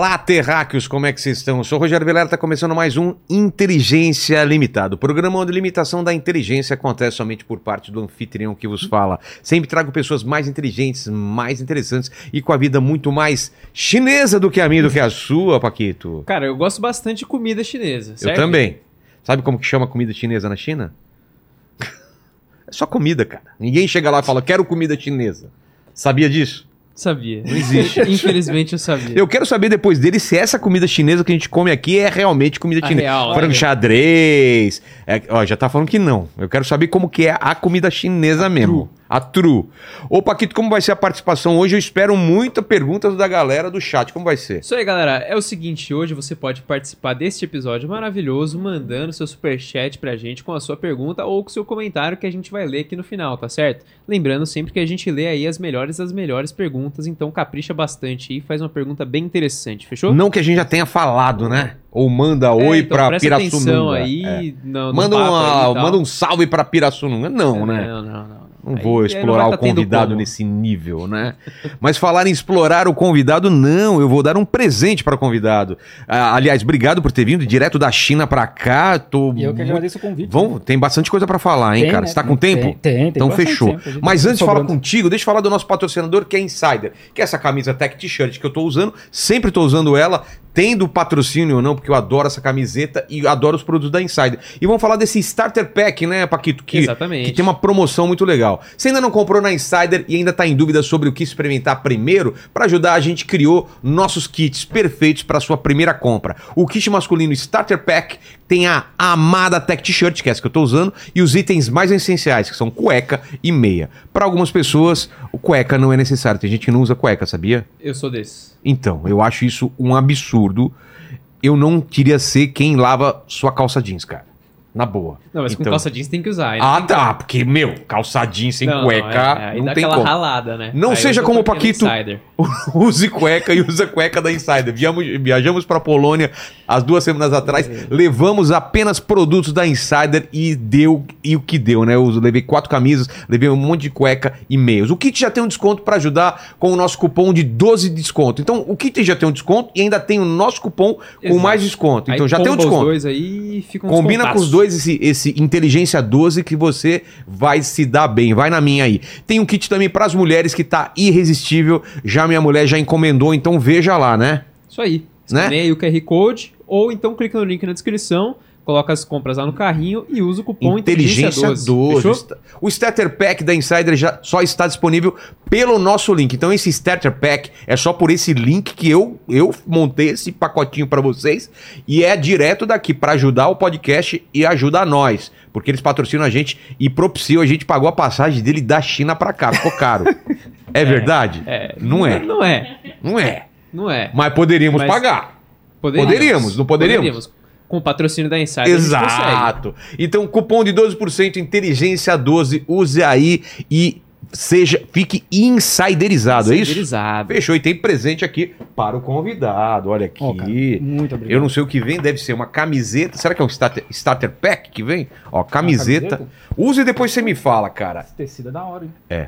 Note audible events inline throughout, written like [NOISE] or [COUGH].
Olá, terráqueos, como é que vocês estão? Eu sou o Rogério Velera, está começando mais um Inteligência Limitada. O programa onde a limitação da inteligência acontece somente por parte do anfitrião que vos fala. Sempre trago pessoas mais inteligentes, mais interessantes e com a vida muito mais chinesa do que a minha, do que a sua, Paquito. Cara, eu gosto bastante de comida chinesa. Eu certo? também. Sabe como que chama comida chinesa na China? [LAUGHS] É só comida, cara. Ninguém chega lá e fala, quero comida chinesa. Sabia disso? Sabia. Não existe. [LAUGHS] Infelizmente eu sabia. Eu quero saber depois dele se essa comida chinesa que a gente come aqui é realmente comida A chinesa. real, Frango olha. xadrez. É, ó, já tá falando que não. Eu quero saber como que é a comida chinesa mesmo. A true. Ô, Paquito, como vai ser a participação hoje? Eu espero muita perguntas da galera do chat. Como vai ser? Isso aí, galera. É o seguinte, hoje você pode participar deste episódio maravilhoso mandando seu superchat pra gente com a sua pergunta ou com seu comentário que a gente vai ler aqui no final, tá certo? Lembrando sempre que a gente lê aí as melhores das melhores perguntas, então capricha bastante e faz uma pergunta bem interessante, fechou? Não que a gente já tenha falado, né? Ou manda oi É, então, pra presta atenção Pirassununga. aí É. no, no Manda, uma- aí manda um salve pra Pirassununga. Não, né? Não, não, não. Não Aí- vou explorar vai o tá convidado nesse nível, né? Mas falar em explorar o convidado, não. Eu vou dar um presente para o convidado. Ah, aliás, obrigado por ter vindo direto da China para cá. Tô E eu que agradeço o convite. Vamos, tem bastante coisa para falar, hein, Tem, cara? né? Você tá com Tem, tempo? tem, tem Então bastante fechou. tempo, Mas tá antes de falar contigo, deixa eu falar do nosso patrocinador, que é Insider. Que é essa camisa Tech T-shirt que eu tô usando. Sempre tô usando ela, tendo patrocínio ou não, porque eu adoro essa camiseta e adoro os produtos da Insider. E vamos falar desse Starter Pack, né, Paquito? Que, Exatamente. que tem uma promoção muito legal. Se ainda não comprou na Insider e ainda tá em dúvida sobre o que experimentar primeiro, para ajudar a gente criou nossos kits perfeitos para sua primeira compra. O kit masculino Starter Pack tem a amada Tech T-shirt, que é essa que eu tô usando, e os itens mais essenciais, que são cueca e meia. Para algumas pessoas, o cueca não é necessário. Tem gente que não usa cueca, sabia? Eu sou desse. Então, eu acho isso um absurdo. Eu não queria ser quem lava sua calça jeans, cara. Na boa. Não, mas com Então- calça jeans tem que usar. Ah, não tá. Porque, meu, calça jeans sem Não, cueca, é, é, aí não tem aquela como. ralada, né? Não Aí seja como o Paquito. Insider. [LAUGHS] Use cueca e usa cueca da Insider. Viamos, viajamos para Polônia as duas semanas atrás, É. levamos apenas produtos da Insider e deu e o que deu, né? Eu levei quatro camisas, levei um monte de cueca e meios. O kit já tem um desconto para ajudar com o nosso cupom de 12 de desconto. Então, o kit já tem um desconto e ainda tem o nosso cupom com Exato. mais desconto. Então, Aí já tem um comba os desconto. dois aí fica um Combina com os dois esse, esse Inteligência 12 que você vai se dar bem. Vai na minha aí. Tem um kit também para as mulheres que tá irresistível. Já minha mulher já encomendou, então veja lá, né? Isso aí. Né? Escaneia aí o QR Code ou então clica no link na descrição, coloca as compras lá no carrinho e usa o cupom Inteligência 12. Fechou? Sta- O Starter Pack da Insider já só está disponível pelo nosso link. Então esse Starter Pack é só por esse link que eu eu montei esse pacotinho para vocês e é direto daqui para ajudar o podcast e ajudar nós, porque eles patrocinam a gente e propiciam a gente pagou a passagem dele da China para cá, ficou caro. [LAUGHS] É, verdade? É, Não é. Não é. Não é. Não é. Mas poderíamos Mas- pagar. Poderíamos, não poderíamos? Com o patrocínio da Insider. Exato. Então, cupom de 12%, inteligência 12, use aí e seja, fique insiderizado, é isso? Insiderizado. Fechou. E tem presente aqui para o convidado. Olha aqui. Ó, cara, muito obrigado. Eu não sei o que vem, deve ser uma camiseta. Será que é um starter, starter pack que vem? Ó, camiseta. camiseta? Use e depois você me fala, cara. Esse tecido é da hora, hein?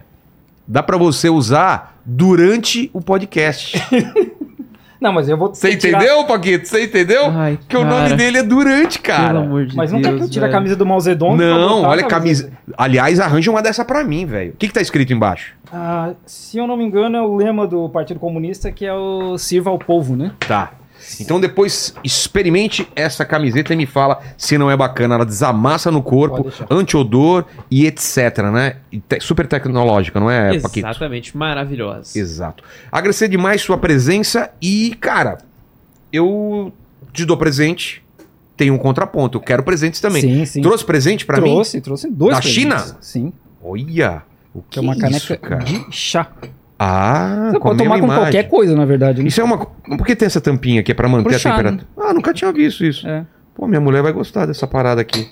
Dá pra você usar durante o podcast. [LAUGHS] Não, mas eu vou Você tirar- entendeu, Paquito? Você entendeu? Ai, que o nome dele é durante, cara. Pelo amor de Mas Deus. não quer que eu tire a camisa do Mao Zedong? Não, olha a a camisa. Aliás, arranja uma dessa pra mim, velho. O que, que tá escrito embaixo? Ah, se eu não me engano, é o lema do Partido Comunista que é o sirva ao povo, né? Tá. Então depois experimente essa camiseta e me fala se não é bacana. Ela desamassa no corpo, anti-odor e etc, né? E te- super tecnológica, não é, Paquito? Exatamente, maravilhosa. Exato. Agradecer demais sua presença e, cara, eu te dou presente. Tem um contraponto. Eu quero presentes também. Sim, sim. Trouxe presente pra mim? trouxe, trouxe dois Da presentes. China? Sim. Olha. O que, Que é uma isso, caneca cara? de chá. Ah, Você com pode tomar com imagem. qualquer coisa, na verdade. né? Isso é uma. Por que tem essa tampinha aqui? É pra manter Pro a chá, temperatura? Ah, nunca tinha visto isso. É. Pô, minha mulher vai gostar dessa parada aqui.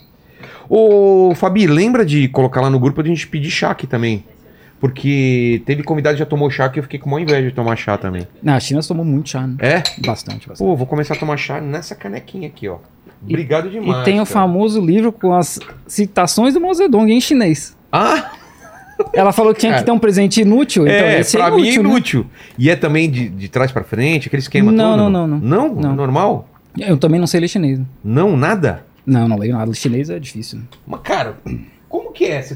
Ô, Fabi, lembra de colocar lá no grupo a gente pedir chá aqui também? Porque teve convidado que já tomou chá que eu fiquei com uma inveja de tomar chá também. Na China tomou muito chá, né? É? Bastante, bastante. Pô, vou começar a tomar chá nessa canequinha aqui, ó. Obrigado demais. e tem o cara. famoso livro com as citações do Mao Zedong em chinês. Ah! Ela falou que tinha que ter um presente inútil, então é, esse pra é mim é inútil, né? inútil. E é também de, de trás pra frente, aquele esquema Não, todo? não, não, Não? Não. Normal? Eu também não sei ler chinês. Não, nada? Não, não leio nada. Chinês é difícil. Mas, cara, como que é?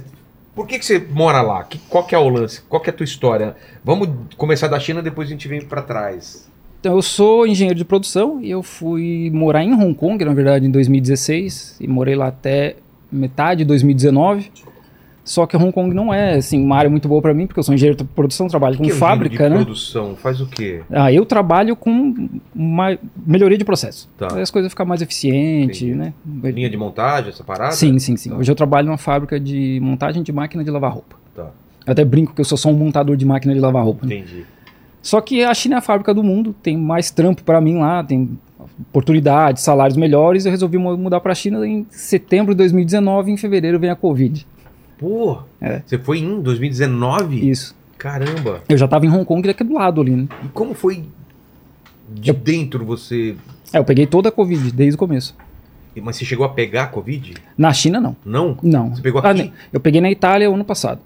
Por que, que você mora lá? Que- qual que é o lance? Qual que é a tua história? Vamos começar da China, depois a gente vem pra trás. Então, eu sou engenheiro de produção e eu fui morar em Hong Kong, na verdade, em 2016. E morei lá até metade de 2019. Só que Hong Kong não é, assim, uma área muito boa pra mim, porque eu sou engenheiro de produção, trabalho com que fábrica, engenheiro de né? produção faz o quê? Ah, eu trabalho com uma melhoria de processo. Tá. As coisas ficam mais eficientes, Entendi. né? Linha de montagem, essa parada? Sim, sim, sim. Tá. Hoje eu trabalho numa fábrica de montagem de máquina de lavar roupa. Tá, Eu até brinco que eu sou só um montador de máquina de lavar roupa. né? entendi. Só que a China é a fábrica do mundo, tem mais trampo pra mim lá, tem oportunidades, salários melhores. Eu resolvi mu- mudar pra China em setembro de 2019, em fevereiro vem a Covid. Pô, É. você foi em 2019? Isso. Caramba. Eu já tava em Hong Kong daqui do lado ali, né? E como foi de Eu- dentro você... É, eu peguei toda a Covid desde o começo. Mas você chegou a pegar a Covid? Na China, não. Não? Não. Você pegou Ah, aqui? ne- eu peguei na Itália ano passado.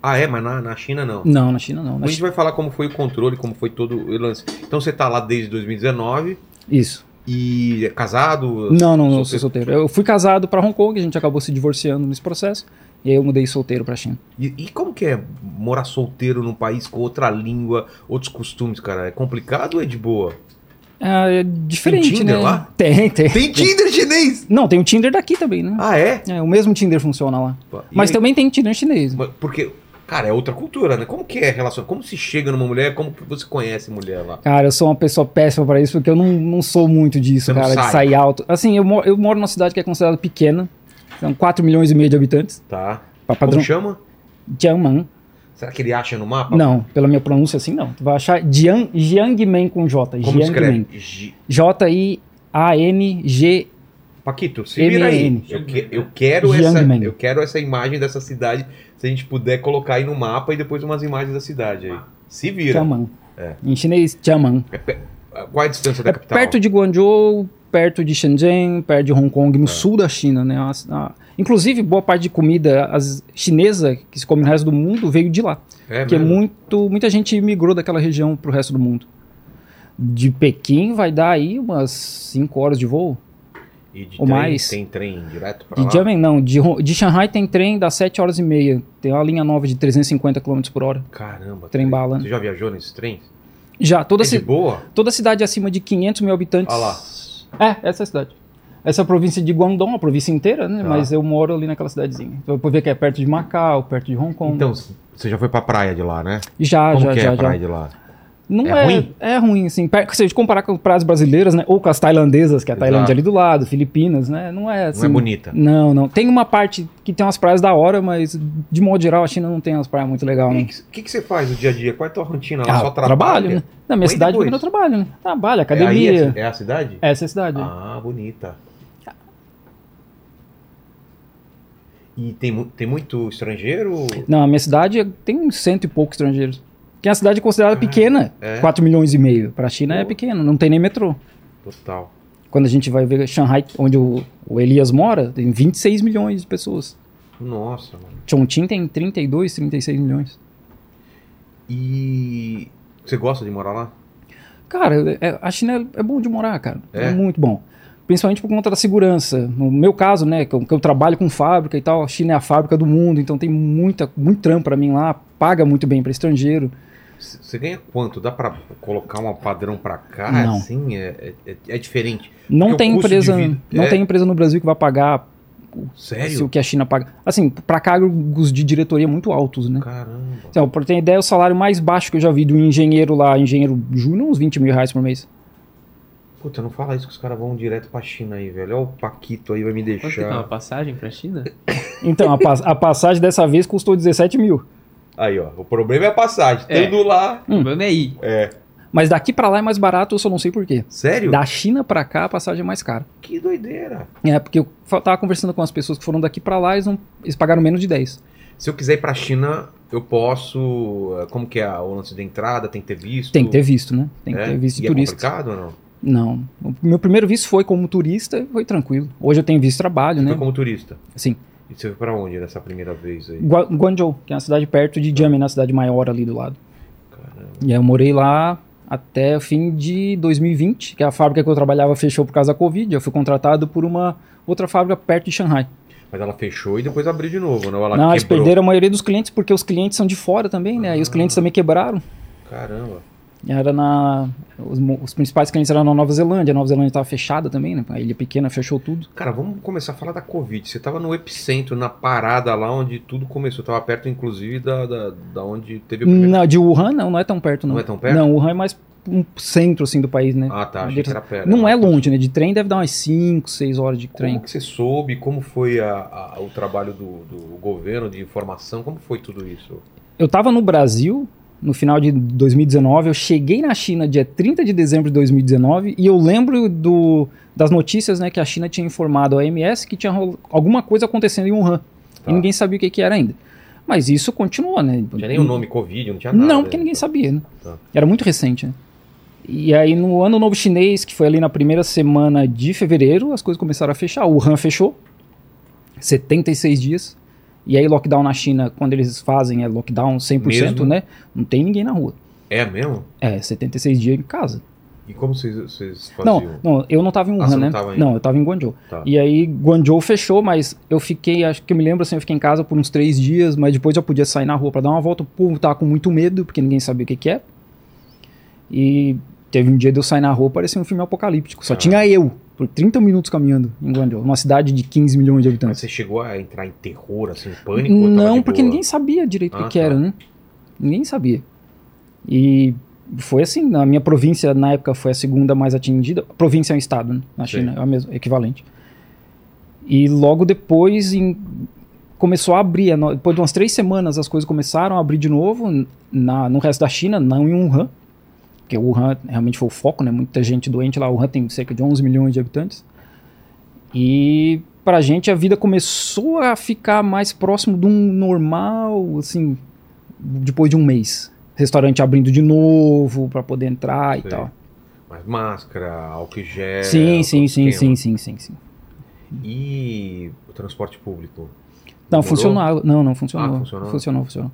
Ah, é? Mas na, na China não. Não, na China não. Na A gente vai falar como foi o controle, como foi todo o lance. Então você tá lá desde 2019 Chi- Isso. e é casado? Não, não, não sou solteiro? Eu fui casado pra Hong Kong, a gente acabou se divorciando nesse processo. E aí eu mudei solteiro pra China. E, e como que é morar solteiro num país com outra língua, outros costumes, cara? É complicado ou é de boa? Ah, é diferente, Tem Tinder né? lá? Tem, tem. Tem Tinder chinês! Não, tem o Tinder daqui também, né? Ah, é? É, o mesmo Tinder funciona lá. E Mas aí- também tem Tinder chinês. Porque, cara, é outra cultura, né? Como que é a relação? Como se chega numa mulher? Como você conhece mulher lá? Cara, eu sou uma pessoa péssima pra isso, porque eu não, não sou muito disso, Você cara, de sair alto. Assim, eu, moro- eu moro numa cidade que é considerada pequena. São 4 milhões e meio de habitantes. Tá. Pra padrão. Como chama? Jiangmen. Será que ele acha no mapa? Não, pela minha pronúncia assim, não. Tu vai achar Jiang, Jiangmen com J. Como Jiangmen. J-I-A-N-G. Paquito, se vira aí. Eu, que- eu quero essa, eu quero essa imagem dessa cidade, se a gente puder colocar aí no mapa e depois umas imagens da cidade aí. Se vira. Jiangmen. É. Em chinês, Jiangmen. É Qual é a distância da É capital? perto de Guangzhou, perto de Shenzhen, perto de Hong Kong, É. no sul da China, né? A- a- inclusive, boa parte de comida chinesa que se come no resto do mundo veio de lá. É, Porque mesmo? muito, muita gente migrou daquela região pro resto do mundo. De Pequim vai dar aí umas 5 horas de voo. E de ou trem, mais. Tem trem direto De lá? Jiangmen, não. De, de Shanghai tem trem das 7 horas e meia. Tem uma linha nova de 350 km por hora. Caramba. Trem bala, né? Você já viajou nesses trens? Já, toda, é ci- boa? toda cidade acima de 500 mil habitantes. Ah lá. É, essa é a cidade. Essa é a província de Guangdong, a província inteira, né? Tá. Mas eu moro ali naquela cidadezinha. Então, Vou ver que é perto de Macau, perto de Hong Kong. Então, você já foi pra praia de lá, né? já, Como já, que é já, a já. praia de lá? Não É é, ruim? é ruim, assim. Se a gente comparar com praias brasileiras, né? Ou com as tailandesas, que é a Exato. Tailândia ali do lado, Filipinas, né? Não é assim. Não é bonita? Não, não. Tem uma parte que tem umas praias da hora, mas de modo geral a China não tem umas praias muito legais, O não. que, você faz no dia a dia? Qual é a tua rotina lá? Ah, Só trabalho, trabalha? né? Na minha cidade, depois? primeiro eu trabalho, né? Trabalho, É, aí academia. é, é a cidade? Essa é a cidade. Ah, bonita. E tem, tem muito estrangeiro? Não, a minha cidade tem uns cento e poucos estrangeiros. Que é uma cidade considerada pequena. é? 4 milhões e meio. Pra China é pequeno, não tem nem metrô. Total. Quando a gente vai ver Shanghai, onde o, o Elias mora, tem 26 milhões de pessoas. Nossa, mano. Chongqing tem 32, 36 milhões. E você gosta de morar lá? Cara, é- a China é, é bom de morar, cara. É? É? muito bom. Principalmente por conta da segurança. No meu caso, né, que eu, que eu trabalho com fábrica e tal, a China é a fábrica do mundo, então tem muita, muito trampo pra mim lá, paga muito bem pra estrangeiro. Você ganha quanto? Dá pra colocar um padrão pra cá? Não. Assim, é, é, é diferente. Não Porque tem empresa, vida- não é. tem empresa no Brasil que vai pagar se Sério? o que a China paga. Assim, pra cargos de diretoria muito altos, né? Caramba. Então, pra ter ideia, o salário mais baixo que eu já vi do engenheiro lá, engenheiro júnior, uns 20 mil reais por mês. Puta, não fala isso que os caras vão direto pra China aí, velho. Olha o Paquito aí, vai me Quanto que tá uma deixar. passagem pra China? Então, a, pas- a passagem dessa vez custou 17 mil. Aí, ó. O problema é a passagem. É. Tendo lá. O problema é ir. É. Mas daqui pra lá é mais barato, eu só não sei por quê. Sério? Da China pra cá, a passagem é mais cara. Que doideira. É, porque eu tava conversando com as pessoas que foram daqui pra lá, eles, não, eles pagaram menos de 10. Se eu quiser ir pra China, eu posso. eh, Como que é o lance de entrada? Tem que ter visto? Tem que ter visto, né? Tem que É? ter visto de E turista. É complicado ou não? Não. O meu primeiro visto foi como turista e foi tranquilo. Hoje eu tenho visto de trabalho, Você né? foi como turista. Sim. E você foi pra onde nessa primeira vez aí? Gua- Guangzhou, que é uma cidade perto de Jiangmen, na cidade maior ali do lado. Caramba. E aí eu morei lá até o fim de 2020, que a fábrica que eu trabalhava fechou por causa da Covid. Eu fui contratado por uma outra fábrica perto de Shanghai. Mas ela fechou e depois abriu de novo, não? Ela Não, eles perderam a maioria dos clientes porque os clientes são de fora também, né? E os clientes também quebraram. Caramba. Era na. Os, os principais clientes eram na Nova Zelândia. A Nova Zelândia estava fechada também, né? A ilha pequena fechou tudo. Cara, vamos começar a falar da Covid. Você tava no epicentro, na parada lá onde tudo começou. Tava perto, inclusive, da, da, da onde teve o primeiro. Não, de Wuhan, não, não é tão perto, não. Não é tão perto? Não, Wuhan é mais um centro, assim, do país, né? Ah, tá. Achei que era perto. Não é longe, né? De trem deve dar umas 5, 6 horas de trem. Como que você soube? Como foi a- a- o trabalho do, do governo de informação? Como foi tudo isso? Eu tava no Brasil no final de 2019, eu cheguei na China dia 30 de dezembro de 2019 e eu lembro do, das notícias né, que a China tinha informado a OMS que tinha alguma coisa acontecendo em Wuhan. Tá. E ninguém sabia o que, que era ainda. Mas isso continuou, né? Não tinha nem o nome Covid, não tinha nada. Não, porque né? ninguém sabia, né? Tá. Era muito recente, né? E aí no ano novo chinês, que foi ali na primeira semana de fevereiro, as coisas começaram a fechar. O Wuhan fechou, 76 dias. E aí lockdown na China, quando eles fazem é lockdown 100%, Mesmo? né? Não tem ninguém na rua. É mesmo? É, 76 dias em casa. E como vocês, vocês faziam? Não, não, eu não tava em Ah, Wuhan, você não né? tava ainda. Não, eu tava em Guangzhou. Tá. E aí Guangzhou fechou, mas eu fiquei, acho que eu me lembro assim, eu fiquei em casa por uns três dias, mas depois eu podia sair na rua pra dar uma volta. O povo tava com muito medo, porque ninguém sabia o que que é. E teve um dia de eu sair na rua, parecia um filme apocalíptico. Só Ah. tinha eu, por 30 minutos caminhando em Guangzhou, uma cidade de 15 milhões de Mas habitantes. você chegou a entrar em terror, assim, em pânico? Não, porque boa? ninguém sabia direito o Ah, que, que tá. era, né? Ninguém sabia. E foi assim, na minha província, na época, foi a segunda mais atingida. Província é um estado, né? Na Sim. China, é o mesmo, equivalente. E logo depois em- começou a abrir, a no- depois de umas três semanas as coisas começaram a abrir de novo na, no resto da China, não em Wuhan, porque Wuhan realmente foi o foco, né? Muita gente doente lá, Wuhan tem cerca de 11 milhões de habitantes. E pra gente a vida começou a ficar mais próximo de um normal, assim, depois de um mês. Restaurante abrindo de novo pra poder entrar e tal. Mas máscara, álcool gel... sim, sim, sim, sim, sim, sim, sim. E o transporte público? Não, funcionava. Não, não funcionou. Ah, funcionou? Funcionou, funcionou.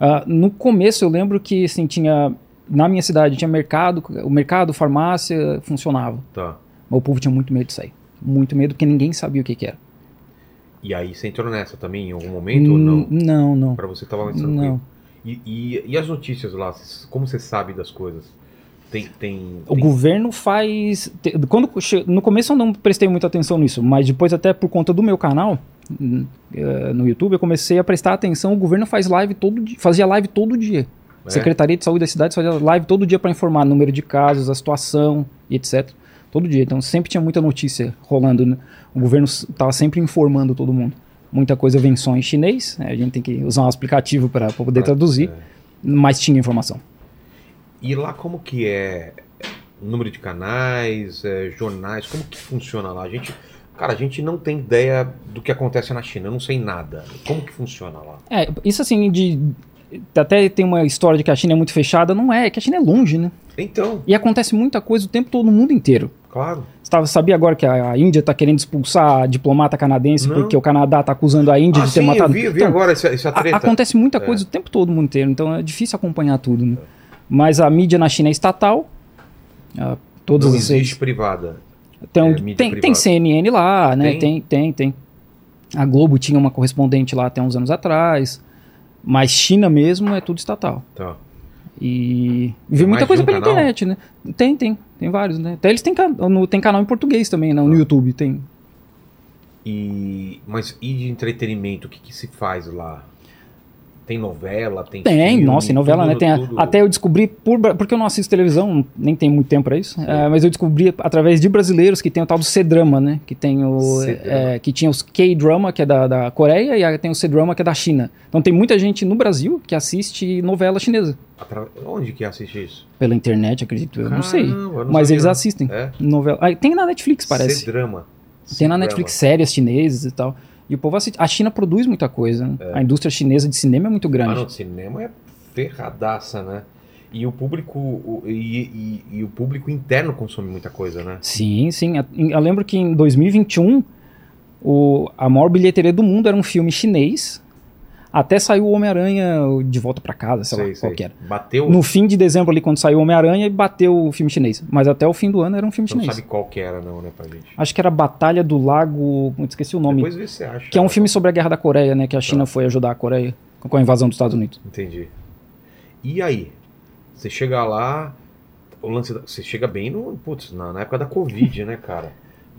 Ah, no começo eu lembro que assim, tinha. Na minha cidade tinha mercado, o mercado, farmácia, funcionava. Tá. Mas o povo tinha muito medo de sair. Muito medo porque ninguém sabia o que, que era. E aí você entrou nessa também em algum momento ou não? Não, não. Pra você tava mais tranquilo? Não. E, e, e as notícias lá? Como você sabe das coisas? Tem... tem, O tem- governo faz. Quando, no começo eu não prestei muita atenção nisso, mas depois, até por conta do meu canal hum, eh, no YouTube, eu comecei a prestar atenção. O governo faz live todo dia, fazia live todo dia. É? Secretaria de Saúde da cidade fazia live todo dia para informar número de casos, a situação e etc. Todo dia. Então sempre tinha muita notícia rolando. né? O governo estava sempre informando todo mundo. Muita coisa vem só em chinês, né? a gente tem que usar um aplicativo para poder Pra- traduzir, é. mas tinha informação. E lá como que é número de canais, é, jornais, como que funciona lá? A gente, cara, a gente não tem ideia do que acontece na China, eu não sei nada. Como que funciona lá? É, isso assim, de. Até tem uma história de que a China é muito fechada. Não é, é que a China é longe, né? Então, E acontece muita coisa o tempo todo no mundo inteiro. claro. Você sabia agora que a, a Índia está querendo expulsar a diplomata canadense Não. porque o Canadá está acusando a Índia Ah, de ter sim, matado. eu vi, eu vi Então, agora essa, essa a- treta. acontece muita É. coisa o tempo todo no mundo inteiro, então é difícil acompanhar tudo, né? Mas a mídia na China é estatal. ah, todas não as existe privada. Então, É, tem, privada. tem CNN lá, né? Tem? Tem? tem, tem, A Globo tinha uma correspondente lá até uns anos atrás. Mas China mesmo é tudo estatal. Tá. E vê muita coisa um pela canal? internet, né? Tem, tem. Tem vários, né? Até eles têm, can- no, tem canal em português também, né? no Tá. YouTube. Tem. E, mas e de entretenimento, o que, que se faz lá? Tem novela, tem Tem, filme, nossa, tem novela, tudo- né? Tem a- Até eu descobri, por, porque eu não assisto televisão, nem tenho muito tempo para isso, é, mas eu descobri através de brasileiros que tem o tal do C-Drama, né? Que tem o. É, que tinha os K-Drama, que é da, da Coreia, e tem o C-Drama, que é da China. Então tem muita gente no Brasil que assiste novela chinesa. Atra- Onde que assiste isso? Pela internet, acredito. Eu não sei. Eu não Mas eles não. assistem. É? Novela. Ah, tem na Netflix, parece. C-drama. Tem na. Netflix séries chinesas e tal. E o povo assiste. A China produz muita coisa. né? A indústria chinesa de cinema é muito Ah, grande. não, de cinema é ferradaça, né? E o público o- e, e- e o público interno consome muita coisa, né? Sim, sim. Eu lembro que em 2021 O, a maior bilheteria do mundo era um filme chinês. Até saiu o Homem-Aranha de volta pra casa, sei, lá qual que era. Bateu. No fim de dezembro ali, quando saiu o Homem-Aranha, bateu o filme chinês. Mas até o fim do ano era um filme não chinês. sabe qual que era, não, né, pra gente. Acho que era Batalha do Lago. Esqueci o nome. Depois vê se você acha. Que é um filme sobre a Guerra da Coreia, né? Que a China foi ajudar a Coreia com a invasão dos Estados Unidos. Entendi. E aí? Você chega lá, o lance você chega bem no, putz, na, na época da Covid, né, cara?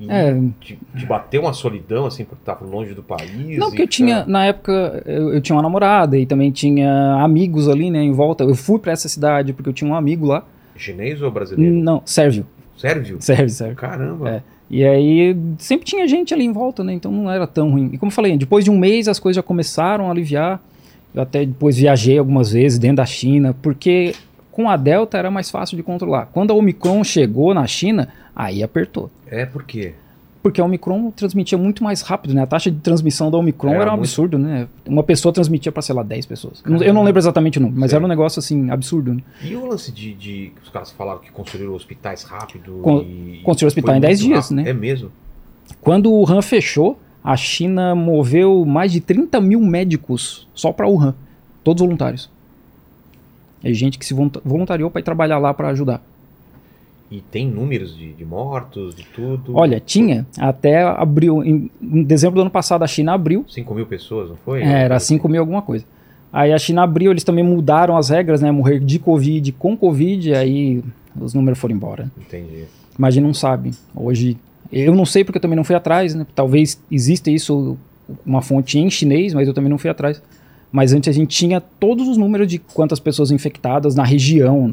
É. te, te bateu uma solidão, assim, porque tava longe do país. Não, porque eu tinha, na época, eu, eu tinha uma namorada e também tinha amigos ali, né, em volta. Eu fui pra essa cidade porque eu tinha um amigo lá. Chinês ou brasileiro? Não, sérvio. Sérvio? Sérvio, sérvio. Caramba. É. E aí sempre tinha gente ali em volta, né? Então não era tão ruim. E como eu falei, depois de um mês as coisas já começaram a aliviar. Eu até depois viajei algumas vezes dentro da China, porque com a Delta era mais fácil de controlar. Quando a Omicron chegou na China, aí apertou. É, por quê? Porque a Omicron transmitia muito mais rápido, né? A taxa de transmissão da Omicron Era era, um muito- absurdo, né? Uma pessoa transmitia para sei lá, 10 pessoas. Não- Eu Caramba. não lembro exatamente o número, mas Sei. era um negócio assim, absurdo. Né? E o lance de, de os caras falaram que construíram hospitais rápido Con- e... construíram hospital em 10 muito dias, rápido. né? É mesmo? Quando o Wuhan fechou, a China moveu mais de 30 mil médicos só para Wuhan, todos voluntários. É gente que se volunta- voluntariou para ir trabalhar lá para ajudar. E tem números de, de mortos, de tudo? Olha, tinha até abril, em, em dezembro do ano passado a China abriu, 5 mil pessoas, não foi? é, era 5 mil alguma coisa. Aí a China abriu, eles também mudaram as regras, né? Morrer de Covid com Covid, aí os números foram embora. Entendi. Mas a gente não sabe. Hoje, eu não sei porque eu também não fui atrás, né? Talvez exista isso, uma fonte em chinês, mas eu também não fui atrás. Mas antes a gente tinha todos os números de quantas pessoas infectadas na região,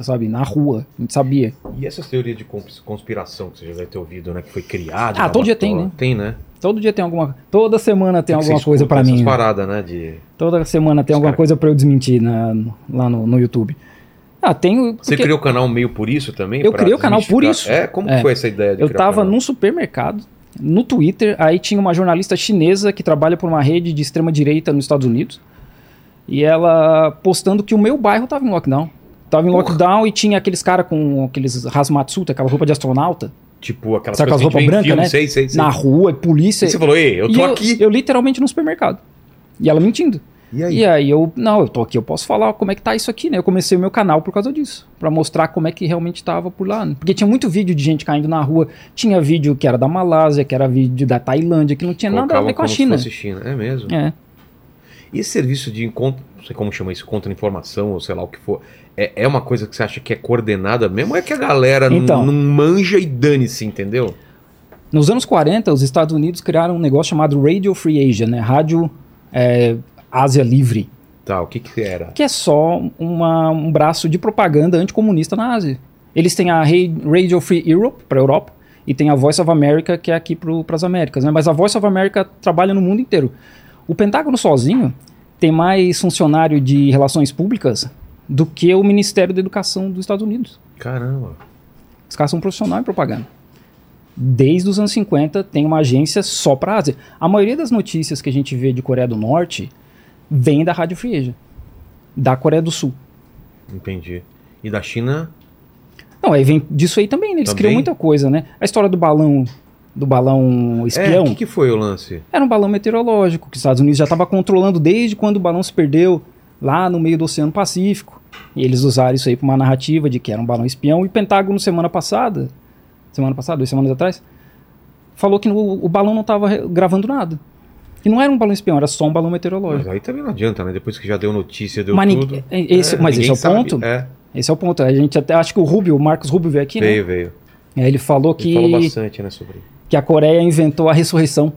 sabe, na rua, a gente sabia. E essas teorias de cons- conspiração que você já deve ter ouvido, né? Que foi criada. Ah, todo dia tem, né? Tem, né? Todo dia tem alguma, toda semana tem que alguma coisa essas mim. né? paradas, né? De... Toda semana tem Os alguma cara- coisa pra eu desmentir na, lá no, no YouTube. Ah, tem. Você criou o canal meio por isso também? Eu criei o canal por isso. É? Como É. que foi essa ideia de Eu criar tava num supermercado, no Twitter, aí tinha uma jornalista chinesa que trabalha por uma rede de extrema direita nos Estados Unidos. E ela postando que o meu bairro tava em lockdown. Tava em Porra. lockdown e tinha aqueles caras com aqueles hazmatsuta, aquela roupa de astronauta, Tipo, aquelas Sabe coisas aquelas que a gente vê em roupa branca, filme, né? Sei, sei, sei. na rua, polícia. E você falou, ei, eu tô aqui. Eu literalmente no supermercado. E ela mentindo. E aí? E aí eu, não, eu tô aqui, eu posso falar como é que tá isso aqui, né? Eu comecei o meu canal por causa disso, Pra mostrar como é que realmente tava por lá, né? Porque tinha muito vídeo de gente caindo na rua, tinha vídeo que era da Malásia, que era vídeo da Tailândia, que não tinha nada a ver com a China. China. É mesmo? É. E esse serviço de encontro, não sei como chama isso, contra-informação, ou sei lá o que for, é, é uma coisa que você acha que é coordenada mesmo? Ou é que a galera não- Então. não, manja e dane-se, entendeu? Nos anos 40, os Estados Unidos criaram um negócio chamado Radio Free Asia, né? Rádio é, Ásia Livre, Tá, o que que era? que é só uma- um braço de propaganda anticomunista na Ásia. Eles têm a Ra- Radio Free Europe, para Europa, e tem a Voice of America, que é aqui para as Américas. Né? Mas a Voice of America trabalha no mundo inteiro. O Pentágono sozinho tem mais funcionário de relações públicas do que o Ministério da Educação dos Estados Unidos. Caramba. Os caras são profissionais em propaganda. Desde os anos 50 tem uma agência só para Ásia. A maioria das notícias que a gente vê de Coreia do Norte vem da Rádio Free Asia, da Coreia do Sul. Entendi. E da China, Não, aí vem disso aí também, né? Eles Também? criam muita coisa, né? A história do balão, do balão é, espião, o que, que foi o lance? era um balão meteorológico que os Estados Unidos já estava controlando desde quando o balão se perdeu lá no meio do Oceano Pacífico. E eles usaram isso aí para uma narrativa de que era um balão espião. E o Pentágono semana passada, semana passada, duas semanas atrás, falou que no- o balão não estava gravando nada. E não era um balão espião, era só um balão meteorológico. Mas aí também não adianta, né? Depois que já deu notícia, deu Mas tudo. ninguém- esse- mas esse é o sabe. ponto. É, Esse é o ponto. A gente até acho que o Rubio, o Marcos Rubio veio aqui, veio, né? veio. É, Ele falou Ele que falou bastante, né, sobre que a Coreia inventou a ressurreição.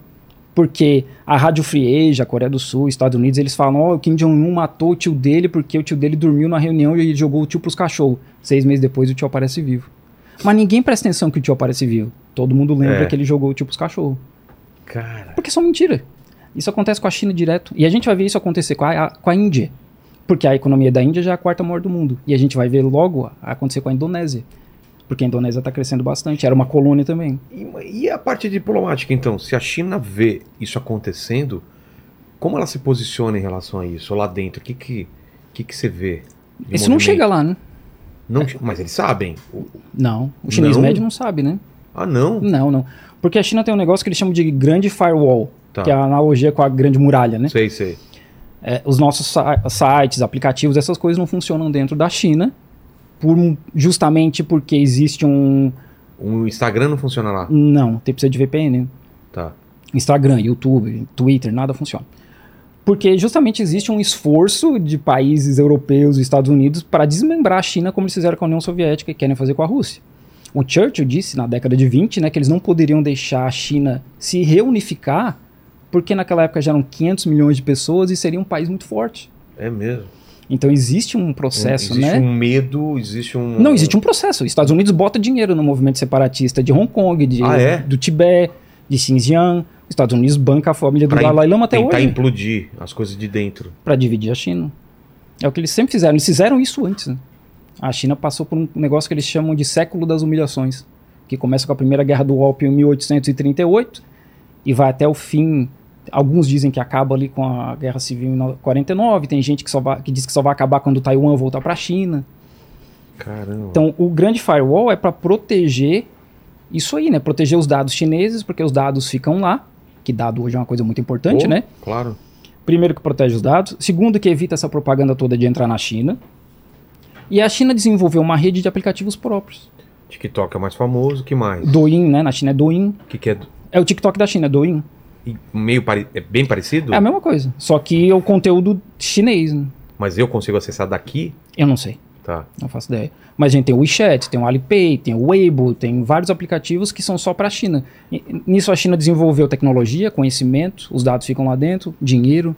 Porque a Rádio Free Asia, a Coreia do Sul, Estados Unidos, eles falam: Ó, o Kim Jong-un matou o tio dele porque o tio dele dormiu na reunião e jogou o tio pros cachorros. Seis meses depois o tio aparece vivo. Mas ninguém presta atenção que o tio aparece vivo. Todo mundo lembra É. que ele jogou o tio pros cachorros. Cara, Porque são mentira. Isso acontece com a China direto. E a gente vai ver isso acontecer com a, com a Índia. Porque a economia da Índia já é a quarta maior do mundo. E a gente vai ver logo acontecer com a Indonésia. Porque a Indonésia está crescendo bastante. Era uma colônia também. e, e a parte diplomática, então? Se a China vê isso acontecendo, como ela se posiciona em relação a isso? Lá dentro, o que que, que, que você vê? Isso não movimento? chega lá, né? Não, mas eles sabem. O- Não. O chinês Não? médio não sabe, né? Ah, não? Não, não. Porque a China tem um negócio que eles chamam de grande firewall, Tá. que é a analogia com a grande muralha, né? Sei, sei. É, os nossos si- sites, aplicativos, essas coisas não funcionam dentro da China, por justamente porque existe um... O Instagram não funciona lá. Não, tem precisa de VPN. Tá. Instagram, YouTube, Twitter, nada funciona. Porque justamente existe um esforço de países europeus e Estados Unidos para desmembrar a China como eles fizeram com a União Soviética e querem fazer com a Rússia. O Churchill disse na década de 20 né, que eles não poderiam deixar a China se reunificar porque naquela época já eram 500 milhões de pessoas e seria um país muito forte. É mesmo. Então existe um processo, existe né? um medo, existe um. Não, existe um processo. Os Estados Unidos bota dinheiro no movimento separatista de Hong Kong, de, Ah, é? do Tibete, de Xinjiang. Os Estados Unidos banca a família do Pra Dalai Lama até tentar hoje implodir as coisas de dentro. para dividir a China. É o que eles sempre fizeram. Eles fizeram isso antes. né? A China passou por um negócio que eles chamam de século das humilhações, que começa com a primeira guerra do Ópio em 1838 e vai até o fim. Alguns dizem que acaba ali com a guerra civil em 49. Tem gente que, só vai, que diz que só vai acabar quando Taiwan voltar para a China. Caramba. Então, o grande firewall é para proteger isso aí, né? Proteger os dados chineses, porque os dados ficam lá, que dado hoje é uma coisa muito importante, Pô, né? Claro. Primeiro que protege os dados, segundo que evita essa propaganda toda de entrar na China. E a China desenvolveu uma rede de aplicativos próprios. TikTok é mais famoso, que mais? Douyin, né? Na China é Douyin. O que, que é? É o TikTok da China, é Douyin. Meio pare... É bem parecido? É a mesma coisa, só que é o conteúdo chinês. Né? Mas eu consigo acessar daqui? Eu não sei, Tá. não faço ideia. Mas a gente tem o WeChat, tem o Alipay, tem o Weibo, tem vários aplicativos que são só para a China. E- Nisso a China desenvolveu tecnologia, conhecimento, os dados ficam lá dentro, dinheiro.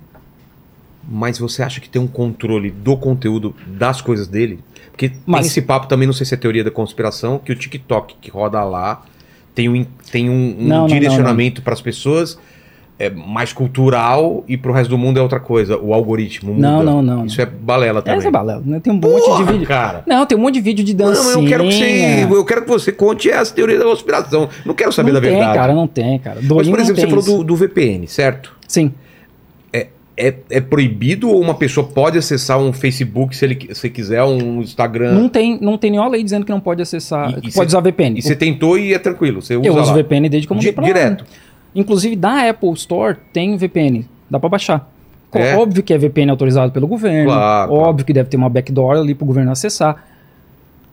Mas você acha que tem um controle do conteúdo das coisas dele? Porque Mas- tem esse papo também, não sei se é teoria da conspiração, que o TikTok que roda lá tem um, tem um, um não, direcionamento para as pessoas é mais cultural e pro resto do mundo é outra coisa. O algoritmo muda. Não, não, não. Isso é balela também. Essa é balela, né? Tem um monte de Porra, vídeo. cara. Não, tem um monte de vídeo de Não, dancinha. eu não quero que você, eu quero que você conte essa teoria da conspiração. Não quero saber não da tem, verdade. cara, não tem, cara. Mas, por não exemplo, você tem falou isso. do, do VPN, certo? Sim. É, é proibido ou uma pessoa pode acessar um Facebook se ele se quiser, um Instagram? Não tem, não tem nenhuma lei dizendo que não pode acessar, E- e que cê- pode usar VPN. E você tentou e é tranquilo. Você usa eu uso lá. VPN desde que eu mudei Di- pra lá. Inclusive, da Apple Store tem VPN. Dá pra baixar. É? Óbvio que é VPN autorizado pelo governo. Claro, óbvio que deve ter uma backdoor ali pro governo acessar.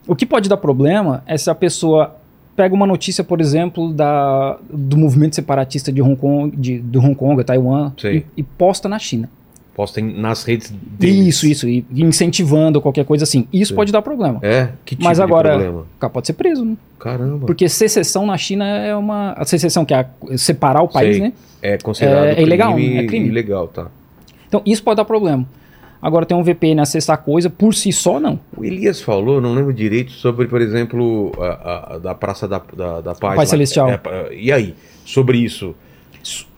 O que pode dar problema é se a pessoa pega uma notícia, por exemplo, da, do movimento separatista de Hong Kong, de, do Hong Kong, Taiwan, e, e posta na China. Posta em- nas redes deles. Isso, isso. E incentivando qualquer coisa assim. Isso Sim. pode dar problema. É? Que tipo Mas agora, problema? o cara pode ser preso, né? Caramba. Porque secessão na China é uma. A secessão, que é a- separar o país, Sei. né? É considerado É- é ilegal, crime é crime. ilegal, tá. Então, isso pode dar problema. Agora, tem um VPN acessar coisa por si só, não. O Elias falou, não lembro direito, sobre, por exemplo, a, a- da Praça da, da, da Paz. Paz lá. Celestial. É, é, e aí? Sobre isso?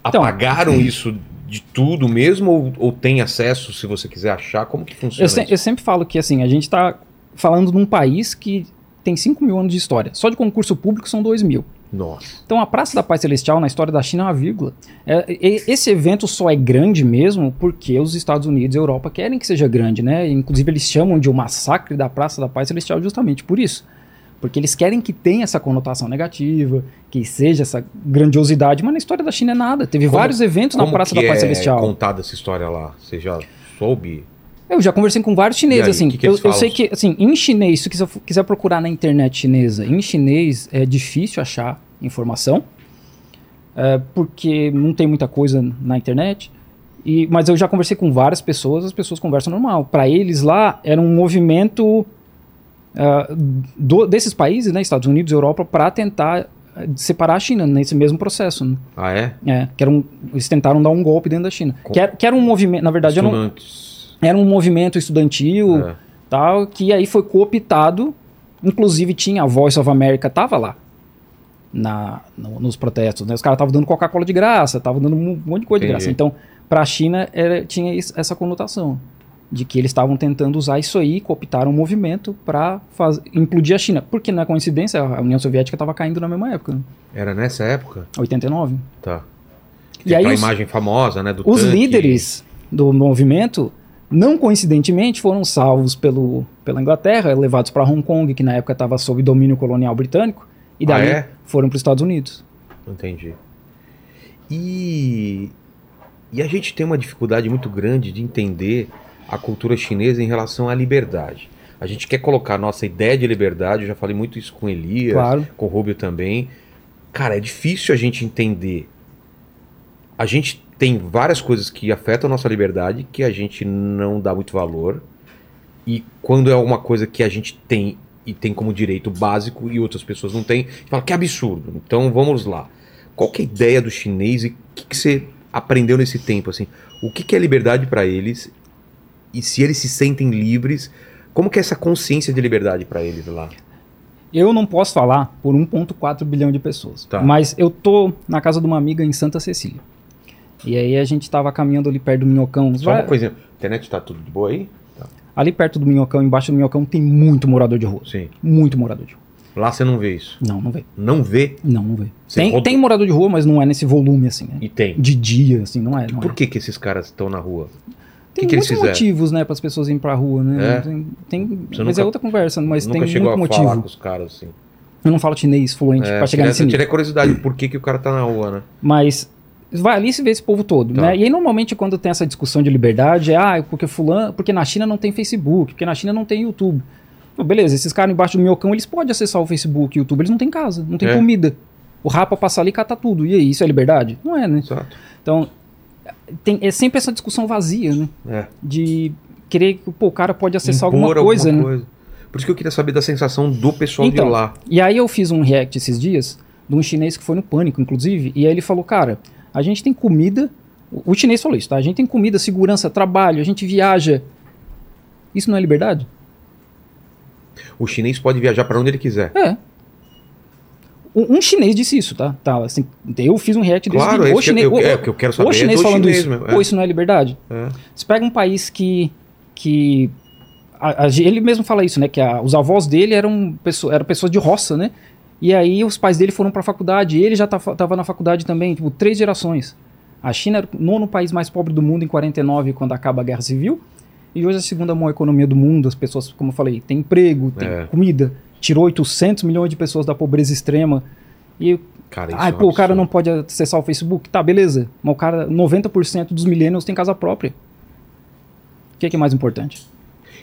Então- apagaram isso de tudo mesmo ou, ou tem acesso se você quiser achar? Como que funciona Eu, se- eu sempre falo que, assim, a gente tá falando num país que tem 5 mil anos de história. Só de concurso público são 2 mil. Nossa. Então, a Praça da Paz Celestial, na história da China, é uma vírgula. É, e- esse evento só é grande mesmo porque os Estados Unidos e a Europa querem que seja grande, né? Inclusive, eles chamam de o massacre da Praça da Paz Celestial justamente por isso. Porque eles querem que tenha essa conotação negativa, que seja essa grandiosidade, mas na história da China é nada. Teve Como- vários eventos na Praça da Paz é Celestial. contada essa história lá? Você já soube? Eu já conversei com vários chineses, aí, assim. que que eu, eu sei que, assim, em chinês, se você quiser, quiser procurar na internet chinesa, em chinês é difícil achar informação, é, porque não tem muita coisa na internet. E, mas eu já conversei com várias pessoas, as pessoas conversam normal. Para eles lá era um movimento ah, do- desses países, né, Estados Unidos, Europa, para tentar eh, separar a China nesse mesmo processo. né? Ah, é? É, que um, eles tentaram dar um golpe dentro da China. Com- Que era, que era um movimento, na verdade, era um, era um movimento estudantil É. tal, que aí foi cooptado. Inclusive tinha a Voice of America, tava lá na, no- nos protestos. Né? Os caras estavam dando Coca-Cola de graça, estavam dando um monte de coisa de Entendi. graça. Então, para a China era, tinha essa conotação de que eles estavam tentando usar isso aí, cooptaram um movimento para implodir a China. Porque não é coincidência, a União Soviética estava caindo na mesma época, né? Era nessa época? 89. Tá. E Tem aí aquela os- imagem famosa, né? Do Os tanque. líderes do movimento, não coincidentemente, foram salvos pelo, pela Inglaterra, levados para Hong Kong, que na época estava sob domínio colonial britânico, e Ah, daí é? foram para os Estados Unidos. Entendi. E, e a gente tem uma dificuldade muito grande de entender a cultura chinesa em relação à liberdade. A gente quer colocar a nossa ideia de liberdade, eu já falei muito isso com Elias, Claro. com o Rubio também. Cara, é difícil a gente entender. A gente tem várias coisas que afetam a nossa liberdade que a gente não dá muito valor. E quando é alguma coisa que a gente tem e tem como direito básico e outras pessoas não têm, fala que absurdo. Então vamos lá. Qual que é a ideia do chinês e o que, que você aprendeu nesse tempo? Assim, o que, que é liberdade para eles e se eles se sentem livres, como que é essa consciência de liberdade para eles lá? Eu não posso falar por 1,4 bilhão de pessoas. Tá. Mas eu tô na casa de uma amiga em Santa Cecília. E aí a gente tava caminhando ali perto do Minhocão. Só Vai- uma coisinha, a internet tá tudo de boa aí? Ali perto do Minhocão, embaixo do Minhocão, tem muito morador de rua. Sim. Muito morador de rua. Lá você não vê isso. Não, não vê. Não vê Não, não vê. Você Tem, roda- tem morador de rua, mas não é nesse volume assim, né? e tem. De dia, assim, não é. Não Por é. que, que esses caras estão na rua? Que que muitos fizeram? motivos, né, para as pessoas irem pra rua, né? É? Tem, tem- mas nunca- é outra conversa, mas tem muito a falar motivo. com os caras assim. Eu não falo chinês fluente É, pra chegar nesse tirei- eu nível. tirei curiosidade, por que, que o cara tá na rua, né? Mas vai ali e se vê esse povo todo, Tá. né? E aí normalmente quando tem essa discussão de liberdade é ah, porque fulano, porque na China não tem Facebook, porque na China não tem YouTube. Pô, beleza, esses caras embaixo do minhocão, eles podem acessar o Facebook e o YouTube, eles não têm casa, não tem É. comida. O rapa passa ali e cata tudo. E aí, isso é liberdade? Não é, né? Exato. Então, tem, é sempre essa discussão vazia, né? É. De querer que pô, o cara pode acessar Impor alguma coisa, né? Por isso que eu queria saber da sensação do pessoal Então, de lá. E aí eu fiz um react esses dias de um chinês que foi no pânico, inclusive, e aí ele falou, cara, a gente tem comida. O chinês falou isso, tá? A gente tem comida, segurança, trabalho, a gente viaja. Isso não é liberdade? O chinês pode viajar pra onde ele quiser. É. Um, um chinês disse isso, tá? tá assim, eu fiz um react desse Claro, é vídeo. isso que eu- é o que eu quero saber O chinês do falando chinês isso. mesmo, Pô, é. isso não é liberdade? É. Você pega um país que. que a- a- ele mesmo fala isso, né? Que a- os avós dele eram, pessoa, eram pessoas de roça, né? E aí os pais dele foram pra faculdade, ele já estava na faculdade também, tipo, três gerações. A China era o nono país mais pobre do mundo em 49, quando acaba a Guerra Civil. E hoje é a segunda maior economia do mundo. As pessoas, como eu falei, têm emprego, tem É. comida. Tirou 800 milhões de pessoas da pobreza extrema. E Cara, isso Ai, é pô, o cara não pode acessar o Facebook. Tá, beleza. Mas o cara, 90% dos millennials tem casa própria. O que, que é mais importante?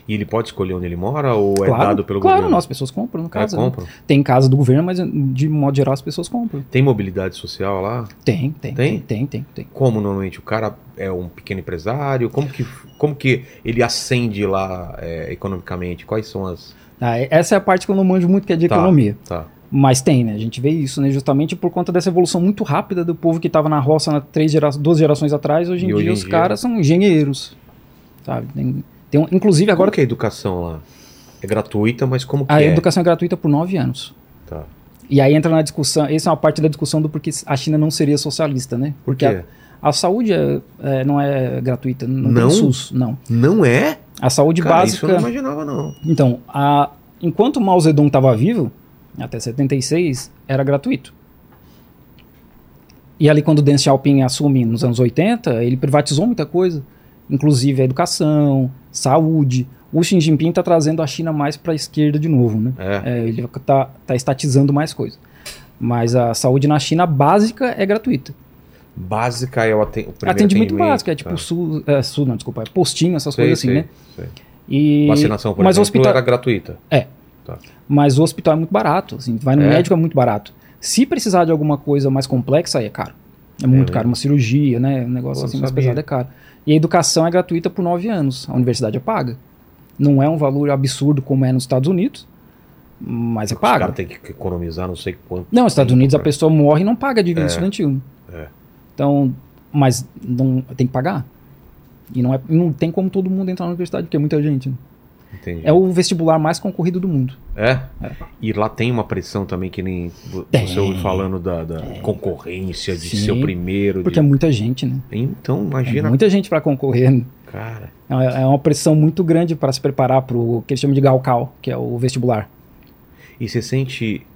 E ele pode escolher onde ele mora ou é claro, dado pelo claro, governo? não, as pessoas compram, no É, caso. né? compram. Tem casa do governo, mas de modo geral as pessoas compram. Tem mobilidade social lá? Tem, tem, Tem? tem, tem, tem. tem. Como normalmente? O cara é um pequeno empresário? Como que, como que ele ascende lá é, economicamente? Quais são as. Ah, essa é a parte que eu não manjo muito, que é de Tá. economia. Tá. Mas tem, né? A gente vê isso, né? Justamente por conta dessa evolução muito rápida do povo que estava na roça na três gera duas gerações atrás. Hoje em E dia os caras são engenheiros, sabe? Tem, tem um- inclusive Agora agora que é a educação lá? É gratuita, mas como que a é? educação é gratuita por nove anos. Tá. E aí entra na discussão, essa é uma parte da discussão do porquê a China não seria socialista, né? Por Porque quê? a, a saúde é- é, não é gratuita, não, Não? SUS, não. Não é? A saúde Cara, isso eu básica. não imaginava, não. Então, a, enquanto Mao Zedong estava vivo, até 76, era gratuito. E ali quando Deng Xiaoping assume nos anos 80, ele privatizou muita coisa, inclusive a educação, saúde. O Xi Jinping está trazendo a China mais para a esquerda de novo, né? É. É, ele está tá estatizando mais coisas. Mas a saúde na China básica é gratuita. Básica é o, aten o primeiro Atendimento atendimento. básico, é tipo Tá. SUS, é, SUS, não, desculpa, é postinho, essas Sei, coisas assim, sei, né? sei. E, Vacinação, por mas o exemplo, hospital, era gratuita. mas o hospital é muito barato, assim, vai no É? médico é muito barato. Se precisar de alguma coisa mais complexa, aí é caro. É muito mesmo? caro, uma cirurgia, né? Um negócio assim mais pesado é caro. E a educação é gratuita por nove anos. A universidade é paga. Não é um valor absurdo como é nos Estados Unidos, mas é paga. caras têm que economizar não sei quanto. Não, nos Estados Unidos a pra- pessoa morre e não paga a dívida É. estudantil. É. Então, mas não, tem que pagar. E não, é, não tem como todo mundo entrar na universidade, porque é muita gente. né? Entendi. É o vestibular mais concorrido do mundo. É? É. E lá tem uma pressão também, que nem Tem. você ouve falando da, da concorrência, de Sim. ser o primeiro. Porque de- é muita gente, né? Então, É imagina. muita gente para concorrer. né? Cara, É é uma pressão muito grande para se preparar para o que eles chamam de Gaokao, que é o vestibular. e você sente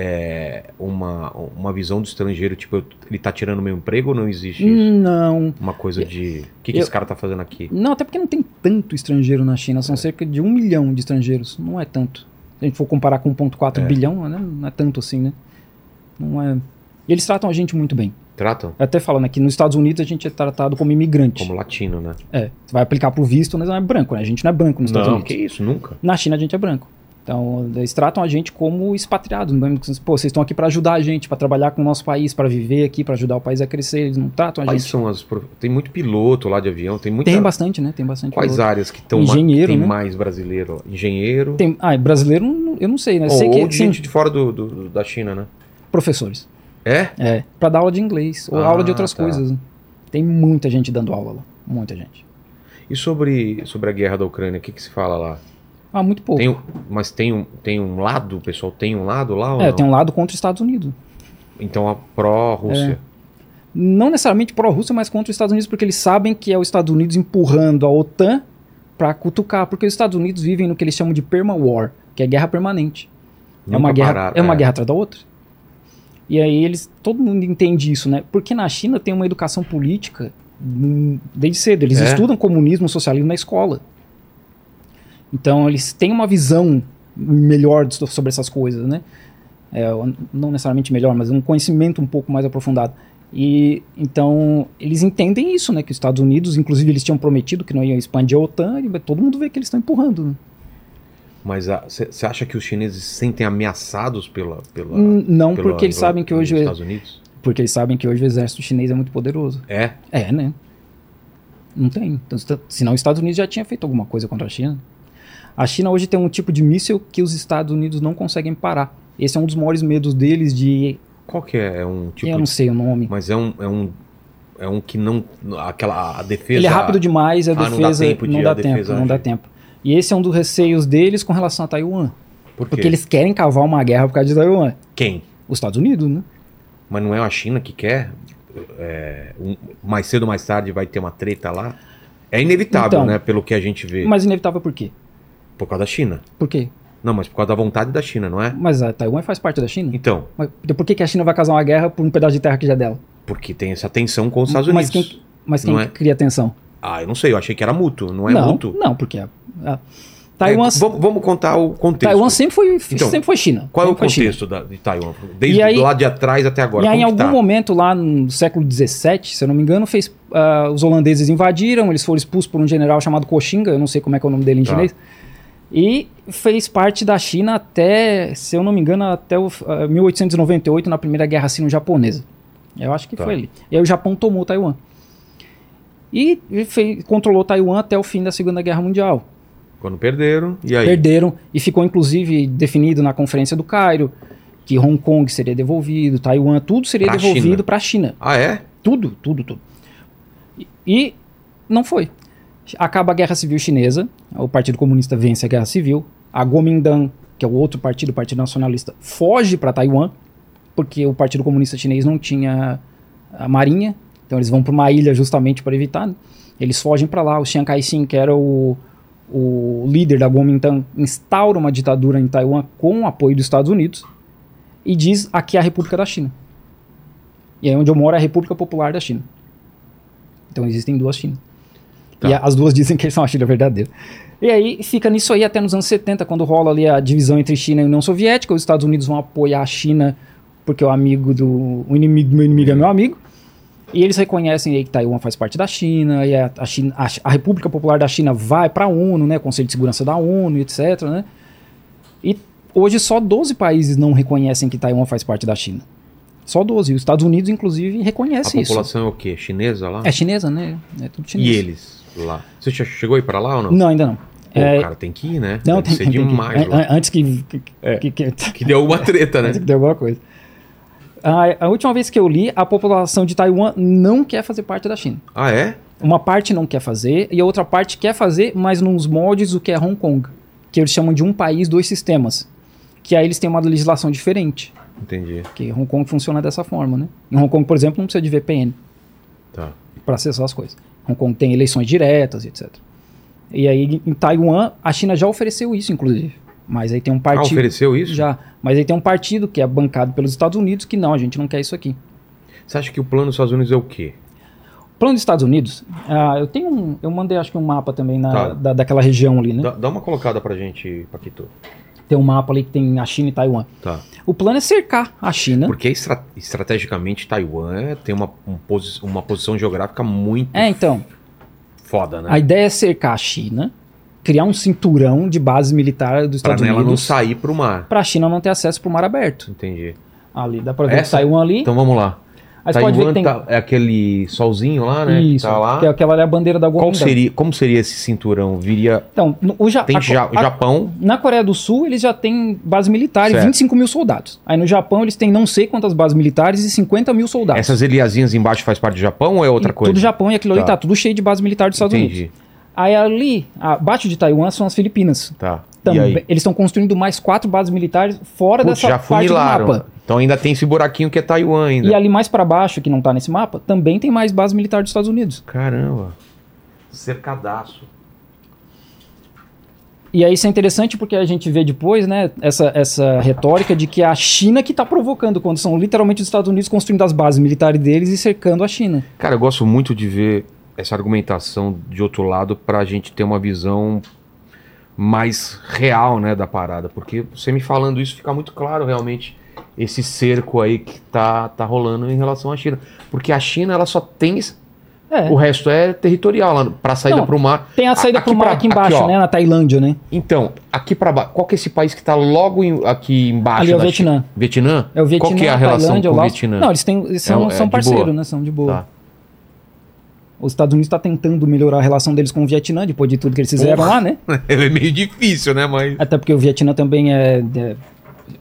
é, uma, uma visão do estrangeiro, tipo, eu- ele tá tirando meu emprego ou não existe isso? Não. Uma coisa de. O que, que eu- esse cara tá fazendo aqui? Não, até porque não tem tanto estrangeiro na China. É. São cerca de um milhão de estrangeiros. Não é tanto. Se a gente for comparar com 1,4 É. bilhão, né? não é tanto assim, né? Não é. E eles tratam a gente muito bem. Tratam até falando aqui, nos Estados Unidos a gente é tratado como imigrante. como latino, né? É, você vai aplicar pro visto, mas não é branco, né? A gente não é branco nos Estados Não, Unidos. que isso, nunca. Na China a gente é branco. Então, eles tratam a gente como expatriados. não é? Pô, vocês estão aqui para ajudar a gente, para trabalhar com o nosso país, para viver aqui, para ajudar o país a crescer. Eles não tratam a Quais gente. são as. Tem muito piloto lá de avião, tem muita. Tem bastante, né? Tem bastante. Quais piloto. áreas que estão Engenheiro, tem né? mais brasileiro? Engenheiro. Tem, ah, brasileiro, eu não sei, né? ou, sei que ou de sim, gente de fora do, do- da China, né? professores. É? É, para dar aula de inglês ou Ah, aula de outras tá. coisas. né? Tem muita gente dando aula lá, muita gente. E sobre, sobre a guerra da Ucrânia, o que, que se fala lá? Ah, muito pouco. Tem, mas tem um, tem um lado, o pessoal tem um lado lá ou é, não? tem um lado contra os Estados Unidos. Então a pró-Rússia. Não necessariamente pró-Rússia, mas contra os Estados Unidos, porque eles sabem que é os Estados Unidos empurrando a OTAN para cutucar, porque os Estados Unidos vivem no que eles chamam de perma-war, que é guerra permanente. É Nunca uma guerra, pararam, é uma é. guerra atrás da outra. E aí eles, todo mundo entende isso, né? Porque na China tem uma educação política hum, desde cedo. Eles É? estudam comunismo, socialismo na escola. Então eles têm uma visão melhor de- sobre essas coisas, né? É, não necessariamente melhor, mas um conhecimento um pouco mais aprofundado. E então eles entendem isso, né? Que os Estados Unidos, inclusive, eles tinham prometido que não iam expandir a OTAN, e todo mundo vê que eles estão empurrando. Né? Mas você acha que os chineses se sentem ameaçados pela. pela Não, pela- porque eles pela- sabem que hoje Estados Unidos? Porque eles sabem que hoje o exército chinês é muito poderoso. É. É, né? Não tem. Então, se- senão os Estados Unidos já tinha feito alguma coisa contra a China. A China hoje tem um tipo de míssil que os Estados Unidos não conseguem parar. Esse é um dos maiores medos deles de. Qual que é? É um tipo. eu não sei o nome. Mas é um. É um é um que não. Aquela. A defesa. Ele é rápido demais, a Ah, não dá defesa tempo de não a dá defesa tempo, não dá tempo. E esse é um dos receios deles com relação a Taiwan. Por quê? Porque eles querem cavar uma guerra por causa de Taiwan. Quem? Os Estados Unidos, né? Mas não é a China que quer? É, um- mais cedo ou mais tarde vai ter uma treta lá? É inevitável, Então. né? Pelo que a gente vê. Mas inevitável por quê? Por causa da China. Por quê? Não, mas por causa da vontade da China, não é? Mas a Taiwan faz parte da China. Então, Mas por que, que a China vai causar uma guerra por um pedaço de terra que já é dela? porque tem essa tensão com os Estados Unidos. Mas quem, mas quem é? cria tensão? Ah, eu não sei, eu achei que era mútuo, não é não, mútuo? não, porque a, a- Taiwan, É, vamos, vamos contar o contexto. Taiwan sempre foi, Então, sempre foi China. Qual é o contexto da, de Taiwan? Desde aí- lá de atrás até agora. E aí, em algum tá? momento, lá no século XVII, se eu não me engano, fez, ah, os holandeses invadiram, eles foram expulsos por um general chamado Koxinga, eu não sei como é é o nome dele em Tá. chinês, e fez parte da China até, se eu não me engano, até o, ah, 1898, na Primeira Guerra Sino-Japonesa. Eu acho que Tá. foi ali. E aí o Japão tomou Taiwan. E fez- controlou Taiwan até o fim da Segunda Guerra Mundial. Quando perderam, e aí? Perderam e ficou inclusive definido na Conferência do Cairo que Hong Kong seria devolvido, Taiwan, tudo seria Pra devolvido para a China. Ah, é? Tudo, tudo, tudo. E, e não foi. Acaba a Guerra Civil Chinesa, o Partido Comunista vence a Guerra Civil, a Kuomintang, que é o outro partido, o Partido Nacionalista, foge para Taiwan, porque o Partido Comunista Chinês não tinha a marinha, então eles vão para uma ilha justamente para evitar. né? Eles fogem para lá. O Chiang Kai-shek, que era o, o líder da Kuomintang, instaura uma ditadura em Taiwan com o apoio dos Estados Unidos e diz aqui é a República da China. E aí onde eu moro é a República Popular da China. Então existem duas Chinas. Tá. E as duas dizem que são a China verdadeira. E aí fica nisso aí até nos anos 70, quando rola ali a divisão entre China e União Soviética. Os Estados Unidos vão apoiar a China porque o amigo do. O inimigo do meu inimigo é meu amigo. E eles reconhecem aí que Taiwan faz parte da China, e a, a, China, a, a República Popular da China vai para a ONU, né, Conselho de Segurança da ONU, etc. Né? E hoje só 12 países não reconhecem que Taiwan faz parte da China. Só 12. E os Estados Unidos, inclusive, A reconhecem isso. população é o quê? Chinesa lá? É chinesa, né? É tudo chinês. E eles lá? Você já chegou aí pra lá ou não? Não, ainda não. Pô, É, cara, tem que ir, né? não, Deve tem, tem, que- lá. an- Antes que, que, É. que, que, Que deu uma treta, [LAUGHS] né? antes que dê alguma coisa. A, a última vez que eu li, a população de Taiwan não quer fazer parte da China. Ah, é? Uma parte não quer fazer e a outra parte quer fazer, mas nos moldes do que é Hong Kong, que eles chamam de um país, dois sistemas. Que aí eles têm uma legislação diferente, Entendi. que Hong Kong funciona dessa forma, né? Em Hong Kong, por exemplo, não precisa de VPN Tá. para acessar as coisas. Hong Kong tem eleições diretas, etc. E aí em Taiwan, a China já ofereceu isso, inclusive. Mas aí tem um Ah, partido. ofereceu isso? Já. Mas aí tem um partido que é bancado pelos Estados Unidos que não, a gente não quer isso aqui. Você acha que o plano dos Estados Unidos é o quê? O plano dos Estados Unidos, ah, eu tenho um. Eu mandei acho que um mapa também na, Tá. da, daquela região ali, né? Dá, dá uma colocada pra gente, Paquito. Tem um mapa ali que tem a China e Taiwan. Tá. O plano é cercar a China. Porque estra- estrategicamente Taiwan tem uma, um posi- uma posição geográfica muito É, então, foda, né? a ideia é cercar a China, criar um cinturão de base militar dos Pra Estados nela não Unidos sair pro mar. para a China não ter acesso para o mar aberto. Entendi. Ali, dá para ver Essa- Taiwan ali. Então vamos lá. Aí você pode ver que tem tá- é aquele solzinho lá, né? isso, que tá lá. que é aquela ali é a bandeira da Qual Guamindang. seria, como seria esse cinturão? Viria. Então, o Ja- Tem a- Ja- a- Japão. Na Coreia do Sul, eles já têm base militar e Certo. 25 mil soldados. Aí no Japão, eles têm não sei quantas bases militares e 50 mil soldados. Essas ilhazinhas embaixo faz parte do Japão ou é outra E coisa? Tudo Japão e aquilo ali Tá. tá tudo cheio de base militar dos Estados Unidos. Entendi. Aí ali, abaixo de Taiwan, são as Filipinas. Tá. Também, eles estão construindo mais quatro bases militares fora Putz, dessa já parte do mapa. Então ainda tem esse buraquinho que é Taiwan ainda. E ali mais pra baixo, que não tá nesse mapa, também tem mais base militar dos Estados Unidos. Caramba. Cercadaço. E aí isso é interessante porque a gente vê depois, né, essa, essa retórica de que é a China que tá provocando, quando são literalmente os Estados Unidos construindo as bases militares deles e cercando a China. Cara, eu gosto muito de ver essa argumentação de outro lado pra gente ter uma visão mais real, né, da parada. Porque você me falando isso fica muito claro realmente esse cerco aí que tá, tá rolando em relação à China. Porque a China, ela só tem... É. O resto é territorial, lá pra saída Não, pro mar. Tem a saída Aqui pro mar pra- aqui embaixo, aqui, né, na Tailândia, né? Então, aqui pra baixo, qual que é esse país que tá logo em- aqui embaixo Ali é o Vietnã. China? Vietnã? É o Vietnã, Qual que é a relação Tailândia, com o. Vietnã? Não, eles, têm, eles são, É, é são parceiros, né? São de boa. Tá. Os Estados Unidos estão tentando melhorar a relação deles com o Vietnã, depois de tudo que eles fizeram Porra. lá, né? [LAUGHS] É meio difícil, né? Mas. Até porque o Vietnã também é, é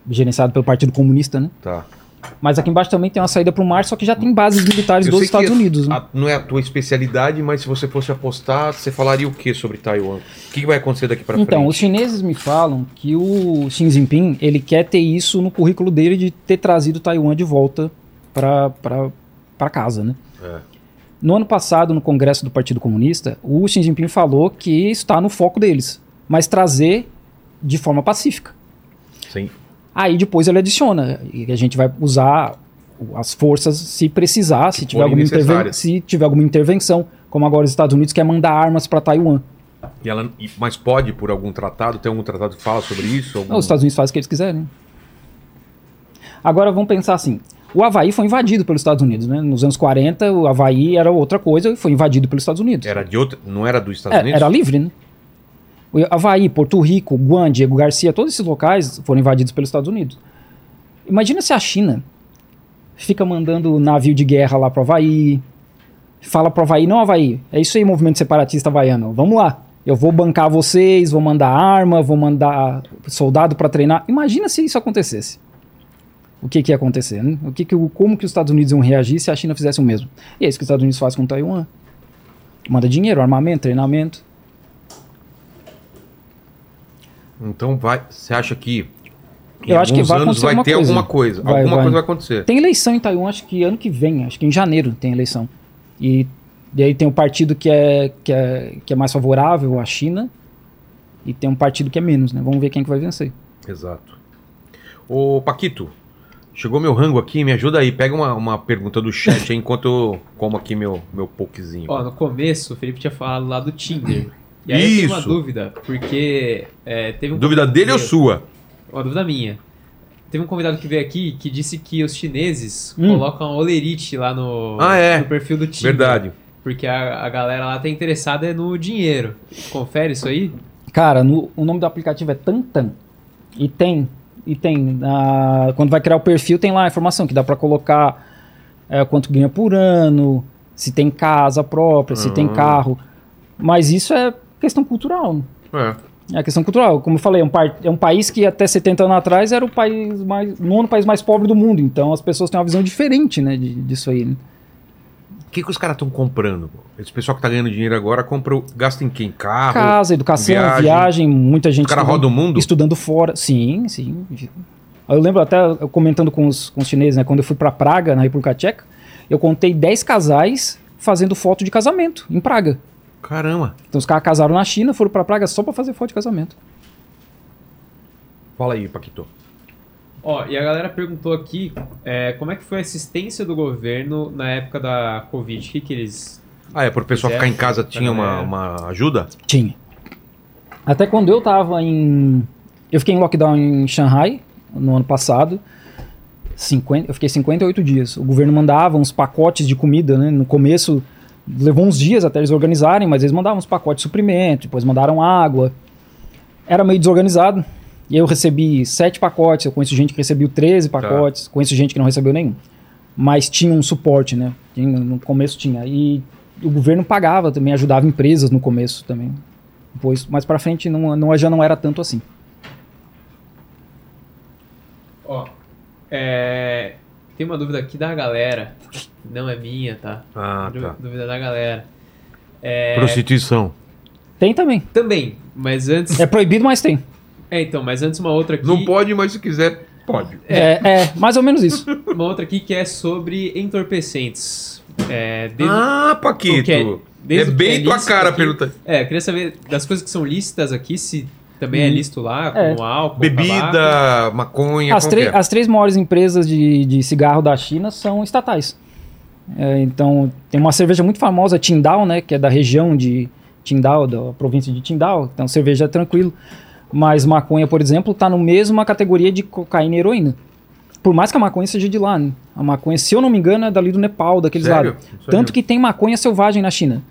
gerenciado pelo Partido Comunista, né? Tá. Mas aqui embaixo também tem uma saída pro mar, só que já tem bases militares Eu dos Estados que Unidos, né? a- não é a tua especialidade, mas se você fosse apostar, você falaria o que sobre Taiwan? O que, que vai acontecer daqui pra Então, os frente? chineses me falam que o Xi Jinping, ele quer ter isso no currículo dele de ter trazido Taiwan de volta para casa, né? É. No ano passado, no Congresso do Partido Comunista, o Xi Jinping falou que está no foco deles, mas trazer de forma pacífica. Sim. Aí depois ele adiciona, e a gente vai usar as forças se precisar, se tiver, alguma se tiver alguma intervenção, como agora os Estados Unidos quer mandar armas para Taiwan. E ela, mas pode, por algum tratado, tem algum tratado que fala sobre isso? Algum... Não, os Estados Unidos fazem o que eles quiserem. Agora vamos pensar assim: o Havaí foi invadido pelos Estados Unidos, né? Nos anos 40, o Havaí era outra coisa e foi invadido pelos Estados Unidos. Era de outra. Não era dos Estados É, Unidos? era livre, né? Havaí, Porto Rico, Guam, Diego Garcia, todos esses locais foram invadidos pelos Estados Unidos. Imagina se a China fica mandando navio de guerra lá pro Havaí, fala pro Havaí, não Havaí, é isso aí, movimento separatista havaiano, vamos lá. Eu vou bancar vocês, vou mandar arma, vou mandar soldado para treinar. Imagina se isso acontecesse. O que, que ia acontecer? Né? O que que, como que os Estados Unidos iam reagir se a China fizesse o mesmo? E é isso que os Estados Unidos faz com Taiwan. Manda dinheiro, armamento, treinamento. Então vai. Você acha que. em Eu acho que alguns vai anos acontecer vai alguma ter coisa. alguma coisa. Vai, alguma vai. coisa vai acontecer. Tem eleição em Taiwan, acho que ano que vem, acho que em janeiro tem eleição. E, e aí tem um partido que é, que, é, que é mais favorável à China e tem um partido que é menos, né? Vamos ver quem que vai vencer. Exato. Ô, Paquito, chegou meu rango aqui, me ajuda aí. Pega uma, uma pergunta do chat aí enquanto eu como aqui meu, meu pokezinho. Ó, no começo, o Felipe tinha falado lá do Tinder. E aí eu tenho uma Isso. dúvida, porque é, teve um Dúvida dele ou sua? Uma dúvida minha. Teve um convidado que veio aqui que disse que os chineses Hum. colocam olerite lá no, Ah, é. no perfil do Tinder. Verdade. Porque a, a galera lá tá interessada é no dinheiro. Confere isso aí? Cara, no- o nome do aplicativo é Tantan. E tem, e tem. ah, quando vai criar o perfil, tem lá a informação que dá pra colocar é, quanto ganha por ano, se tem casa própria, se tem Ah. carro. Mas isso é questão cultural. né? É. É a questão cultural. Como eu falei, é um, é um país que até 70 anos atrás era o país mais, nono país mais pobre do mundo. Então as pessoas têm uma visão diferente né, de- disso aí. né? O que, que os caras estão comprando? Esse pessoal que tá ganhando dinheiro agora compra, o- gasta em quem? Carro? Casa, educação, viagem. viagem, muita gente Os caras estudando- rodam o mundo? estudando fora. Sim, sim. Eu lembro até eu comentando com os, com os chineses, né? Quando eu fui pra Praga, na República Tcheca, eu contei 10 casais fazendo foto de casamento em Praga. Caramba. Então os caras casaram na China, foram pra Praga só pra fazer foto de casamento. Fala aí, Paquito. Ó, e a galera perguntou aqui é, como é que foi a assistência do governo na época da Covid. O que, que eles. Ah, é, por pessoal ficar em casa tinha uma, É. uma ajuda? Tinha. Até quando eu tava em, Eu fiquei em lockdown em Shanghai no ano passado. 50, eu fiquei 58 dias. O governo mandava uns pacotes de comida, né? No começo levou uns dias até eles organizarem, mas eles mandavam uns pacotes de suprimento, depois mandaram água. Era meio desorganizado. E eu recebi sete pacotes, eu conheço gente que recebeu 13 pacotes, conheço gente que não recebeu nenhum. Mas tinha um suporte, né? No começo tinha. E o governo pagava também, ajudava empresas no começo também. Depois, mais pra frente, não, não, já não era tanto assim. Ó, é, tem uma dúvida aqui da galera. Não é minha, tá? Ah, tá. Dúvida da galera. É, Prostituição. Tem também. também, mas antes. É proibido, mas tem. É, então, mas antes uma outra aqui. Não pode, mas se quiser, pode. É, é mais ou menos isso. [LAUGHS] Uma outra aqui que é sobre entorpecentes. É, desde, Ah, Paquito. é- É desde que bem tua lícito cara a pergunta. É, queria saber das coisas que são lícitas aqui, se também é Hum. lícito lá, como É. álcool, tabaco. Bebida, maconha, As, três- é? as três maiores empresas de, de cigarro da China são estatais. É, então, tem uma cerveja muito famosa, Qingdao, né, que é da região de Qingdao, da província de Qingdao. Então, cerveja é tranquilo. Mas maconha, por exemplo, está na mesma categoria de cocaína e heroína. Por mais que a maconha seja de lá. Né? A maconha, se eu não me engano, é dali do Nepal, daqueles Sério? lados. Tanto que tem maconha selvagem na China.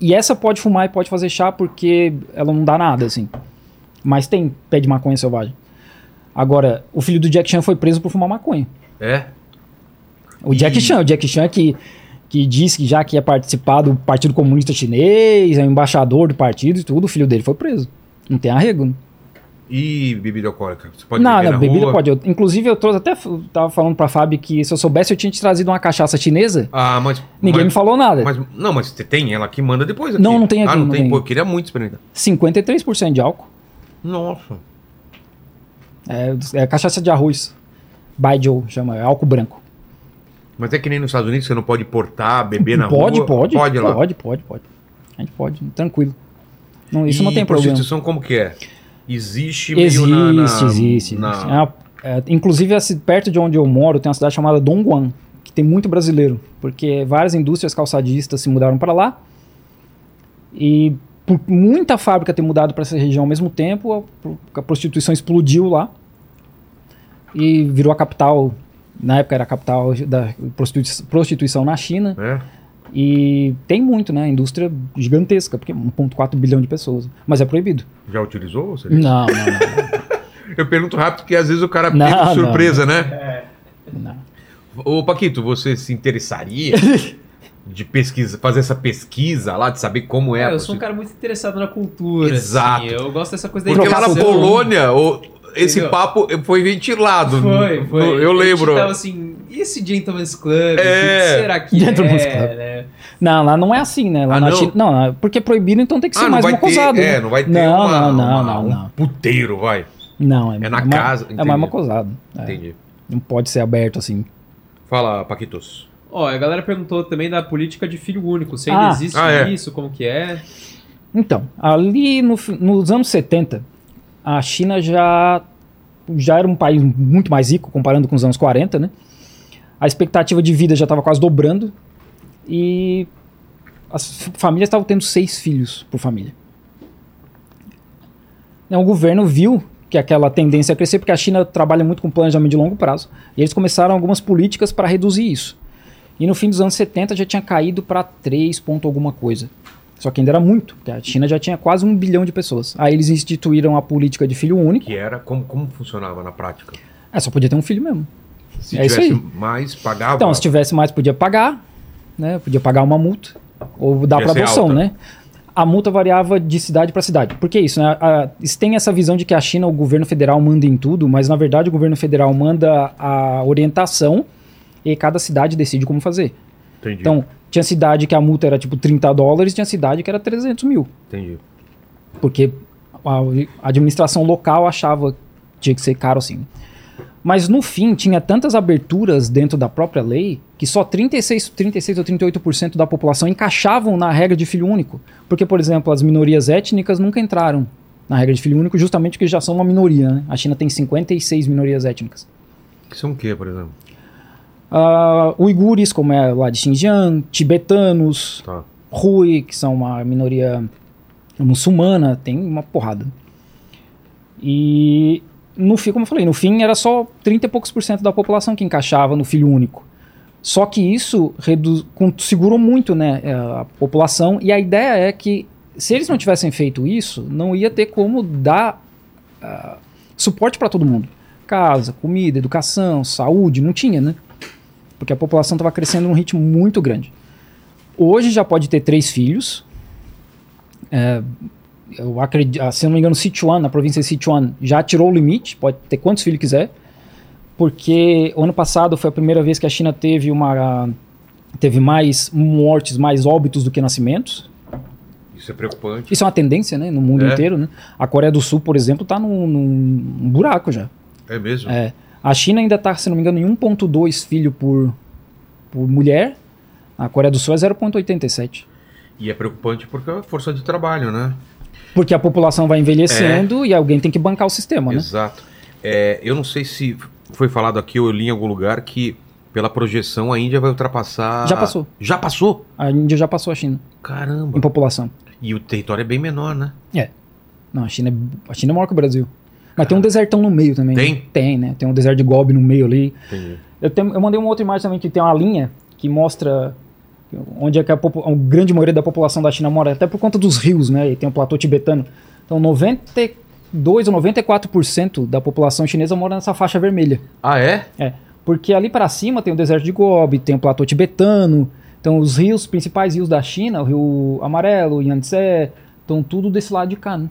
E essa pode fumar e pode fazer chá porque ela não dá nada, assim. Mas tem pé de maconha selvagem. Agora, o filho do Jack Chan foi preso por fumar maconha. É? O E- Jack Chan, o Jack Chan que, que disse que já que ia participar do Partido Comunista Chinês, é o embaixador do partido e tudo, o filho dele foi preso. Não tem arrego. né? E bebida alcoólica? Você pode não, beber não, na bebida rua? pode. Eu- inclusive, eu trouxe até. Tava falando pra Fábio que se eu soubesse, eu tinha te trazido uma cachaça chinesa. Ah, mas... Ninguém mas, me falou nada. Mas, não, mas você tem ela que manda depois aqui. Não, não tem aqui, Ah, não, não tem? tem. Pô, eu queria muito experimentar. 53% de álcool. Nossa. É, é cachaça de arroz. Baijiu, chama, é álcool branco. Mas é que nem nos Estados Unidos, você não pode portar, beber na pode, rua. pode, Pode lá. Pode, pode, pode. A gente pode, tranquilo. Não, isso E não tem problema. prostituição como que é? Existe Existe, meio na... na existe. na- existe. É uma- é, inclusive, perto de onde eu moro, tem uma cidade chamada Dongguan, que tem muito brasileiro, porque várias indústrias calçadistas se mudaram para lá. E por muita fábrica ter mudado para essa região ao mesmo tempo, a, a prostituição explodiu lá e virou a capital. Na época era a capital da prostitui- prostituição na China. É? E tem muito, né? Indústria gigantesca, porque 1,4 bilhão de pessoas. Mas é proibido. Já utilizou? Não, não, não. [LAUGHS] Eu pergunto rápido porque às vezes o cara Não, pega não, surpresa, né? não. Ô, Paquito, você se interessaria [LAUGHS] de pesquisa, fazer essa pesquisa lá, de saber como é, É, eu sou um cara muito interessado na cultura. Exato. assim, eu gosto dessa coisa da Porque lá na. Polônia, o- esse Entendeu? papo foi ventilado. Foi, foi. Eu gente lembro. tava assim, e esse Gentleman's Club? É. O que será que Gentleman's é, Club. né? Não, lá não é assim, né? Lá Ah, na não? China. Não, é porque é proibido, então tem que ser Ah, mais mocosado. ter, né? é, não vai ter não, uma, não, não, uma- não, um não. puteiro, vai. Não, é, É na mais- casa, É entendi. mais mocosado. É, Entendi. não pode ser aberto assim. Fala, Paquitos. Ó, a galera perguntou também da política de filho único. Se ainda Ah. existe Ah, é. isso, como que é? Então, ali no nos anos 70, a China já, já era um país muito mais rico comparando com os anos 40, né? A expectativa de vida já estava quase dobrando e as famílias estavam tendo seis filhos por família. Então, o governo viu que aquela tendência a crescer, porque a China trabalha muito com planejamento de longo prazo, e eles começaram algumas políticas para reduzir isso. E no fim dos anos 70 já tinha caído para 3 ponto alguma coisa. Só que ainda era muito, porque a China já tinha quase um bilhão de pessoas. Aí eles instituíram a política de filho único. Que era, como, como funcionava na prática? É, só podia ter um filho mesmo. Se É tivesse mais, pagava. Então, se tivesse mais, podia pagar, né? Podia pagar uma multa ou dar para adoção, né? A multa variava de cidade para cidade. Por que isso, né? A- eles têm essa visão de que a China, o governo federal manda em tudo, mas na verdade o governo federal manda a orientação e cada cidade decide como fazer. Entendi. Então, tinha cidade que a multa era tipo 30 dólares, tinha cidade que era 300 mil. Entendi. porque a administração local achava que tinha que ser caro assim. Mas no fim, tinha tantas aberturas dentro da própria lei que só 36, 36 ou 38% da população encaixavam na regra de filho único. Porque, por exemplo, as minorias étnicas nunca entraram na regra de filho único justamente porque já são uma minoria. Né? A China tem 56 minorias étnicas. Que são o quê, por exemplo? Ah, uigures, como é lá de Xinjiang, tibetanos, Tá. Hui, que são uma minoria muçulmana, tem uma porrada. E no fim, como eu falei, no fim era só 30 e poucos por cento da população que encaixava no filho único. Só que isso redu- segurou muito né, eh, a população, e a ideia é que se eles não tivessem feito isso, não ia ter como dar ah, suporte para todo mundo. Casa, comida, educação, saúde, não tinha, né? Porque a população estava crescendo num ritmo muito grande. Hoje já pode ter três filhos. É, eu acredito, se eu não me engano, Sichuan, na província de Sichuan, já tirou o limite, pode ter quantos filhos quiser, porque o ano passado foi a primeira vez que a China teve uma teve mais mortes, mais óbitos do que nascimentos. Isso é preocupante. Isso é uma tendência, né, no mundo É. inteiro, né? A Coreia do Sul, por exemplo, está num, num buraco já. É mesmo? É. A China ainda está, se não me engano, em 1.2 filho por, por mulher. A Coreia do Sul é 0.87. E é preocupante porque é força de trabalho, né? Porque a população vai envelhecendo e alguém tem que bancar o sistema, né? Exato. É, eu não sei se foi falado aqui ou eu li em algum lugar que, pela projeção, a Índia vai ultrapassar. Já passou. Já passou? A Índia já passou a China Caramba. em população. E o território é bem menor, né? Não, a China é, a China é maior que o Brasil. Mas tem um desertão no meio também. né? Tem? Tem, né? Tem um deserto de Gobi no meio ali. Entendi. Eu, tenho- eu mandei uma outra imagem também que tem uma linha que mostra onde é que a, a grande maioria da população da China mora, até por conta dos rios, né? E tem o platô tibetano. Então, 92 ou 94% da população chinesa mora nessa faixa vermelha. Ah, é? É, porque ali para cima tem o deserto de Gobi, tem o platô tibetano, então os rios, principais rios da China, o rio Amarelo, o Yangtze, estão tudo desse lado de cá, né?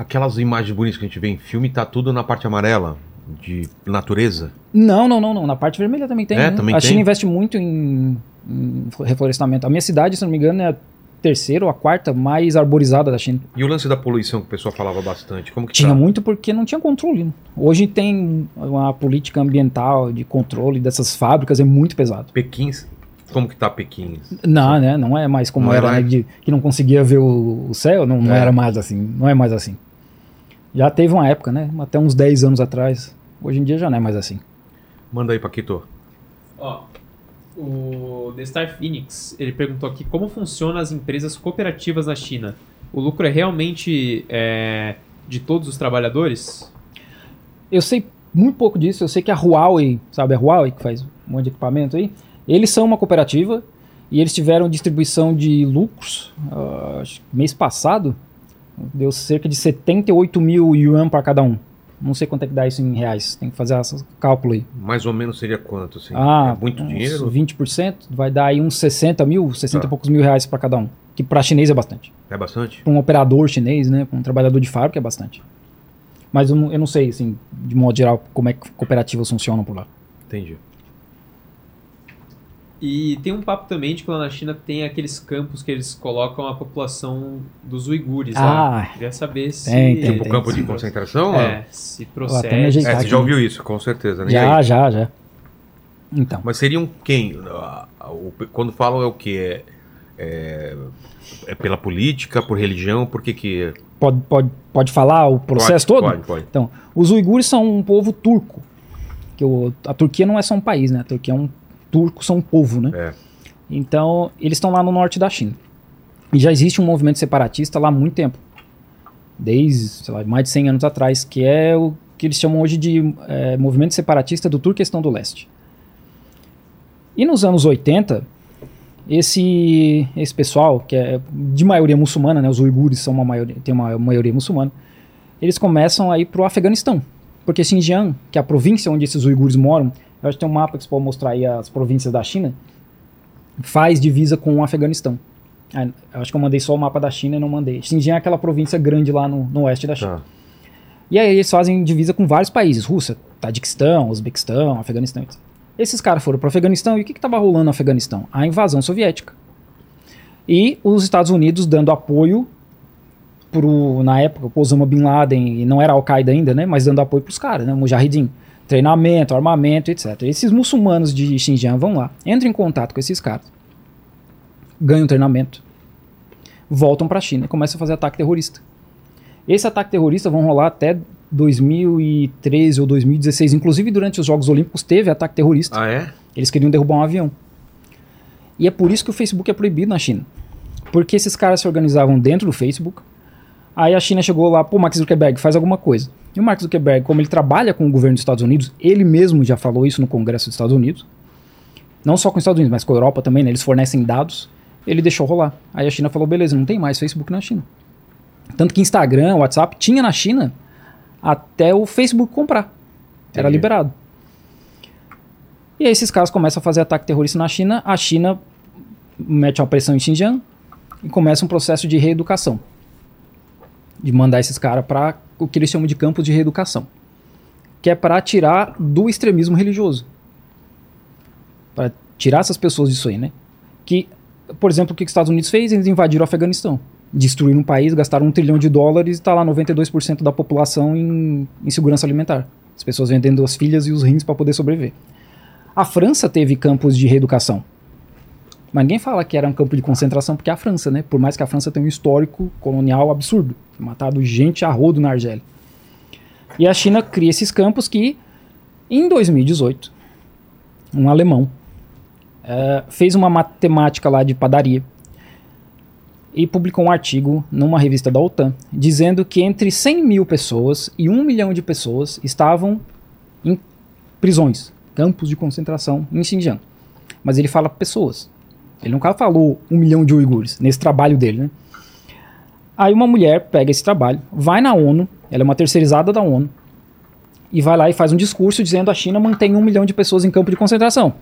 Aquelas imagens bonitas que a gente vê em filme, tá tudo na parte amarela, de natureza. Não, não, não, não. Na parte vermelha também tem. É, né? também a tem? China investe muito em, em reflorestamento. A minha cidade, se não me engano, é a terceira ou a quarta mais arborizada da China. E o lance da poluição que o pessoal falava bastante, como que Tinha tá? muito porque não tinha controle. né? Hoje tem uma política ambiental de controle dessas fábricas, é muito pesado. Pequim, como que tá Pequim? Não, né? Não é mais como Não é era, né? mais? de- que não conseguia ver o, o céu, não, não É. era mais assim. Não é mais assim. Já teve uma época, né? Até uns 10 anos atrás. Hoje em dia já não é mais assim. Manda aí, Paquito. Ó, o The Star Phoenix, ele perguntou aqui como funcionam as empresas cooperativas na China. O lucro é realmente é, de todos os trabalhadores? Eu sei muito pouco disso. Eu sei que a Huawei, sabe a Huawei que faz um monte de equipamento aí? Eles são uma cooperativa e eles tiveram distribuição de lucros. que mês passado deu cerca de 78 mil yuan para cada um. Não sei quanto é que dá isso em reais. Tem que fazer esse cálculo aí. Mais ou menos seria quanto, assim? Ah, é muito dinheiro? 20%, vai dar aí uns 60 mil, 60 Tá. e poucos mil reais para cada um. Que para chinês é bastante. É bastante? Para um operador chinês, né? Para um trabalhador de fábrica é bastante. Mas eu não, eu não sei, assim, de modo geral, como é que cooperativas funcionam por lá. Entendi. E tem um papo também de que lá na China tem aqueles campos que eles colocam a população dos uigures lá. Ah, Queria saber se... tem, tem, Tipo tem. campo de concentração? É, se até me procede. É, você já ouviu isso, com certeza, né? Já, já, já. Então, Mas seriam quem? Ah, o- Quando falam é o quê? É, é, é pela política, por religião, por que que... pode, pode, pode falar o processo Pode, todo? Pode, pode. Então, os uigures são um povo turco. Que o, a Turquia não é só um país, né? A Turquia é um turco, são um povo, né? É. Então, eles estão lá no norte da China. E já existe um movimento separatista lá há muito tempo. Desde, sei lá, mais de 100 anos atrás, que é o que eles chamam hoje de é, movimento separatista do Turquestão do Leste. E nos anos 80, esse, esse pessoal, que é de maioria muçulmana, né, os uigures são uma maioria, tem uma maioria muçulmana, eles começam a ir para o Afeganistão. Porque Xinjiang, que é a província onde esses uigures moram, eu acho que tem um mapa que você pode mostrar aí as províncias da China, faz divisa com o Afeganistão. Ah, acho que eu mandei só o mapa da China e não mandei. Xinjiang é aquela província grande lá no, no oeste da China. Tá. E aí eles fazem divisa com vários países: Rússia, Tadiquistão, Uzbequistão, Afeganistão. etc. Esses caras foram para o Afeganistão e o que estava rolando no Afeganistão? A invasão soviética. E os Estados Unidos dando apoio pro, na época, o Osama Bin Laden, e não era Al-Qaeda ainda, né? Mas dando apoio pros caras, né? Mujahideen. Treinamento, armamento, etc. Esses muçulmanos de Xinjiang vão lá, entram em contato com esses caras, ganham treinamento, voltam pra China e começam a fazer ataque terrorista. Esse ataque terrorista vão rolar até 2013 ou 2016. Inclusive, durante os Jogos Olímpicos teve ataque terrorista. Ah, é? Eles queriam derrubar um avião. E é por isso que o Facebook é proibido na China. Porque esses caras se organizavam dentro do Facebook, Aí a China chegou lá, pô, Max Zuckerberg, faz alguma coisa. E o Mark Zuckerberg, como ele trabalha com o governo dos Estados Unidos, ele mesmo já falou isso no Congresso dos Estados Unidos, não só com os Estados Unidos, mas com a Europa também, né? Eles fornecem dados, ele deixou rolar. Aí a China falou, beleza, não tem mais Facebook na China. Tanto que Instagram, WhatsApp, tinha na China até o Facebook comprar. Era liberado. E aí esses caras começam a fazer ataque terrorista na China, a China mete uma pressão em Xinjiang e começa um processo de reeducação. De mandar esses caras para o que eles chamam de campos de reeducação. Que é para tirar do extremismo religioso. Para tirar essas pessoas disso aí, né? Que, por exemplo, o que os Estados Unidos fez? Eles invadiram o Afeganistão. Destruíram um país, gastaram um trilhão de dólares e está lá 92% da população em, em segurança alimentar. As pessoas vendendo as filhas e os rins para poder sobreviver. A França teve campos de reeducação. Mas ninguém fala que era um campo de concentração porque a França, né? Por mais que a França tenha um histórico colonial absurdo. Matado gente a rodo na Argélia. E a China cria esses campos que, em 2018, um alemão eh, fez uma matemática lá de padaria e publicou um artigo numa revista da OTAN dizendo que entre 100 mil pessoas e 1 milhão de pessoas estavam em prisões, campos de concentração em Xinjiang. Mas ele fala pessoas. Ele nunca falou um milhão de uigures nesse trabalho dele, né? Aí uma mulher pega esse trabalho, vai na ONU, ela é uma terceirizada da ONU, e vai lá e faz um discurso dizendo a China mantém um milhão de pessoas em campo de concentração.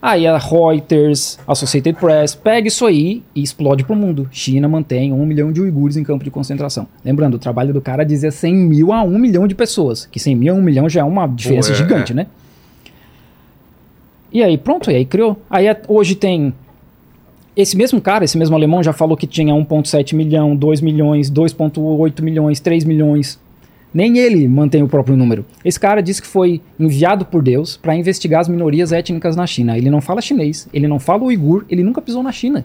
Aí a Reuters, Associated Press, pega isso aí e explode pro mundo. China mantém um milhão de uigures em campo de concentração. Lembrando, o trabalho do cara dizia 100 mil a 1 milhão de pessoas. Que 100 mil a 1 milhão já é uma diferença é, gigante, né? E aí, pronto, e aí criou. Aí a- hoje tem. Esse mesmo cara, esse mesmo alemão, já falou que tinha 1,7 milhão, 2 milhões, 2,8 milhões, 3 milhões. Nem ele mantém o próprio número. Esse cara disse que foi enviado por Deus para investigar as minorias étnicas na China. Ele não fala chinês, ele não fala uigur, ele nunca pisou na China.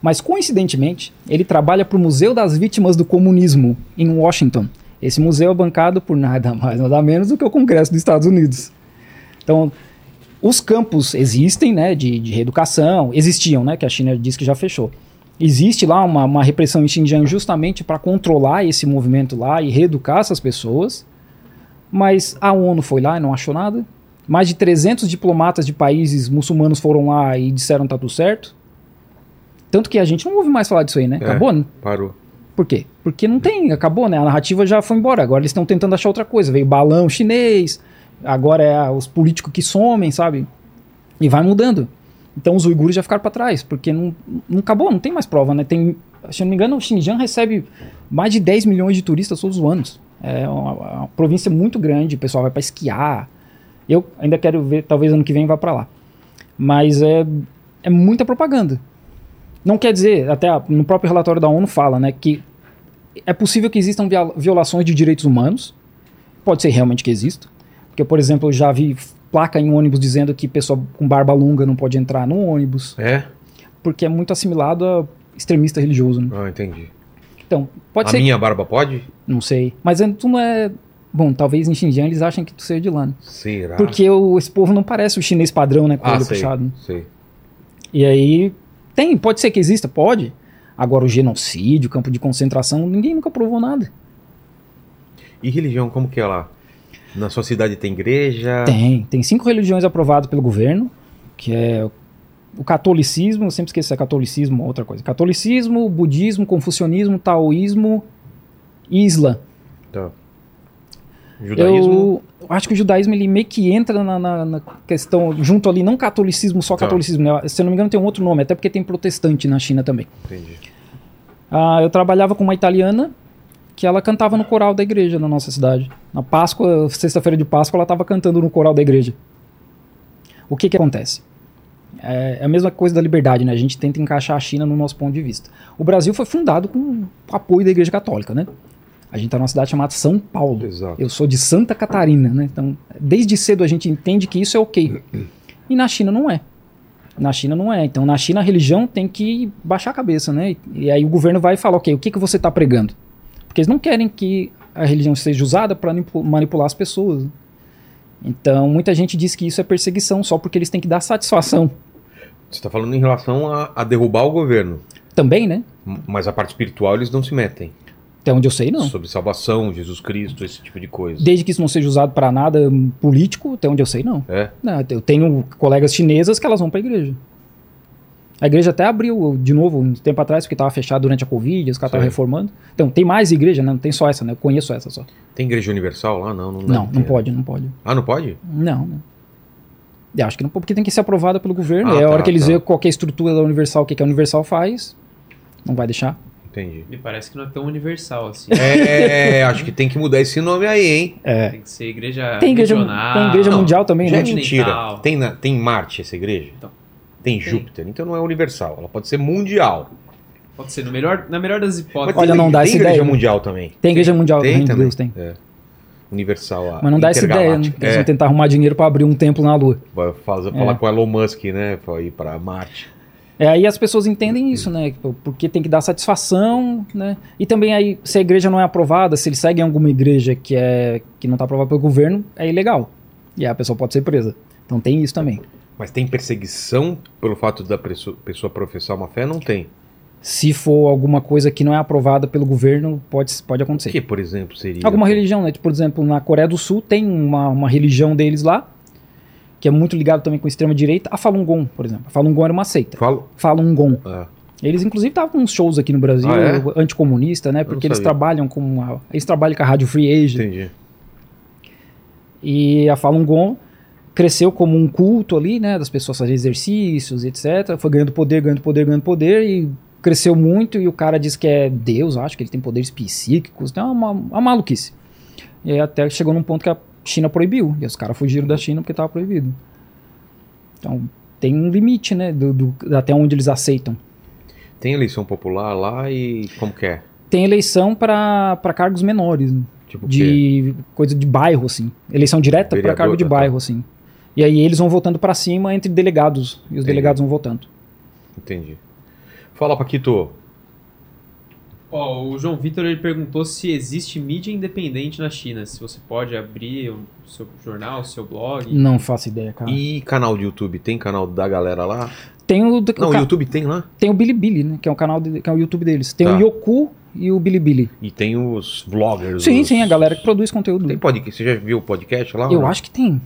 Mas coincidentemente, ele trabalha para o Museu das Vítimas do Comunismo em Washington. Esse museu é bancado por nada mais, nada menos do que o Congresso dos Estados Unidos. Então, os campos existem, né, de, de reeducação, existiam, né, que a China disse que já fechou. Existe lá uma, uma repressão em Xinjiang justamente para controlar esse movimento lá e reeducar essas pessoas, mas a ONU foi lá e não achou nada. Mais de 300 diplomatas de países muçulmanos foram lá e disseram tá tudo certo. Tanto que a gente não ouve mais falar disso aí, né? É. Acabou, né? Parou. Por quê? Porque não tem, acabou, né? A narrativa já foi embora. Agora eles estão tentando achar outra coisa. Veio balão chinês, agora é os políticos que somem, sabe? E vai mudando. Então os uigures já ficaram para trás, porque não, não acabou, não tem mais prova, né? Tem, se eu não me engano, o Xinjiang recebe mais de 10 milhões de turistas todos os anos. É uma, uma província muito grande, o pessoal vai para esquiar. Eu ainda quero ver, talvez ano que vem vá para lá. Mas é, é muita propaganda. Não quer dizer, até no próprio relatório da ONU fala, né, que é possível que existam violações de direitos humanos. Pode ser realmente que exista. Porque, por exemplo, eu já vi placa em ônibus dizendo que pessoa com barba longa não pode entrar no ônibus, É? porque é muito assimilado a extremista religioso. Né? Ah, entendi. Então, pode a ser. minha barba pode? Não sei. Mas é- tu não é. Bom, talvez em Xinjiang eles achem que tu seja de lá, né? Será? Porque o, esse povo não parece o chinês padrão, né? Com o Ah, olho sei, puxado. né? sei. E aí, tem, pode ser que exista, pode. Agora, o genocídio, campo de concentração, ninguém nunca provou nada. E religião, como que é lá? Na sua cidade tem igreja? Tem, tem cinco religiões aprovadas pelo governo, que é o catolicismo, eu sempre esqueço se é catolicismo ou outra coisa. Catolicismo, budismo, confucionismo, taoísmo e islã. Tá. Judaísmo? Eu acho que o judaísmo ele meio que entra na, na- na questão, junto ali, não catolicismo, só Tá. catolicismo, né? se eu não me engano tem um outro nome, até porque tem protestante na China também. Entendi. Ah, eu trabalhava com uma italiana que ela cantava no coral da igreja na nossa cidade. Na Páscoa, sexta-feira de Páscoa, ela estava cantando no coral da igreja. O que que acontece? É é a mesma coisa da liberdade, né? A gente tenta encaixar a China no nosso ponto de vista. O Brasil foi fundado com o apoio da Igreja Católica, né? A gente está numa cidade chamada São Paulo. Exato. Eu sou de Santa Catarina, né? Então, desde cedo a gente entende que isso é ok. [CLEARS THROAT] E na China não é. Na China não é. Então, na China a religião tem que baixar a cabeça, né? E, e aí o governo vai falar, ok, o que, que você está pregando? Porque eles não querem que a religião seja usada para manipular as pessoas. Então, muita gente diz que isso é perseguição só porque eles têm que dar satisfação. Você está falando em relação a, a derrubar o governo. Também, né? Mas a parte espiritual eles não se metem. Até onde eu sei, não. Sobre salvação, Jesus Cristo, esse tipo de coisa. Desde que isso não seja usado para nada político, até onde eu sei, não. É? Não, eu tenho colegas chinesas que elas vão pra igreja. A igreja até abriu de novo um tempo atrás, porque estava fechado durante a Covid, os caras estavam reformando. Então, tem mais igreja, né? Não tem só essa, né? Eu conheço essa só. Tem igreja universal lá? Não, não Não, não pode, não pode. Ah, não pode? Não, não. Eu acho que não pode, porque tem que ser aprovada pelo governo. Ah, é a hora tá, que eles tá. veem qual que é a estrutura da Universal, o que, que a Universal faz, não vai deixar. Entendi. Me parece que não é tão universal assim. É, acho que tem que mudar esse nome aí, hein? É. Tem que ser igreja Tem igreja, regional. tem igreja Não, mundial também, Já né? é mentira. Tem, na, tem em Marte essa igreja? Então. Tem em Júpiter. Então não é universal. Ela pode ser mundial. Pode ser, no melhor, na melhor das hipóteses. Olha, não dá tem essa igreja ideia, né? mundial também. Tem igreja mundial Tem também, também. Deus tem. É. Universal. a Mas não dá essa ideia, né? Eles É. vão tentar arrumar dinheiro pra abrir um templo na Lua. Vai fazer, falar É. com o Elon Musk, né? Pra ir pra Marte. É, aí as pessoas entendem isso, né? Tipo, Porque tem que dar satisfação, né? E também aí, se a igreja não é aprovada, se eles seguem alguma igreja que, é, que não está aprovada pelo governo, é ilegal. E aí a pessoa pode ser presa. Então tem isso também. Mas tem perseguição pelo fato da pessoa, professar uma fé? Não tem. Se for alguma coisa que não é aprovada pelo governo, pode, pode O acontecer. que, por exemplo, seria? Alguma religião, né? Tipo, Por exemplo, na Coreia do Sul tem uma, uma religião deles lá, que é muito ligado também com a extrema-direita, a Falun Gong, por exemplo. A Falun Gong era uma seita. Falo. Falun Gong. Ah, Eles, inclusive, estavam com uns shows aqui no Brasil, Ah, é? anticomunista, né? Porque eles trabalham com. A, eles trabalham com a Rádio Free Asia. entendi. E a Falun Gong cresceu como um culto ali, né? Das pessoas fazerem exercícios, etc. Foi ganhando poder, ganhando poder, ganhando poder e cresceu muito. E o cara diz que é Deus, acho que ele tem poderes psíquicos. Então é uma, uma maluquice. E aí até chegou num ponto que a China proibiu. E os caras fugiram da China porque estava proibido. Então tem um limite, né? Do, do- até onde eles aceitam. Tem eleição popular lá e como que é? Tem eleição para cargos menores, né? Tipo o quê? de coisa de bairro, assim. Eleição direta para cargo de tá, tá. bairro, assim. E aí eles vão votando para cima entre delegados. E os Entendi. delegados vão votando. Entendi. Fala, Paquito. Ó, o João Vitor ele perguntou se existe mídia independente na China. Se você pode abrir o seu jornal, o seu blog. Não faço ideia, cara. E canal de YouTube? Tem canal da galera lá? Tem o, do- Não, o YouTube tem lá. tem o Bilibili, né? Que é o canal de- que é o YouTube deles. Tem Tá. o Yoku e o Bilibili. E tem os vloggers. Sim, os- sim, a galera que produz conteúdo. Tem podcast? Você já viu o podcast lá? Eu não? acho que tem.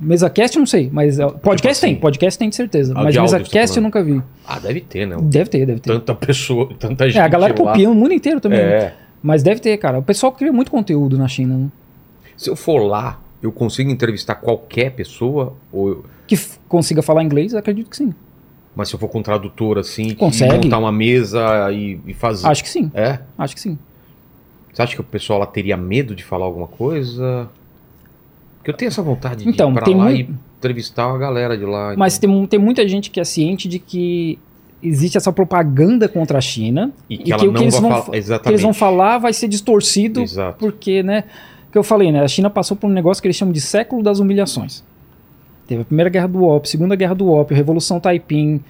MesaCast eu não sei, mas é, podcast assim, tem, podcast tem de certeza. ah, mas tá MesaCast eu nunca vi. Ah, deve ter, né? Deve ter, deve ter. Tanta pessoa, tanta gente É, a galera copia o mundo inteiro também. né? É. Mas deve ter, cara. O pessoal cria muito conteúdo na China, né? Se eu for lá, eu consigo entrevistar qualquer pessoa? Ou eu- Que consiga falar inglês, acredito que sim. Mas se eu for com um tradutor assim, que Consegue. montar uma mesa e, e fazer. Acho que sim, É? acho que sim. Você acha que o pessoal lá teria medo de falar alguma coisa? Porque eu tenho essa vontade de Então, ir pra tem lá e entrevistar a galera de lá. Mas tem, mu- tem muita gente que é ciente de que existe essa propaganda contra a China e que e que o que eles vão falar. fa- que eles vão falar vai ser distorcido Exato. porque, né, que eu falei, né, a China passou por um negócio que eles chamam de século das humilhações. Teve a primeira guerra do Op, segunda guerra do a Revolução Taiping,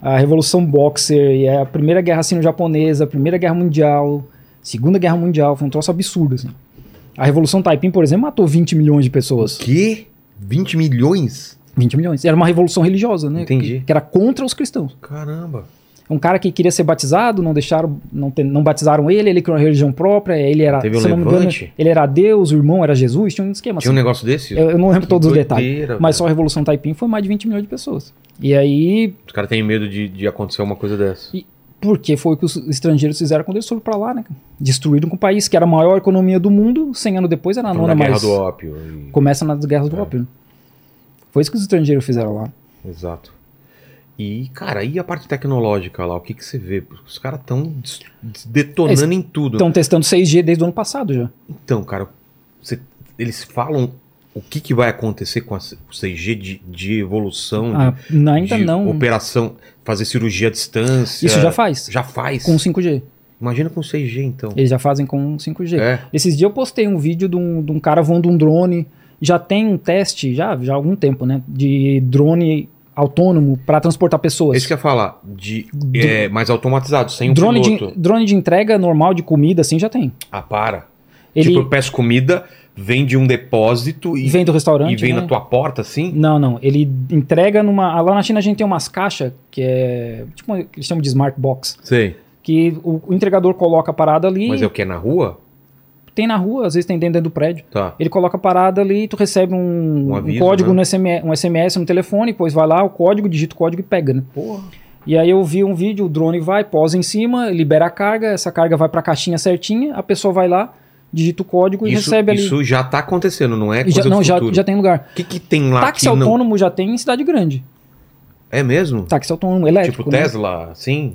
a Revolução Boxer, e a primeira guerra sino-japonesa, a primeira guerra mundial, segunda guerra mundial, foi um troço absurdo, assim. A Revolução Taiping, por exemplo, matou 20 milhões de pessoas. Que? 20 milhões? 20 milhões. Era uma revolução religiosa, né? Entendi. Que, que era contra os cristãos. Caramba. Um cara que queria ser batizado, não deixaram, não, te- não batizaram ele, ele criou uma religião própria, ele era, Teve um se eu não me engano, levante? ele era Deus, o irmão era Jesus, tinha um esquema Tinha um assim. negócio desse? Eu, eu não lembro Que todos os doideira, detalhes, mas só a Revolução Taiping foi mais de 20 milhões de pessoas. E aí, Os caras têm medo de, de acontecer uma coisa dessa. Porque foi o que os estrangeiros fizeram quando eles foram pra lá, né? Destruíram com o país que era a maior economia do mundo, 100 anos depois era a nona na guerra mais. do ópio. e- Começa nas guerras do É. ópio. né? Foi isso que os estrangeiros fizeram lá. Exato. E, cara, e a parte tecnológica lá? O que, que você vê? Os caras estão detonando em tudo. Estão testando 6G desde o ano passado já. Então, cara, você- eles falam o que, que vai acontecer com a c- o 6G de, de evolução, Ah, de, ainda de não. operação, fazer cirurgia à distância. Isso já faz. Já faz. Com 5G. Imagina com 6G, então. Eles já fazem com 5G. É. Esses dias eu postei um vídeo de um, de um cara voando um drone. Já tem um teste, já, já há algum tempo, né? De drone autônomo para transportar pessoas. Esse que eu ia falar, de, é, mais automatizado, sem o drone, de, piloto. drone de entrega normal de comida, assim, já tem. Ah, para. Ele Tipo, eu peço comida, vem de um depósito e, vem do restaurante. e vem né? na tua porta, assim? Não, não. Ele entrega numa. Lá na China a gente tem umas caixas que é. Tipo, eles chamam de smart box. Sei. Que o, o entregador coloca a parada ali, Mas é o que? É na rua? tem na rua, às vezes tem dentro do prédio. Tá. Ele coloca a parada ali e tu recebe um, Um um aviso, código né? no SMS, um SMS no telefone, depois vai lá, o código, digita o código e pega, né? Porra. E aí eu vi um vídeo, o drone vai, posa em cima, libera a carga, essa carga vai pra caixinha certinha, a pessoa vai lá, digita o código e Isso, recebe ali. isso já tá acontecendo, não é E coisa já, não, já, já tem lugar. O que, que tem lá Táxi que não... autônomo já tem em cidade grande. É mesmo? Táxi autônomo elétrico. tipo né? Tesla, sim?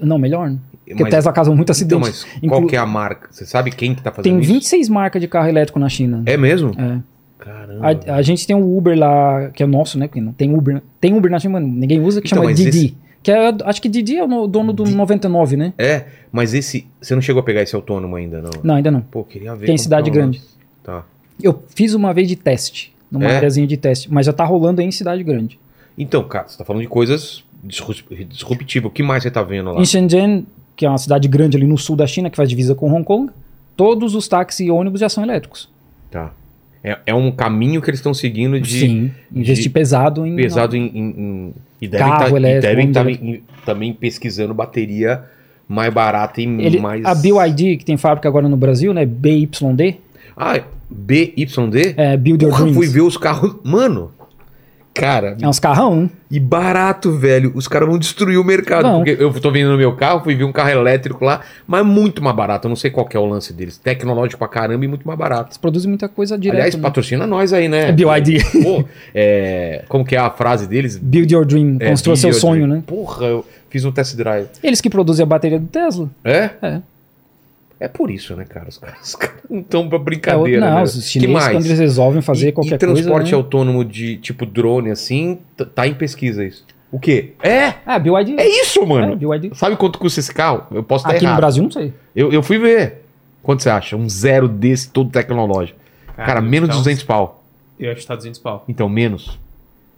Não, melhor, né? Porque Mas- Tesla causa muito Então, acidente. mas Inclu- qual que é a marca? Você sabe quem que tá fazendo Tem isso? 26 marcas de carro elétrico na China. É mesmo? É. Caramba. A, a gente tem um Uber lá, que é nosso, né? Porque não tem Uber. Tem Uber na China, mas ninguém usa, que Então, chama mas Didi. esse- Que é, acho que Didi é o no- dono do 99, né? É, mas esse... Você não chegou a pegar esse autônomo ainda, não? Não, ainda não. Pô, queria ver Tem cidade o grande. Tá. Eu fiz uma vez de teste, numa É? de teste, mas já tá rolando em cidade grande. Então, cara, você tá falando de coisas disru- disruptivas. O que mais você tá vendo lá? Em Shenzhen, que é uma cidade grande ali no sul da China, que faz divisa com Hong Kong, todos os táxis e ônibus já são elétricos. Tá. É, é um caminho que eles estão seguindo de Sim, investir de- pesado em... pesado em, em- em- e devem Carro tá, e elétrico, devem tá em- também pesquisando bateria mais barata e Ele, mais A BYD, que tem fábrica agora no Brasil, né? BYD, Ah, BYD? é Build Your Porra, Dreams. fui ver os carros, mano. Cara, É uns carrão, e barato, velho. Os caras vão destruir o mercado. Vão. Porque eu tô vendo no meu carro, fui ver um carro elétrico lá, mas muito mais barato. Eu não sei qual é o lance deles. Tecnológico pra caramba e muito mais barato. Eles produzem muita coisa direto. Aliás, né? patrocina nós aí, né? É BYD. Pô, é, como que é a frase deles? Build Your Dream, É, construa seu sonho, Your- né? Porra, eu fiz um test drive. Eles que produzem a bateria do Tesla. É? É. É por isso, né, cara? Os caras, [LAUGHS] os caras não estão pra É, brincadeira, não, né? os que chineses, mais? quando eles resolvem fazer e, qualquer e transporte coisa. Né? autônomo de tipo drone assim, tá em pesquisa isso. O quê? É! Ah, BYD. É isso, mano! É, BYD. Sabe quanto custa esse carro? Eu posso estar Aqui no errado. Brasil, não sei. Eu, eu fui ver. Quanto você acha? Um zero desse, todo tecnológico. Cara, menos de então, 200 pau. Eu acho que tá 200 pau. Então, menos.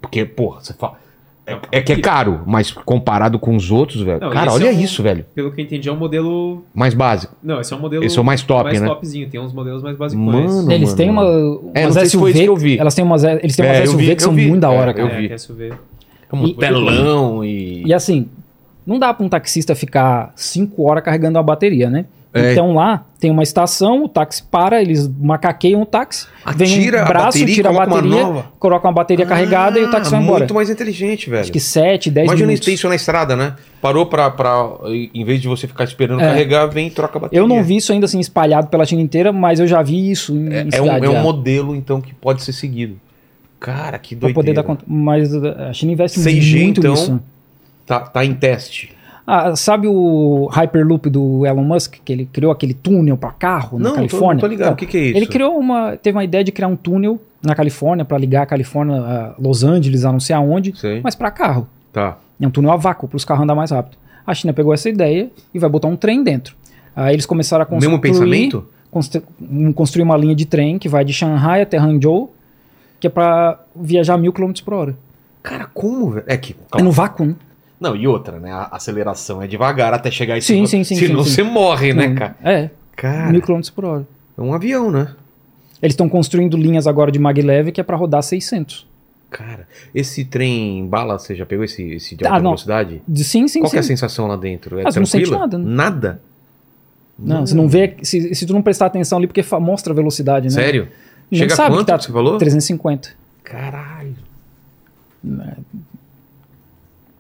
Porque, porra, você fala... É, é que é caro, mas comparado com os outros, velho. Não, cara, olha é um- isso, velho. Pelo que eu entendi, é um modelo. Mais básico. Não, esse é um modelo. Esse é o mais top, mais né? topzinho. Tem uns modelos mais básicos. Mano, eles mano, têm uma, É, umas SUV, que eu vi. Elas têm umas, eles têm umas É, eu SUV vi, que eu são vi. muito da É, hora, eu cara. é, vi. que é SUV. É um E- telão e... E assim, não dá pra um taxista ficar 5 horas carregando a bateria, né? É. Então lá tem uma estação, o táxi para, eles macaqueiam o táxi, vem Atira um a braço, bateria e tira a uma bateria, nova. coloca uma bateria carregada e o táxi vai embora. Ah, Muito mais inteligente, velho. Acho que 7, 10 Imagina minutos. isso na estrada, né? Parou pra, pra. Em vez de você ficar esperando É. carregar, vem e troca a bateria. Eu não vi isso ainda assim espalhado pela China inteira, mas eu já vi isso em, É, em é um, é um modelo, então, que pode ser seguido. Cara, que Pra doideira. poder dar conta. Mas a China investe 6G, muito então, nisso. Tá, tá em teste. Ah, sabe o Hyperloop do Elon Musk, que ele criou aquele túnel para carro na não, Califórnia? tô, tô ligado. Então, o que, que é isso? Ele criou uma, teve uma ideia de criar um túnel na Califórnia para ligar a Califórnia a Los Angeles, a não sei aonde, Sei. mas para carro. Tá. É um túnel a vácuo para os carros andar mais rápido. A China pegou essa ideia e vai botar um trem dentro. Aí eles começaram a construir, mesmo pensamento? constru- construir uma linha de trem que vai de Shanghai até Hangzhou, que é para viajar mil km por hora. Cara, como, velho? É que. É no vácuo, né? Não, e outra, né? A aceleração é devagar até chegar em Sim, cima. sim, sim, Senão sim, sim. você morre, né, cara? É, Cara, mil km por hora. é um avião, né? Eles estão construindo linhas agora de maglev que é para rodar 600. Cara, esse trem bala, você já pegou esse, esse de Ah, alta não. velocidade? De, sim, sim, Qual que é a sim. sensação lá dentro? É Ah, você não sente tranquila? nada, né? Nada? Não, você não vê. Se, se tu não prestar atenção ali, porque mostra a velocidade, né? Sério? Chega a quanto que tá que você falou? 350. Caralho.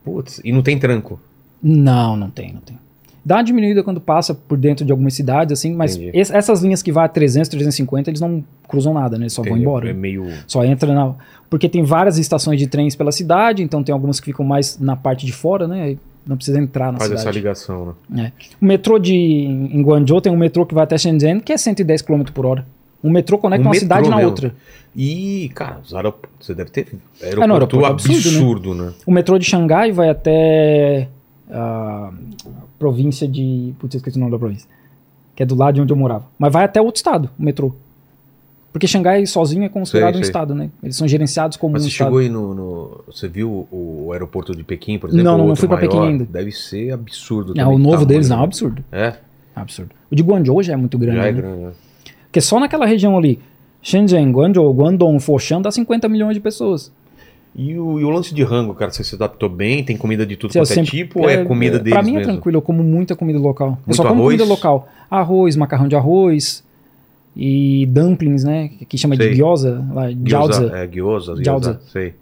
Putz, e não tem tranco. Não, não tem, não tem. Dá uma diminuída quando passa por dentro de algumas cidades, assim, mas es- essas linhas que vai a 300, 350, eles não cruzam nada, né? Eles só vão embora. É meio. Só entra na. Porque tem várias estações de trens pela cidade, então tem algumas que ficam mais na parte de fora, né? Aí não precisa entrar na Faz essa cidade. ligação, né? O metrô de em Guangzhou tem um metrô que vai até Shenzhen, que é 110 km por hora. Um metrô conecta Um uma metrô cidade na mesmo. outra. E, cara, os aeroportos. Você deve ter. Aeroporto, no aeroporto é absurdo, absurdo, né? O metrô de Xangai vai até a província de. Putz, eu esqueci o nome da província. Que é do lado de onde eu morava. Mas vai até outro estado, o metrô. Porque Xangai sozinho é considerado Sei, um sei. estado, né? Eles são gerenciados como Mas um você estado. chegou aí no, no- Você viu o, aeroporto de Pequim, por exemplo? Não, não, não fui pra Pequim ainda. Deve ser absurdo. É, também, o novo deles não, é um né? absurdo. É, Absurdo. O de Guangzhou já é muito grande. já é né? grande. né? Porque só naquela região ali, Shenzhen, Guangzhou, Guangdong, Foshan, dá 50 milhões de pessoas. E o, e o lance de rango, cara, você se adaptou bem? Tem comida de tudo eu quanto é tipo ou é comida deles Pra mim é mesmo? tranquilo, eu como muita comida local. eu Muito só como arroz? comida local. Arroz, macarrão de arroz e dumplings, né? Que chama Sei. de gyoza, lá, Gyoza, gyoza. É, gyoza, gyoza, Gyoza. sei.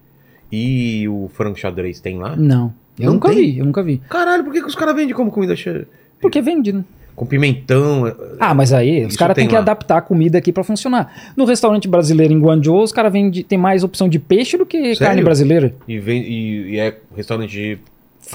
E o frango xadrez tem lá? Não, eu Não nunca tem? vi, eu nunca vi. Caralho, por que, que os caras vendem como comida cheia? Porque vende, né? Com pimentão? é- Ah, mas aí os caras tem têm que lá. adaptar a comida aqui pra funcionar. No restaurante brasileiro em Guangzhou, os caras tem mais opção de peixe do que Sério? carne brasileira. E, vem, e, e é restaurante de...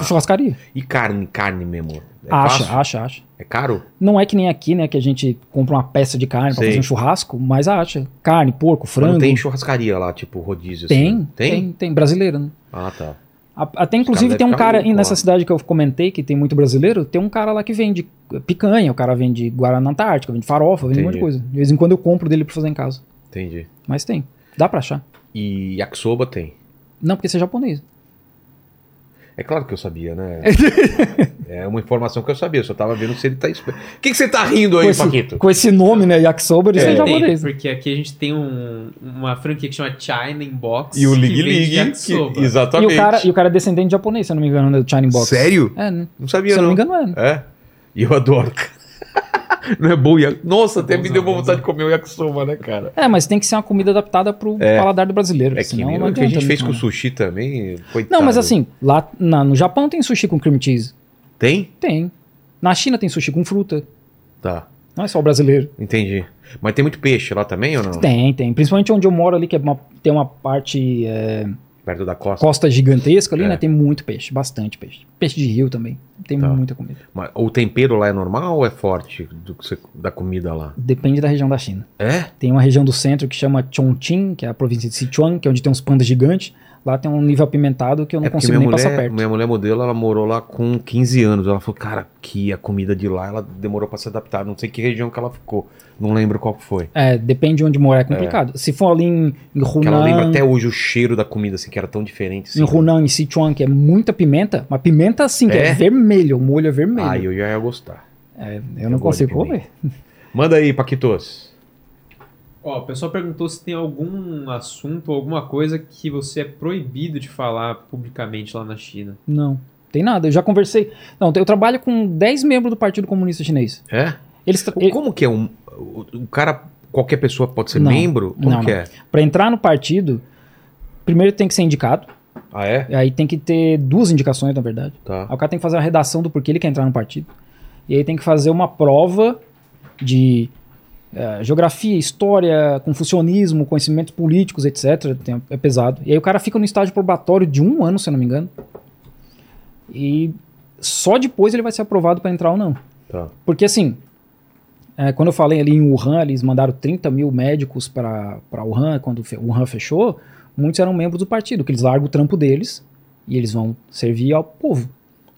Churrascaria. E carne, carne mesmo? É acha, fácil? acha, acha. É caro? Não é que nem aqui, né, que a gente compra uma peça de carne pra Sei. fazer um churrasco, mas acha. Carne, porco, Mas frango. não tem churrascaria lá, tipo rodízio Tem, assim? tem, tem, brasileira, né? Ah, tá. Até inclusive tem um cara louco nessa cidade que eu comentei, que tem muito brasileiro, tem um cara lá que vende picanha, o cara vende Guaraná Antártica, vende farofa, vende um monte de Entendi. coisa. De vez em quando eu compro dele pra fazer em casa. Entendi. Mas tem. Dá pra achar. E yakisoba tem. Não, porque você é japonês. É claro que eu sabia, né? [LAUGHS] é uma informação que eu sabia, eu só tava vendo se ele tá... O que, que você tá rindo aí, Com esse, Paquito? com esse nome, né? Yakisoba, ele É. é, Tem, japonês. porque aqui a gente tem um- uma franquia que chama China Inbox. E o Lig, yakisoba. que- E exatamente. o, cara, e o cara é descendente de japonês, se eu não me engano, né, do China Box. Sério? É, né? Não sabia, Se eu não. não me engano, é. né? É? E eu adoro. [LAUGHS] não é bom? yak- Nossa, até me deu vontade de comer o yakisoba, né, cara? É, mas tem que ser uma comida adaptada pro É. paladar do brasileiro. É que senão não o que a gente fez né? com o sushi também, coitado. Não, mas assim, lá na- no Japão tem sushi com cream cheese. Tem? Tem. Na China tem sushi com fruta. Tá, Não é só o brasileiro. entendi. Mas tem muito peixe lá também ou não? Tem, tem. Principalmente onde eu moro ali, que é uma- tem uma parte é, Perto da costa. costa gigantesca ali, É. né? Tem muito peixe, bastante peixe. Peixe de rio também. Tem Tá. muita comida. Mas o tempero lá é normal ou é forte do você- da comida lá? Depende da região da China. É? Tem uma região do centro que chama Chongqing, que é a província de Sichuan, que é onde tem uns pandas gigantes. Lá tem um nível apimentado que eu não é consigo nem passar mulher, perto. minha mulher modelo, ela morou lá com 15 anos. Ela falou, cara, que a comida de lá, ela demorou pra se adaptar. Não sei que região que ela ficou. Não lembro qual foi. É, depende de onde morar, é complicado. Se for ali em, em Porque ela lembra Hunan, até hoje o cheiro da comida, assim, que era tão diferente. Assim. em Hunan, em Sichuan, que é muita pimenta, uma pimenta assim, que é, É? vermelho, o molho é vermelho. Ah, eu já ia gostar. É, eu não Eu de consigo comer. [LAUGHS] Manda aí, Paquitos. Ó, o pessoal perguntou se tem algum assunto ou alguma coisa que você é proibido de falar publicamente lá na China. Não, tem nada. Eu já conversei. Não, eu trabalho com 10 membros do Partido Comunista Chinês. É? Eles Como que é um. O, cara, qualquer pessoa pode ser Não. membro? Como Não, que não. é? Para entrar no partido, primeiro tem que ser indicado. Ah, é? Aí tem que ter duas indicações, na verdade. Tá. Aí o cara tem que fazer a redação do porquê ele quer entrar no partido. E aí tem que fazer uma prova de eh, geografia, história, confucionismo, conhecimentos políticos, etc. Tem- é pesado. E aí o cara fica no estágio probatório de um ano, se eu não me engano. E só depois ele vai ser aprovado para entrar ou não. Tá. Porque assim, é, quando eu falei ali em Wuhan, eles mandaram 30 mil médicos para Wuhan, quando Wuhan fechou, muitos eram membros do partido, que eles largam o trampo deles e eles vão servir ao povo.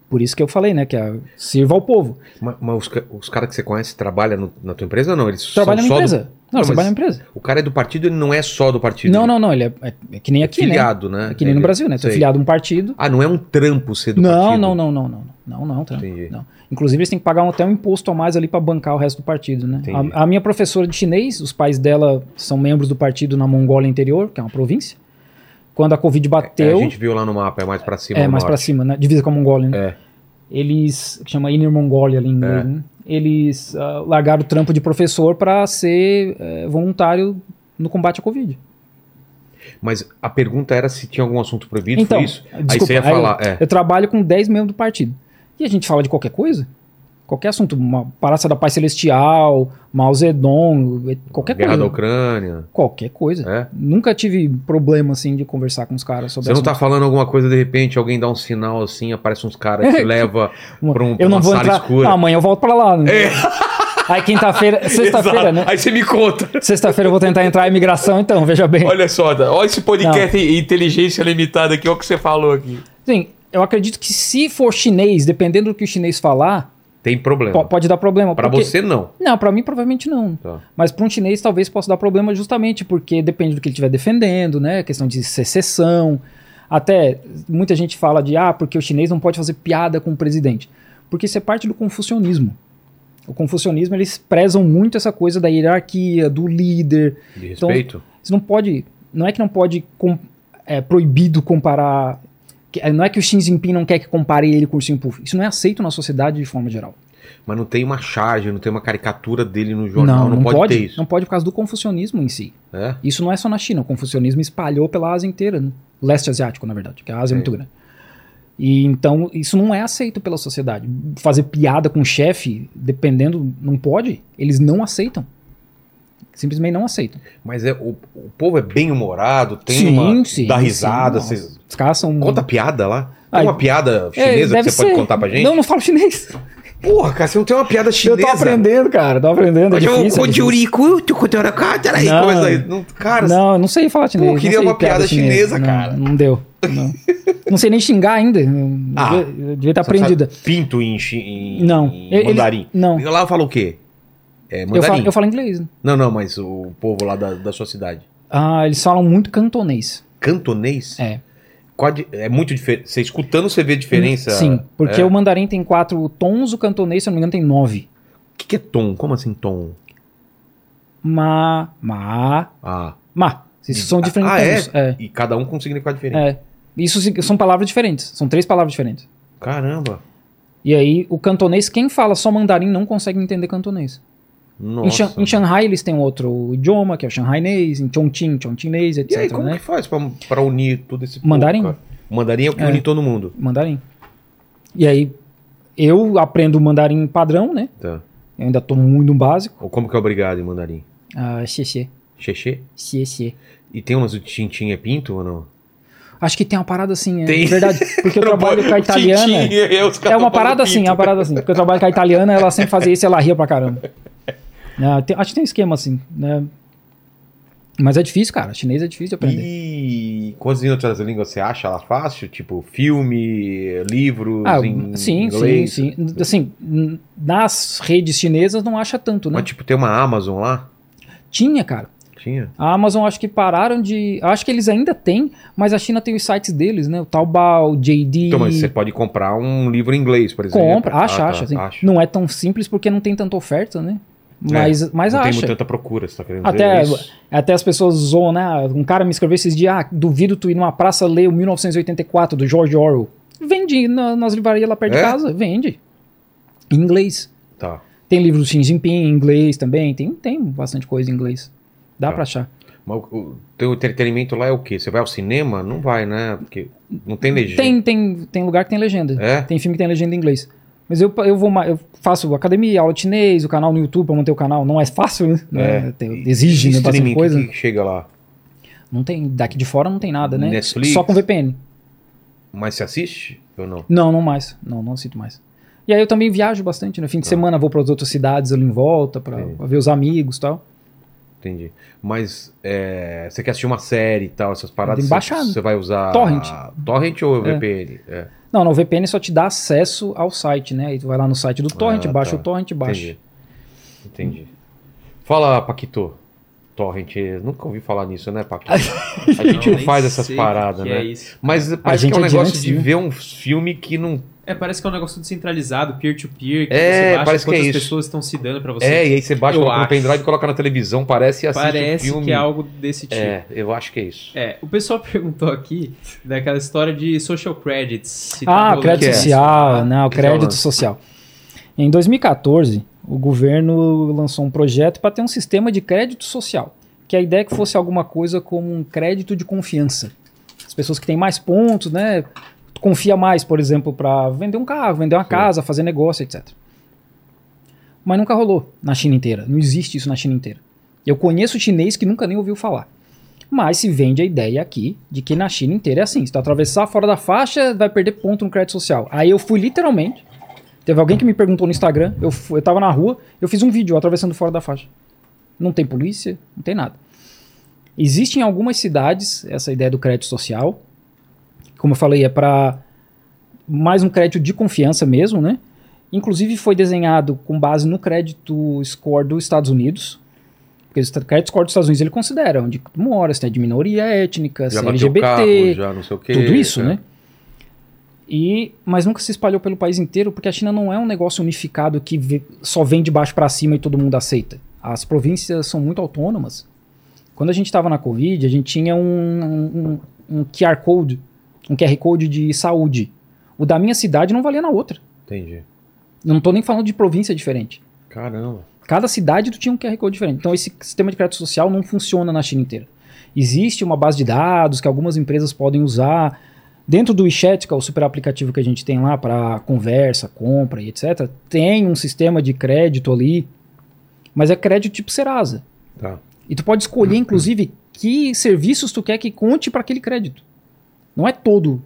Por isso que eu falei, né, que é sirva ao povo. Mas, mas os, os caras que você conhece trabalham no- na tua empresa ou não? Eles Trabalha são na só empresa. Do... Não, Não, ele trabalha na empresa. O cara é do partido, ele não é só do partido. Não, não, não, ele é, é- é que nem é aqui, né? filiado, né? É que nem no Ele- Brasil, né? Tu é filiado a um partido. Ah, não é um trampo ser do Não, partido? não, não, não, não, não, não, tá. Entendi. Não. Inclusive, eles têm que pagar até um imposto a mais ali para bancar o resto do partido, né? A, a minha professora de chinês, os pais dela são membros do partido na Mongólia Interior, que é uma província. Quando a Covid É, bateu, a gente viu lá no mapa, é mais pra cima. é mais pra norte. cima, né? Divisa com a Mongólia, né? É. Eles, que chama Inner Mongolia ali em inglês, É. né? Eles ah, largaram o trampo de professor para ser eh, voluntário no combate à Covid. Mas a pergunta era se tinha algum assunto proibido, Então, foi isso? aí desculpa, você ia aí eu- falar, é. Eu trabalho com 10 membros do partido. E a gente fala de qualquer coisa. Qualquer assunto, uma Praça da Paz Celestial, Mao Zedong, qualquer Guerra coisa. da Ucrânia. Qualquer coisa. É. Nunca tive problema assim de conversar com os caras sobre Você não tá falando alguma coisa, de repente, alguém dá um sinal assim, aparece uns caras e te [LAUGHS] leva [LAUGHS] pra, um, pra Eu não uma vou sala entrar. escura. Ah, amanhã eu volto pra lá. Né? [LAUGHS] Aí quinta-feira, sexta-feira, né? Aí você me conta. Sexta-feira eu vou tentar entrar em imigração, então, veja bem. Olha só, olha esse podcast inteligência limitada aqui, olha o que você falou aqui. Sim, eu acredito que se for chinês, dependendo do que o chinês falar, Tem problema. po- pode dar problema. Pra porque- você não. Não, pra mim provavelmente não. Tá. Mas para um chinês talvez possa dar problema justamente porque depende do que ele estiver defendendo, né? Questão de secessão. Até muita gente fala de ah, porque o chinês não pode fazer piada com o presidente. Porque isso é parte do confucionismo. O confucionismo eles prezam muito essa coisa da hierarquia, do líder. De Então, respeito? Você não pode, não é que não pode com- é proibido comparar. Não é que o Xi Jinping não quer que compare ele com o Ursinho Puff. Isso não é aceito na sociedade de forma geral. Mas não tem uma charge, não tem uma caricatura dele no jornal. Não, pode, ter isso. Não pode por causa do confucionismo em si. É? Isso não é só na China, o confucionismo espalhou pela Ásia inteira, né? leste asiático, na verdade, que a Ásia é Sim. muito grande. E então isso não é aceito pela sociedade. Fazer piada com o chefe, dependendo, não pode. Eles não aceitam. Simplesmente não aceitam. Mas é, o, o povo é bem humorado, tem Sim, uma. sim, dá risada. sim, vocês- Os caras são. Conta piada lá. Tem Ai, uma piada É, chinesa que deve você pode ser. contar pra gente? Não, não falo chinês. Porra, cara, você não tem uma piada chinesa. Eu tô aprendendo, cara. Tô aprendendo. É difícil, é difícil. aí, Não. coisa aí. Não, cara, Não, eu não sei falar chinês. Pô, não queria uma piada chinesa, Não, cara. Não deu. Não, Não sei nem xingar ainda. Eu Ah. devia- eu devia estar sabe aprendida. Pinto em, em, Não. mandarim. não. Lá eu falo o quê? É Eu falo, eu falo inglês. né? Não, não, mas o povo lá da, da sua cidade. Ah, eles falam muito cantonês. Cantonês? É. É muito diferente. Você escutando, você vê a diferença? Sim, porque é. o mandarim tem quatro tons, o cantonês, se eu não me engano, tem nove. O que, que é tom? Como assim tom? Ma, ma, Ah. ma. Isso são diferentes ah, é? É. E cada um com um significado diferente. é. Isso são palavras diferentes. São três palavras diferentes. Caramba. E aí, o cantonês, quem fala só mandarim não consegue entender cantonês. Em. Shan- em Shanghai, eles têm outro idioma, que é o shanghainês, em Chongqing, chongqinês, etc. E aí, como né? que faz pra, pra unir tudo esse Mandarim. cara? O mandarim é o que É. une todo mundo. Mandarim. E aí, eu aprendo o mandarim padrão, né? Tá. Eu ainda tô muito básico. Ou como que é obrigado em mandarim? Ah, xie, Xexê? xie, xie. E tem umas do Tintin é pinto ou não? Acho que tem uma parada assim, é Tem. verdade. Porque [LAUGHS] eu trabalho com a italiana. É uma parada assim, é uma parada assim. Porque eu trabalho com a italiana, ela sempre fazia isso e ela ria pra caramba. Né, tem- acho que tem um esquema assim, né? Mas é difícil, cara. Chinês é difícil de aprender. E quantas outras línguas você acha ela fácil? Tipo, filme, livros Ah, em sim, inglês? sim, sim. Assim, nas redes chinesas não acha tanto, né? Mas tipo, tem uma Amazon lá? Tinha, cara. Tinha? A Amazon acho que pararam de. Acho que eles ainda têm, mas a China tem os sites deles, né? O Taobao, JD. Então, mas você pode comprar um livro em inglês, por exemplo. compra, acha, Ah, acha, tá, assim. Não é tão simples porque não tem tanta oferta, né? Mas, mas Não tem acha. tanta procura, você tá querendo Até, dizer isso? até as pessoas zoam, né? Um cara me escreveu esses dias, ah, duvido tu ir numa praça ler o 1984 do George Orwell. Vende na- nas livrarias lá perto É? de casa, vende. Em inglês. Tá. Tem livro do Xi Jinping em inglês também, tem, tem bastante coisa em inglês. Dá Tá. pra achar. Mas o, o teu entretenimento lá é o quê? Você vai ao cinema? Não vai, né? Porque não tem legenda. Tem, tem, tem lugar que tem legenda. É? Tem filme que tem legenda em inglês. Mas eu, eu vou eu faço academia, aula de chinês, o canal no YouTube pra manter o canal. Não é fácil, né? É. Tem- exige, né? Bastante coisa. que, que chega lá? Não tem. Daqui de fora não tem nada, né? Netflix? Só com VPN. Mas você assiste ou não? Não, não mais. Não, não sinto mais. E aí eu também viajo bastante, no fim Ah. de semana vou para as outras cidades ali em volta, pra ver os amigos e tal. Entendi. Mas é, você quer assistir uma série e tal, essas paradas, Tem você, você vai usar Torrent. Torrent ou É. VPN? É. Não, não, o VPN só te dá acesso ao site, né? Aí tu vai lá no site do Torrent, Ah, baixa tá. o Torrent, baixa. Entendi. Entendi. Fala, Paquito. Torrent, nunca ouvi falar nisso, né, Paquito? [LAUGHS] A gente não nem faz essas paradas, né? É. Mas parece gente que é um é de negócio de né? ver um filme que não. É, parece que é um negócio descentralizado, peer-to-peer, que É, você baixa parece que é quantas isso. pessoas estão se dando pra você. É, e aí você baixa Eu coloca no acho. pendrive e coloca na televisão, parece e assiste Parece o filme. que é algo desse tipo. É, eu acho que é isso. É, o pessoal [LAUGHS] perguntou aqui daquela história de social credits. se tá Ah, rolando crédito é? social, não, que é o crédito lance? social. Em 2014, o governo lançou um projeto para ter um sistema de crédito social, que a ideia é que fosse alguma coisa como um crédito de confiança. As pessoas que têm mais pontos, né, tu confia mais, por exemplo, para vender um carro, vender uma Sim. casa, fazer negócio, etc. Mas nunca rolou na China inteira. Não existe isso na China inteira. Eu conheço chinês que nunca nem ouviu falar. Mas se vende a ideia aqui de que na China inteira é assim. Se tu atravessar fora da faixa, vai perder ponto no crédito social. Aí eu fui literalmente. Teve alguém que me perguntou no Instagram. Eu, eu tava na rua, eu fiz um vídeo atravessando fora da faixa. Não tem polícia, não tem nada. Existe em algumas cidades essa ideia do crédito social. Como eu falei, é para mais um crédito de confiança mesmo, né? Inclusive foi desenhado com base no crédito score dos Estados Unidos. Porque o crédito score dos Estados Unidos ele considera onde tu mora, se é de minoria étnica, se é LGBT, carro, já não sei o quê. tudo isso, é. né? E, mas nunca se espalhou pelo país inteiro, porque a China não é um negócio unificado que vê- só vem de baixo para cima e todo mundo aceita. As províncias são muito autônomas. Quando a gente estava na Covid, a gente tinha um, um- um QR Code, um QR Code de saúde. O da minha cidade não valia na outra. Entendi. Eu não tô nem falando de província diferente. Caramba. Cada cidade tu tinha um QR Code diferente. Então esse sistema de crédito social não funciona na China inteira. Existe uma base de dados que algumas empresas podem usar. Dentro do WeChat, que é o super aplicativo que a gente tem lá para conversa, compra e etc., tem um sistema de crédito ali, mas é crédito tipo Serasa. Tá. E tu pode escolher, inclusive, que serviços tu quer que conte para aquele crédito. Não é todo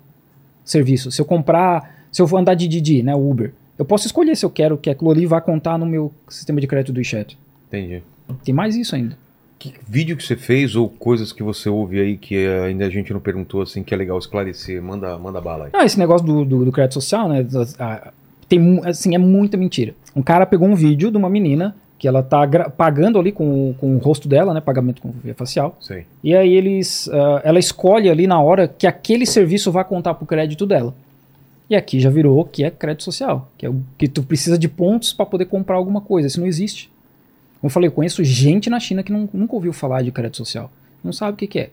serviço. Se eu comprar, se eu for andar de Didi, né, Uber, eu posso escolher se eu quero que aquilo ali vá contar no meu sistema de crédito do WeChat. Entendi. Tem mais isso ainda. Que vídeo que você fez ou coisas que você ouve aí que eh, ainda a gente não perguntou assim que é legal esclarecer? Manda, manda bala aí. Não, esse negócio do, do, do crédito social, né? ah, Tem, assim, é muita mentira. Um cara pegou um vídeo de uma menina que ela tá pagando ali com, o- com o rosto dela, né? Pagamento com via facial. Sei. E aí eles, ah, ela escolhe ali na hora que aquele serviço vai contar pro crédito dela. E aqui já virou que é crédito social, que é o que tu precisa de pontos para poder comprar alguma coisa. Isso não existe. Como eu falei, eu conheço gente na China que não- nunca ouviu falar de crédito social. Não sabe o que, que é.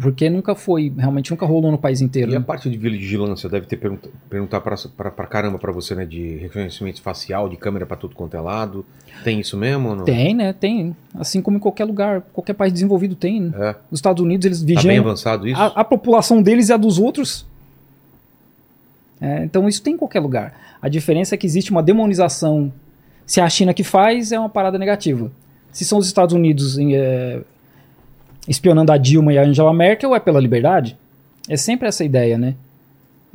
Porque nunca foi, realmente nunca rolou no país inteiro. E a né? parte de vigilância deve ter pergunta, perguntar pra caramba pra você, né? De reconhecimento facial, de câmera pra tudo quanto é lado. Tem isso mesmo não? Tem, né? Tem. Assim como em qualquer lugar, qualquer país desenvolvido tem. Né? É. Os Estados Unidos, eles Tá bem vigiam avançado isso? a, a população deles e a dos outros. É, então isso tem em qualquer lugar. A diferença é que existe uma demonização. Se é a China que faz, é uma parada negativa. Se são os Estados Unidos é, espionando a Dilma e a Angela Merkel, é pela liberdade. É sempre essa ideia, né?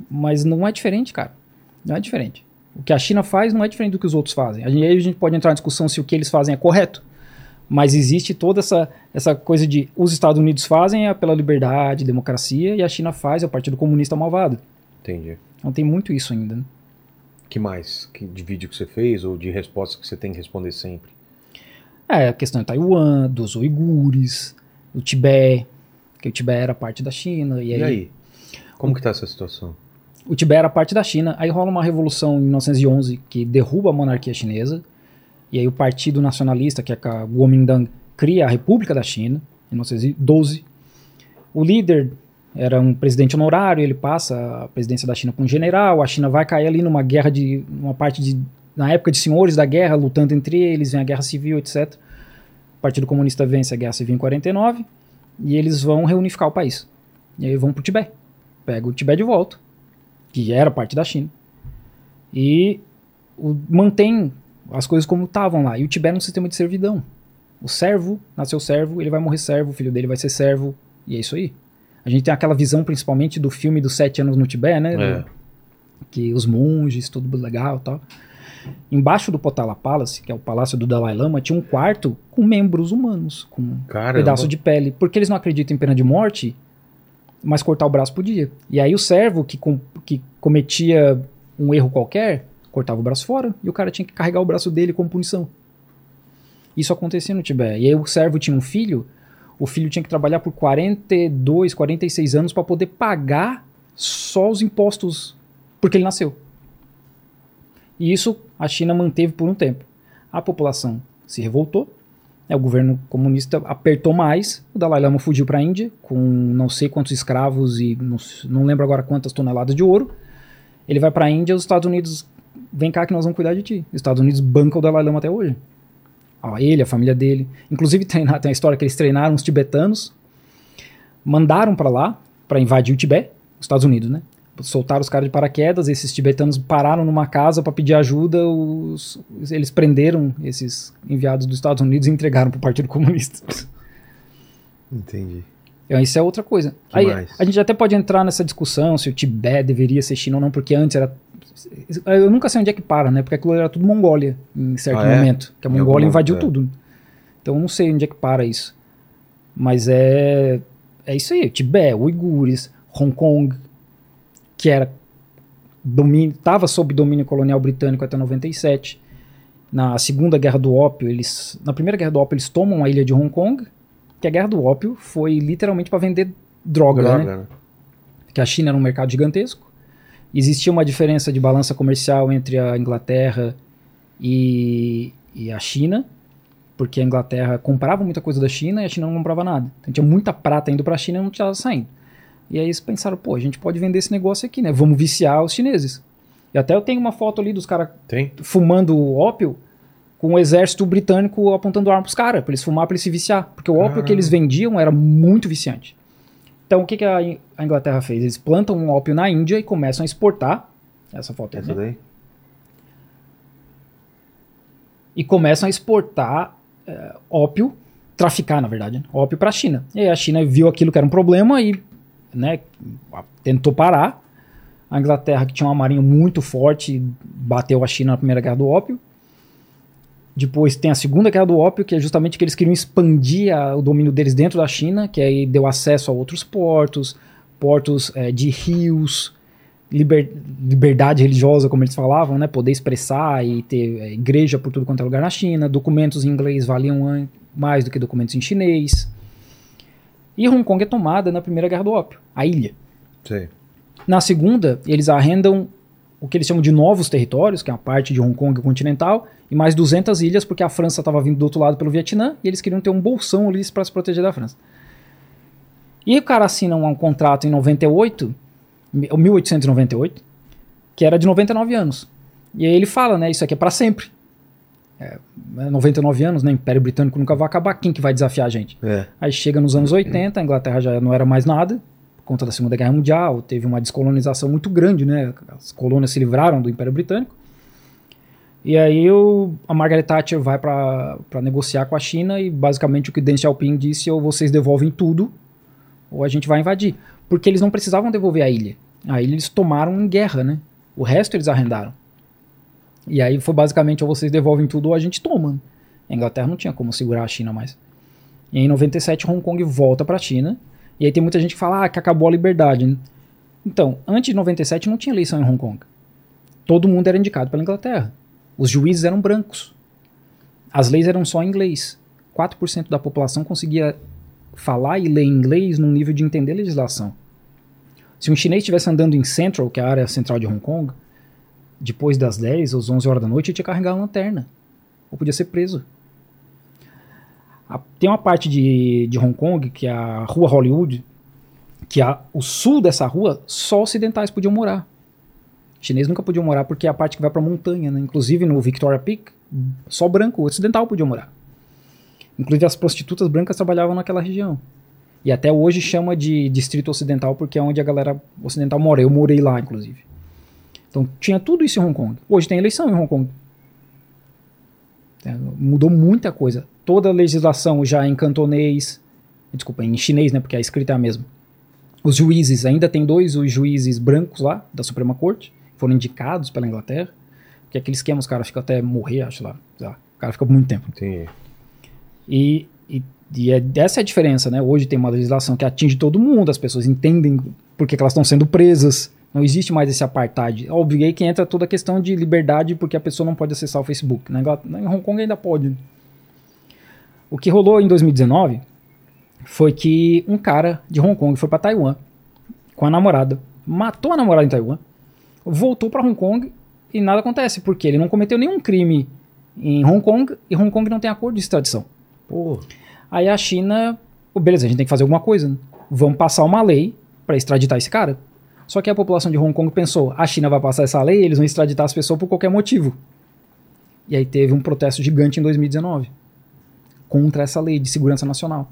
Mas não é diferente, cara. Não é diferente. O que a China faz não é diferente do que os outros fazem. Aí a gente pode entrar na discussão se o que eles fazem é correto. Mas existe toda essa, essa coisa de os Estados Unidos fazem é pela liberdade, democracia, e a China faz é o Partido Comunista malvado. Entendi. Então tem muito isso ainda. né? que mais? Que, de vídeo que você fez ou de resposta que você tem que responder sempre? É, a questão de Taiwan, dos uigures, do Tibete, que o Tibete era parte da China. E E aí, aí? Como que tá essa situação? o Tibete era parte da China, aí rola uma revolução em 1911 que derruba a monarquia chinesa, e aí o Partido Nacionalista, que é a Kuomintang, cria a República da China, em 1912. O líder era um presidente honorário, ele passa a presidência da China para um general, a China vai cair ali numa guerra de, uma parte de, na época de senhores da guerra, lutando entre eles, vem a guerra civil, etc. Partido Comunista vence a guerra civil em 49, e eles vão reunificar o país. E aí vão pro Tibete. Pega o Tibete de volta, que era parte da China, e o- mantém as coisas como estavam lá. E o Tibete é um sistema de servidão. O servo, nasceu servo, ele vai morrer servo, o filho dele vai ser servo, e é isso aí. A gente tem aquela visão, principalmente, do filme dos sete anos no Tibete, né? É. Que os monges, tudo legal e tal. Embaixo do Potala Palace, que é o palácio do Dalai Lama, tinha um quarto com membros humanos, com Caramba. pedaço de pele. Porque eles não acreditam em pena de morte, mas cortar o braço podia. E aí o servo que, com- que cometia um erro qualquer, cortava o braço fora e o cara tinha que carregar o braço dele como punição. Isso acontecia no Tibete. E aí o servo tinha um filho, o filho tinha que trabalhar por 42, 46 anos para poder pagar só os impostos porque ele nasceu. E isso a China manteve por um tempo. A população se revoltou, né, o governo comunista apertou mais, o Dalai Lama fugiu para a Índia com não sei quantos escravos e não, não lembro agora quantas toneladas de ouro. Ele vai para a Índia, os Estados Unidos, vem cá que nós vamos cuidar de ti. Os Estados Unidos bancam o Dalai Lama até hoje. Ele, a família dele. Inclusive [LAUGHS] treinar, tem a história que eles treinaram os tibetanos, mandaram para lá para invadir o Tibete, os Estados Unidos, né? Soltaram os caras de paraquedas, esses tibetanos pararam numa casa para pedir ajuda, os- eles prenderam esses enviados dos Estados Unidos e entregaram para o Partido Comunista. Entendi. Então, Isso é outra coisa. Que Aí, mais? a gente até pode entrar nessa discussão se o Tibete deveria ser China ou não, porque antes era. Eu nunca sei onde é que para, né? Porque aquilo era tudo Mongólia em certo Ah, é? momento. Que a Mongólia invadiu é. tudo. Então eu não sei onde é que para isso. Mas é. É isso aí. Tibete, Uigures, Hong Kong, que era. Domínio, estava sob domínio colonial britânico até 97. Na Segunda Guerra do Ópio, eles. Na Primeira Guerra do Ópio, eles tomam a ilha de Hong Kong. Que a Guerra do Ópio foi literalmente para vender droga, né? Droga, né? que a China era um mercado gigantesco. Existia uma diferença de balança comercial entre a Inglaterra e, e a China, porque a Inglaterra comprava muita coisa da China e a China não comprava nada. Então tinha muita prata indo para a China e não estava saindo. E aí eles pensaram, pô, a gente pode vender esse negócio aqui, né? Vamos viciar os chineses. E até eu tenho uma foto ali dos caras fumando ópio com o exército britânico apontando arma pros caras, pra eles fumar, pra eles se viciar. Porque o ópio Caramba. que eles vendiam era muito viciante. Então o que, que a, In- a Inglaterra fez? Eles plantam um ópio na Índia e começam a exportar. Essa foto Essa aqui. daí? E começam a exportar é, ópio, traficar, na verdade, né? ópio pra China. E aí a China viu aquilo que era um problema e né, tentou parar. A Inglaterra, que tinha uma marinha muito forte, bateu a China na primeira guerra do ópio. Depois tem a segunda guerra do ópio, que é justamente que eles queriam expandir a- o domínio deles dentro da China, que aí deu acesso a outros portos, portos eh, de rios, liber- liberdade religiosa, como eles falavam, né? Poder expressar e ter eh, igreja por tudo quanto é lugar na China. Documentos em inglês valiam mais do que documentos em chinês. E Hong Kong é tomada na primeira guerra do ópio, a ilha. Sei. Na segunda, eles arrendam o que eles chamam de novos territórios, que é uma parte de Hong Kong continental, e mais 200 ilhas, porque a França estava vindo do outro lado pelo Vietnã, e eles queriam ter um bolsão ali para se proteger da França. E o cara assina um, um contrato em 98, mi- 1898, que era de 99 anos. E aí ele fala, né, isso aqui é para sempre. É, 99 anos, né, Império Britânico nunca vai acabar, quem que vai desafiar a gente? É. Aí chega nos anos 80, a Inglaterra já não era mais nada, por conta da Segunda Guerra Mundial, teve uma descolonização muito grande, né? As colônias se livraram do Império Britânico. E aí o, a Margaret Thatcher vai para negociar com a China e basicamente o que Deng Xiaoping disse ou vocês devolvem tudo ou a gente vai invadir. Porque eles não precisavam devolver a ilha. A ilha eles tomaram em guerra, né? O resto eles arrendaram. E aí foi basicamente ou vocês devolvem tudo ou a gente toma. A Inglaterra não tinha como segurar a China mais. E em 97 Hong Kong volta para a China. E aí tem muita gente que fala ah, que acabou a liberdade. Então, antes de 97 não tinha eleição em Hong Kong. Todo mundo era indicado pela Inglaterra. Os juízes eram brancos. As leis eram só em inglês. 4% da população conseguia falar e ler inglês num nível de entender legislação. Se um chinês estivesse andando em Central, que é a área central de Hong Kong, depois das 10 ou 11 horas da noite, ele tinha que carregar uma lanterna. Ou podia ser preso. A- tem uma parte de, de Hong Kong, que é a Rua Hollywood, que a, o sul dessa rua, só ocidentais podiam morar. Chinês nunca podiam morar porque é a parte que vai pra montanha, né? Inclusive no Victoria Peak, só branco, ocidental podia morar. Inclusive as prostitutas brancas trabalhavam naquela região. E até hoje chama de Distrito Ocidental porque é onde a galera ocidental mora. Eu morei lá, inclusive. Então tinha tudo isso em Hong Kong. Hoje tem eleição em Hong Kong. É, mudou muita coisa. Toda a legislação já em cantonês, desculpa, em chinês, né? Porque a escrita é a mesma. Os juízes, ainda tem dois os juízes brancos lá, da Suprema Corte, foram indicados pela Inglaterra. Porque aquele esquema, os caras ficam até morrer, acho lá. lá. O cara fica muito tempo. Entendi. E, e, e é, essa é a diferença, né? Hoje tem uma legislação que atinge todo mundo, as pessoas entendem por que, que elas estão sendo presas. Não existe mais esse apartheid. Óbvio, aí que entra toda a questão de liberdade, porque a pessoa não pode acessar o Facebook. Na em Hong Kong ainda pode. O que rolou em 2019 foi que um cara de Hong Kong foi para Taiwan com a namorada, matou a namorada em Taiwan, voltou para Hong Kong e nada acontece, porque ele não cometeu nenhum crime em Hong Kong e Hong Kong não tem acordo de extradição. Pô. Aí a China, "Pô, beleza, a gente tem que fazer alguma coisa. Né? Vamos passar uma lei para extraditar esse cara. Só que a população de Hong Kong pensou, a China vai passar essa lei, eles vão extraditar as pessoas por qualquer motivo. E aí teve um protesto gigante em 2019 contra essa lei de segurança nacional.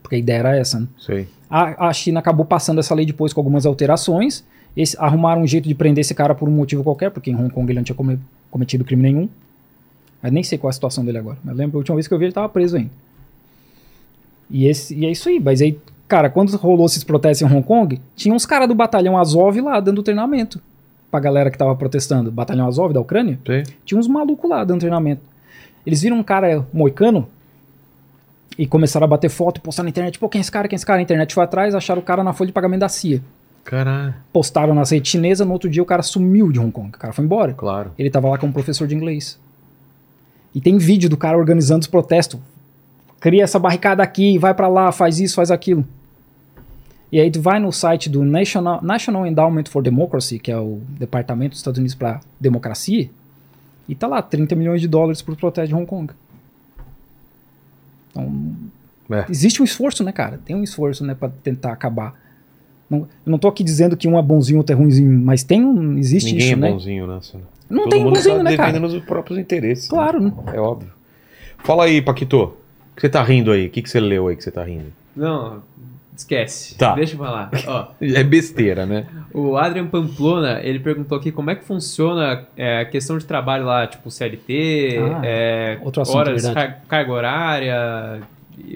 Porque a ideia era essa, né? Sei. A, a China acabou passando essa lei depois com algumas alterações. Esse, arrumaram um jeito de prender esse cara por um motivo qualquer, porque em Hong Kong ele não tinha come- cometido crime nenhum. Eu nem sei qual é a situação dele agora. Mas lembro a última vez que eu vi ele estava preso ainda. E, esse, e é isso aí. Mas aí, cara, quando rolou esses protestos em Hong Kong, tinha uns caras do batalhão Azov lá dando treinamento pra galera que tava protestando. Batalhão Azov da Ucrânia? Sei. Tinha uns malucos lá dando treinamento. Eles viram um cara moicano e começaram a bater foto e postar na internet. Pô, quem é esse cara? Quem é esse cara? A internet foi atrás, acharam o cara na folha de pagamento da CIA. Caralho. Postaram nas redes chinesas, no outro dia o cara sumiu de Hong Kong. O cara foi embora. Claro. Ele tava lá como professor de inglês. E tem vídeo do cara organizando os protestos. Cria essa barricada aqui, vai pra lá, faz isso, faz aquilo. E aí tu vai no site do National, National Endowment for Democracy, que é o departamento dos Estados Unidos para democracia, e tá lá 30 milhões de dólares pro protesto de Hong Kong. Então, É. existe um esforço, né, cara? Tem um esforço, né, para tentar acabar. Não, eu não tô aqui dizendo que um é bonzinho, outro é ruimzinho, mas tem um, existe Ninguém isso, é né? bonzinho, né? Não Todo tem mundo bonzinho, tá né, cara? defendendo os próprios interesses. né? Claro, né? É óbvio. Fala aí, Paquito. O que você tá rindo aí? O que, que você leu aí que você tá rindo? Não, esquece. Tá. Deixa eu falar. [LAUGHS] Ó, É besteira, né? o Adrian Pamplona, ele perguntou aqui como é que funciona é, a questão de trabalho lá, tipo CLT, Ah, é, outro assunto, horas, car- carga horária,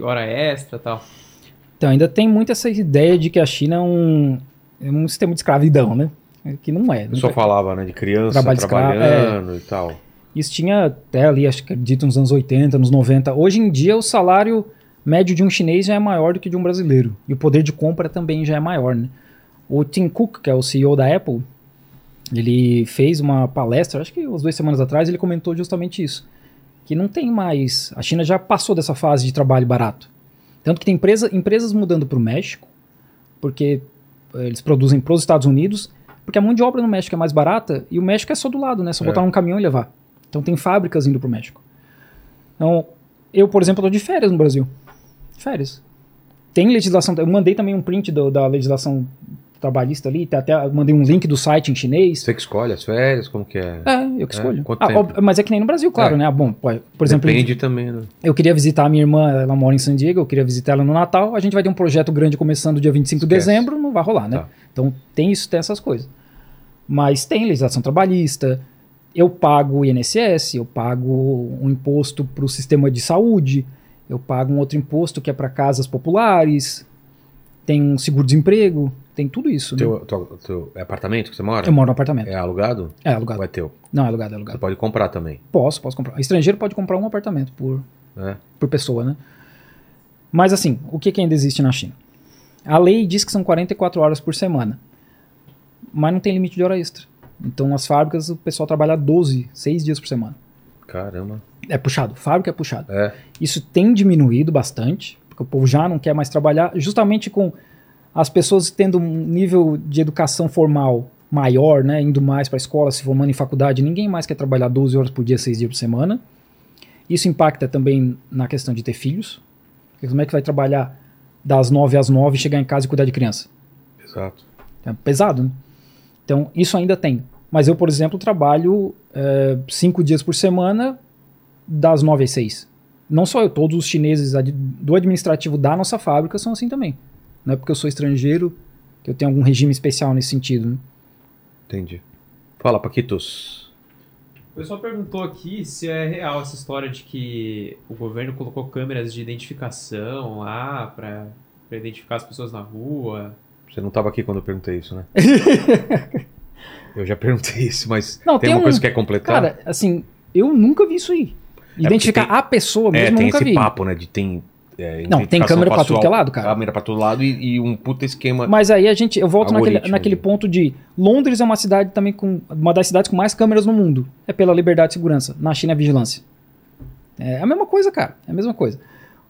hora extra e tal. Então, ainda tem muito essa ideia de que a China é um, é um sistema de escravidão, né? Que não é. Eu só Nunca- falava, né? De criança Trabalho escravo, trabalhando e tal. Isso tinha até ali, acho que acredito, nos anos 80, nos 90. Hoje em dia, o salário médio de um chinês já é maior do que de um brasileiro. E o poder de compra também já é maior, né? O Tim Cook, que é o CEO da Apple, ele fez uma palestra, acho que umas duas semanas atrás, ele comentou justamente isso. Que não tem mais. A China já passou dessa fase de trabalho barato. Tanto que tem empresa, empresas mudando para o México, porque eh, eles produzem para os Estados Unidos, porque a mão de obra no México é mais barata e o México é só do lado, né? Só É. botar um caminhão e levar. Então tem fábricas indo para o México. Então, eu, por exemplo, estou de férias no Brasil. Férias. Tem legislação. Eu mandei também um print do- da legislação trabalhista ali, até mandei um link do site em chinês. Você que escolhe as férias, como que é? É, eu que É, escolho. quanto Ah, óbvio, mas é que nem no Brasil, claro, É. né? Ah, Bom, por exemplo, Depende também, né? eu queria visitar a minha irmã, ela mora em San Diego, eu queria visitar ela no Natal. A gente vai ter um projeto grande começando dia 25 de Esquece. dezembro, não vai rolar, né? Tá. Então tem isso, tem essas coisas. Mas tem legislação trabalhista, eu pago o INSS, eu pago um imposto para o sistema de saúde, eu pago um outro imposto que é para casas populares, tem um seguro-desemprego, tem tudo isso. né? Teu, teu, teu- é apartamento que você mora? Eu moro no apartamento. É alugado? É alugado. Ou é teu? Não, é alugado, é Você alugado. pode comprar também, Posso, posso comprar. Estrangeiro pode comprar um apartamento por, né? por pessoa, né? Mas assim, o que, que ainda existe na China? A lei diz que são 44 horas por semana, mas não tem limite de hora extra. Então, nas fábricas, o pessoal trabalha 12, 6 dias por semana. Caramba. É puxado, fábrica é puxado. É. Isso tem diminuído bastante, porque o povo já não quer mais trabalhar, justamente com as pessoas tendo um nível de educação formal maior, né, indo mais para a escola, se formando em faculdade, ninguém mais quer trabalhar 12 horas por dia, 6 dias por semana. Isso impacta também na questão de ter filhos. Porque Como é que vai trabalhar das 9 às 9 e chegar em casa e cuidar de criança? Exato. É pesado, né? Então, isso ainda tem. Mas eu, por exemplo, trabalho é, cinco dias por semana, das nove às seis. Não só eu, todos os chineses do administrativo da nossa fábrica são assim também. Não é porque eu sou estrangeiro que eu tenho algum regime especial nesse sentido. né? Entendi. Fala, Paquitos. O pessoal perguntou aqui se é real essa história de que o governo colocou câmeras de identificação lá pra, pra identificar as pessoas na rua. Você não estava aqui quando eu perguntei isso, né? [LAUGHS] eu já perguntei isso, mas Não, tem, tem uma um- coisa que quer completar? Cara, assim, eu nunca vi isso aí. Identificar tem- a pessoa é, mesmo, eu tem nunca esse vi. papo, né? De tem. é, Não, tem câmera pra facial, tudo que é lado, cara. Câmera pra todo lado e, e um puta esquema. Mas aí a gente, eu volto naquele, naquele né? ponto de Londres é uma cidade também com uma das cidades com mais câmeras no mundo. É pela liberdade e segurança. Na China é vigilância. É a mesma coisa, cara. É a mesma coisa.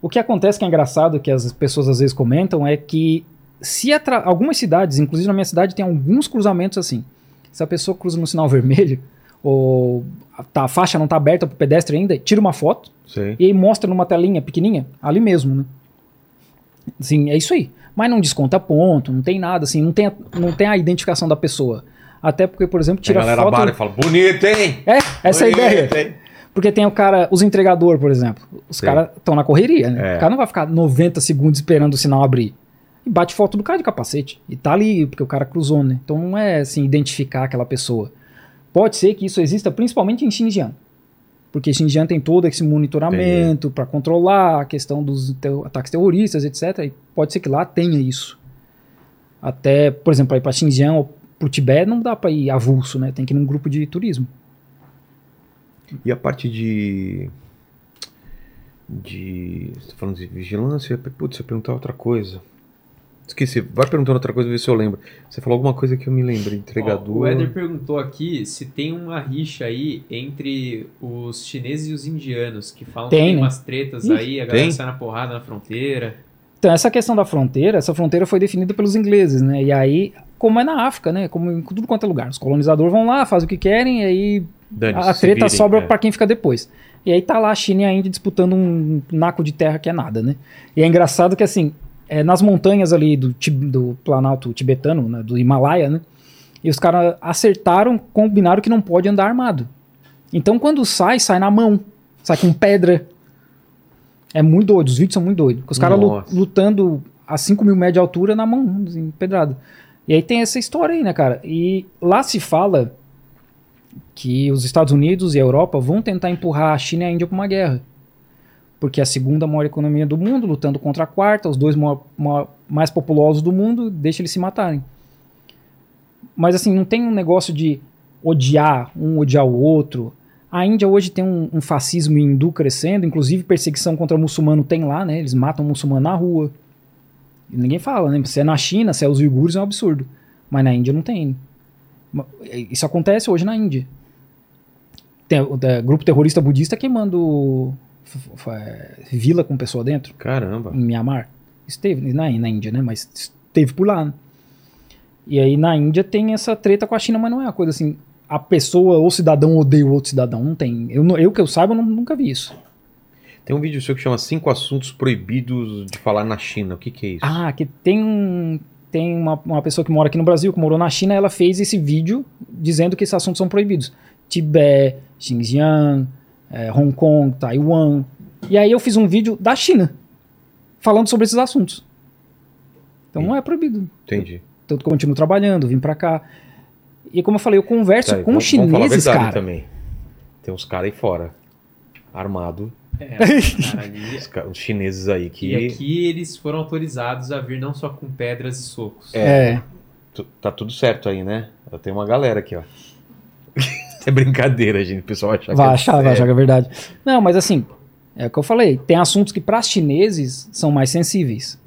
O que acontece que é engraçado, que as pessoas às vezes comentam, é que se atra- algumas cidades, inclusive na minha cidade, tem alguns cruzamentos assim. Se a pessoa cruza no sinal vermelho, ou tá, a faixa não tá aberta pro pedestre ainda, tira uma foto, Sei. e aí mostra numa telinha pequenininha, ali mesmo, né? Assim, é isso aí. Mas não desconta ponto, não tem nada, assim, não tem a, não tem a identificação da pessoa. Até porque, por exemplo, a tira galera foto... para e fala, bonito, hein? É, essa é a Bonito, ideia. hein?" Porque tem o cara, os entregador, por exemplo. Os Sim. caras estão na correria, né? É. O cara não vai ficar 90 segundos esperando o sinal abrir. E bate foto do cara de capacete. E tá ali, porque o cara cruzou, né? Então não é assim, identificar aquela pessoa. Pode ser que isso exista principalmente em Xinjiang. Porque Xinjiang tem todo esse monitoramento para controlar a questão dos ataques terroristas, etc. E pode ser que lá tenha isso. Até, por exemplo, ir para Xinjiang ou pro Tibete não dá para ir avulso, né? Tem que ir num grupo de turismo. E a parte de. De. Você tá falando de vigilância? Putz, você perguntar outra coisa. Esqueci. Vai perguntando outra coisa, ver se eu lembro. Você falou alguma coisa que eu me lembro. Entregador. Ó, o Éder perguntou aqui se tem uma rixa aí entre os chineses e os indianos, que falam Tem, que tem né? umas tretas Ih, aí, a galera tem? sai na porrada na fronteira. Então, essa questão da fronteira, essa fronteira foi definida pelos ingleses, né? E aí, como é na África, né? Como em tudo quanto é lugar. Os colonizadores vão lá, fazem o que querem, e aí a treta virem, sobra é. pra quem fica depois. E aí tá lá a China e a Índia disputando um naco de terra que é nada, né? E é engraçado que assim, é, nas montanhas ali do, do Planalto tibetano, né, do Himalaia, né? E os caras acertaram, combinaram que não pode andar armado. Então quando sai, sai na mão, sai com pedra. É muito doido, os vídeos são muito doidos. Os caras lutando a 5 mil metros de altura na mão, assim, pedrada. E aí tem essa história aí, né, cara? E lá se fala que os Estados Unidos e a Europa vão tentar empurrar a China e a Índia para uma guerra. Porque é a segunda maior economia do mundo, lutando contra a quarta, os dois maior- maior- mais populosos do mundo, deixa eles se matarem. Mas assim, não tem um negócio de odiar um odiar o outro. A Índia hoje tem um, um fascismo hindu crescendo, inclusive perseguição contra muçulmano tem lá, né? Eles matam muçulmano na rua. E ninguém fala, né? Se é na China, se é os uigures, é um absurdo. Mas na Índia não tem. Ma- Isso acontece hoje na Índia. Tem o da- grupo terrorista budista queimando é, vila com pessoa dentro, Caramba. em Myanmar. Esteve na, na Índia, né? Mas esteve por lá. né? E aí na Índia tem essa treta com a China, mas não é uma coisa assim. A pessoa ou cidadão odeia o outro cidadão. Não tem. Eu, eu que eu saiba, eu nu- nunca vi isso. Tem um vídeo seu que chama Cinco Assuntos Proibidos de Falar na China. O que, que é isso? Ah, que tem um. Tem uma, uma pessoa que mora aqui no Brasil, que morou na China, ela fez esse vídeo dizendo que esses assuntos são proibidos. Tibete, Xinjiang, eh, Hong Kong, Taiwan. E aí eu fiz um vídeo da China, falando sobre esses assuntos. Então não é proibido. Entendi. Tanto que eu continuo trabalhando, vim pra cá. E como eu falei, eu converso Tá com vamos- vamos falar a chineses, verdade cara. também. Tem uns caras aí fora, armado, É, [LAUGHS] cara, ali- os, os chineses aí E que aqui eles foram autorizados a vir não só com pedras e socos. É. tu- tá tudo certo aí, né? Eu tenho uma galera aqui, ó. [LAUGHS] é brincadeira, gente. O pessoal vai achar Vai que é achar, vai sério. achar que é verdade. Não, mas assim, é o que eu falei. Tem assuntos que para chineses são mais sensíveis.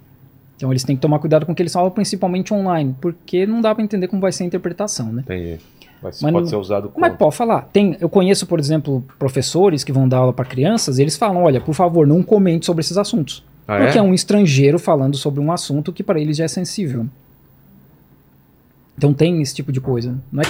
Então eles têm que tomar cuidado com o que eles falam, principalmente online, porque não dá para entender como vai ser a interpretação, né? Entendi. Mas, Mas pode ser usado como. Mas pode falar. Tem, eu conheço, por exemplo, professores que vão dar aula para crianças, e eles falam: olha, por favor, não comente sobre esses assuntos. Ah, porque é? é um estrangeiro falando sobre um assunto que para eles já é sensível. Então tem esse tipo de coisa. Não é...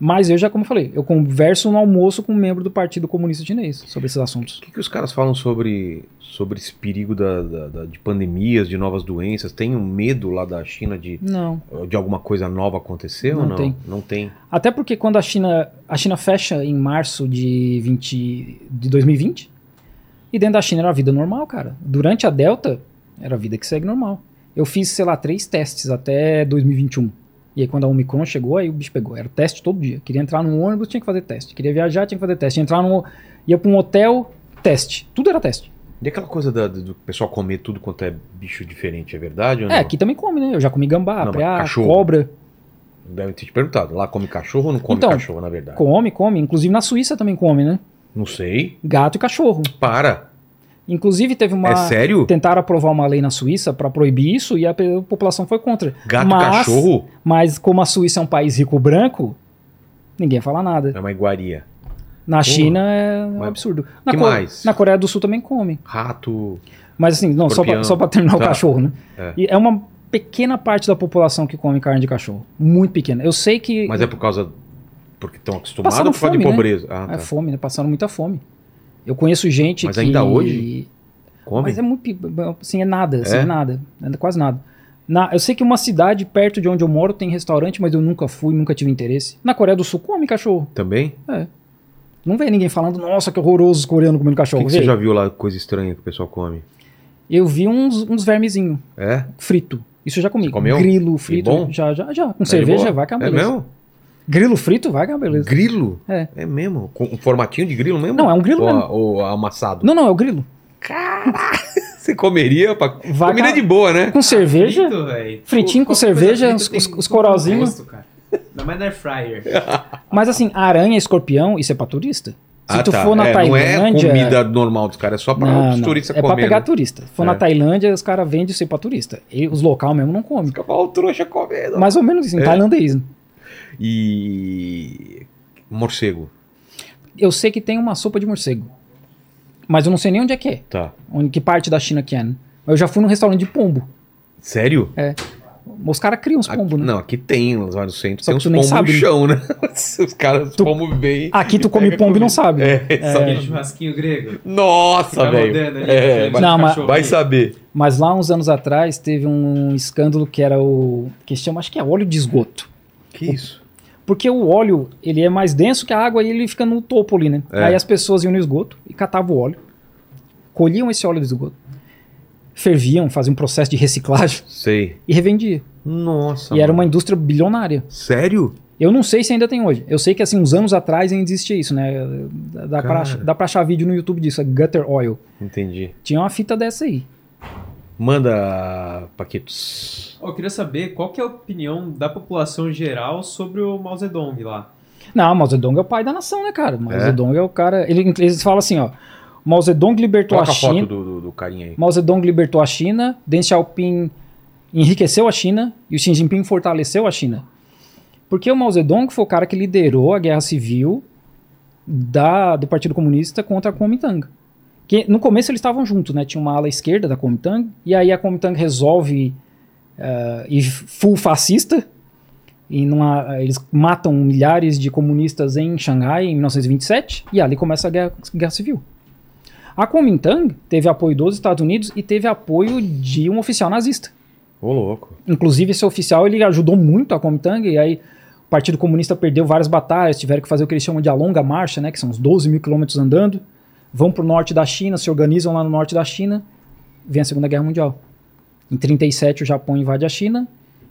Mas eu já, como eu falei, eu converso no almoço com um membro do Partido Comunista Chinês sobre esses assuntos. O que, que os caras falam sobre, sobre esse perigo da, da- da- de pandemias, de novas doenças? Tem um medo lá da China de, Não. de alguma coisa nova acontecer ou Não não? tem. Não tem. Até porque quando a China, a China fecha em março de, 20, de 2020, e dentro da China era a vida normal, cara. Durante a Delta, era a vida que segue normal. Eu fiz, sei lá, três testes até 2021. E aí quando a Omicron chegou, aí o bicho pegou. Era teste todo dia. Queria entrar num ônibus, tinha que fazer teste. Queria viajar, tinha que fazer teste. Entrar no, ia pra um hotel, teste. Tudo era teste. E aquela coisa da- do pessoal comer tudo quanto é bicho diferente, é verdade? É, aqui também come, né? Eu já comi gambá, Não, preá, cobra. Devem ter te perguntado. Lá come cachorro ou não come Então, cachorro, na verdade? Come, come. Inclusive na Suíça também come, né? Não sei. Gato e cachorro. Para. Inclusive teve uma... É sério? Tentaram aprovar uma lei na Suíça para proibir isso e a população foi contra. Gato mas, cachorro Mas como a Suíça é um país rico branco, ninguém fala nada. é uma iguaria. Na China é um absurdo. Na, que mais? na Coreia do Sul também come. Rato. Mas assim, não, só Escorpião. pra, só pra terminar Tá. o cachorro, né? É. E é uma pequena parte da população que come carne de cachorro. Muito pequena. Eu sei que Mas é por causa. Porque estão acostumados ou por causa de fome, né? pobreza? Ah, é tá. fome, né? Passaram muita fome. Eu conheço gente Mas que... ainda hoje? Come? Mas é muito. Assim, é nada. Assim, É? é? nada. É quase nada. Na, eu sei que uma cidade perto de onde eu moro tem restaurante, mas eu nunca fui, nunca tive interesse. Na Coreia do Sul come cachorro. Também? Não vê ninguém falando, nossa, que horroroso os coreanos comendo O que, cachorro. que você já viu lá, coisa estranha que o pessoal come? Eu vi uns, uns vermezinhos É? frito. Isso eu já comi. Você comeu? Grilo frito. bom? Já, já, já. Com É cerveja que é É mesmo? Grilo frito vai que é uma beleza. Grilo? É. É mesmo? Com um formatinho de grilo mesmo? Não, é um grilo ou, mesmo. ou amassado? Não, não, é o grilo. [LAUGHS] Você comeria pra... Vai Comida de boa, né? Com cerveja. Frito, velho. fritinho com Qualquer coisa cerveja, os- os- os corozinhos. gosto, cara. Ainda mais na air fryer. [LAUGHS] Mas assim, aranha, escorpião, isso é pra turista. Se Ah, tu tá. for na É, Não é Tailândia. comida normal dos caras, é só pra Não, os não. turistas é pra comerem. pegar turista. Se for É. na Tailândia, os caras vendem isso aí pra turista. E os local mesmo não comem. Fica o trouxa comendo. Mais ou menos isso, em É. tailandês. E... Morcego. Eu sei que tem uma sopa de morcego. Mas eu não sei nem onde é que é. Tá. Onde, que parte da China que é, né? Eu já fui num restaurante de pombo. Sério? Os caras criam os pombos, né? Não, aqui tem, lá no centro, Só tem que uns tu nem pombos sabe, no né? chão, né? [LAUGHS] Os caras, os Tu- pombos bem. Aqui tu [LAUGHS] come pombo e não sabe. É, sabe? Aquele churrasquinho grego. Nossa, velho. É, vai, Não, mas- vai saber. Mas lá uns anos atrás teve um escândalo que era o. que se chama, acho que é óleo de esgoto. Que isso? Porque o óleo, ele é mais denso que a água e ele fica no topo ali, né? É. Aí as pessoas iam no esgoto e catavam o óleo, colhiam esse óleo do esgoto, ferviam, faziam um processo de reciclagem Sei. e revendiam. Nossa. e era uma mano. indústria bilionária. Sério? Eu não sei se ainda tem hoje. Eu sei que assim, uns anos atrás ainda existia isso, né? Dá pra, Cara. dá pra achar vídeo no YouTube disso, é Gutter Oil. Entendi. Tinha uma fita dessa aí. Manda, Paquitos. Eu queria saber qual que é a opinião da população geral sobre o Mao Zedong lá. Não, Mao Zedong é o pai da nação, né, cara? Mao É? Zedong é o cara. Ele, eles falam assim, ó. Mao Zedong libertou Coloca a a foto China. do, do, do carinha aí. Mao Zedong libertou a China, Deng Xiaoping enriqueceu a China e o Xi Jinping fortaleceu a China. Porque o Mao Zedong foi o cara que liderou a guerra civil da, do Partido Comunista contra a Kuomintang. Que no começo eles estavam juntos, né? Tinha uma ala esquerda da Kuomintang e aí a Kuomintang resolve eh, ir full fascista e numa, eles matam milhares de comunistas em Xangai em 1927 e ali começa a guerra, guerra civil. A Kuomintang teve apoio dos Estados Unidos e teve apoio de um oficial nazista. Ô, louco. Inclusive, esse oficial ele ajudou muito a Kuomintang, e aí o Partido Comunista perdeu várias batalhas, tiveram que fazer o que eles chamam de a longa marcha, né, que são uns 12 mil quilômetros andando, vão para o norte da China, se organizam lá no norte da China, vem a Segunda Guerra Mundial. Em 37 o Japão invade a China,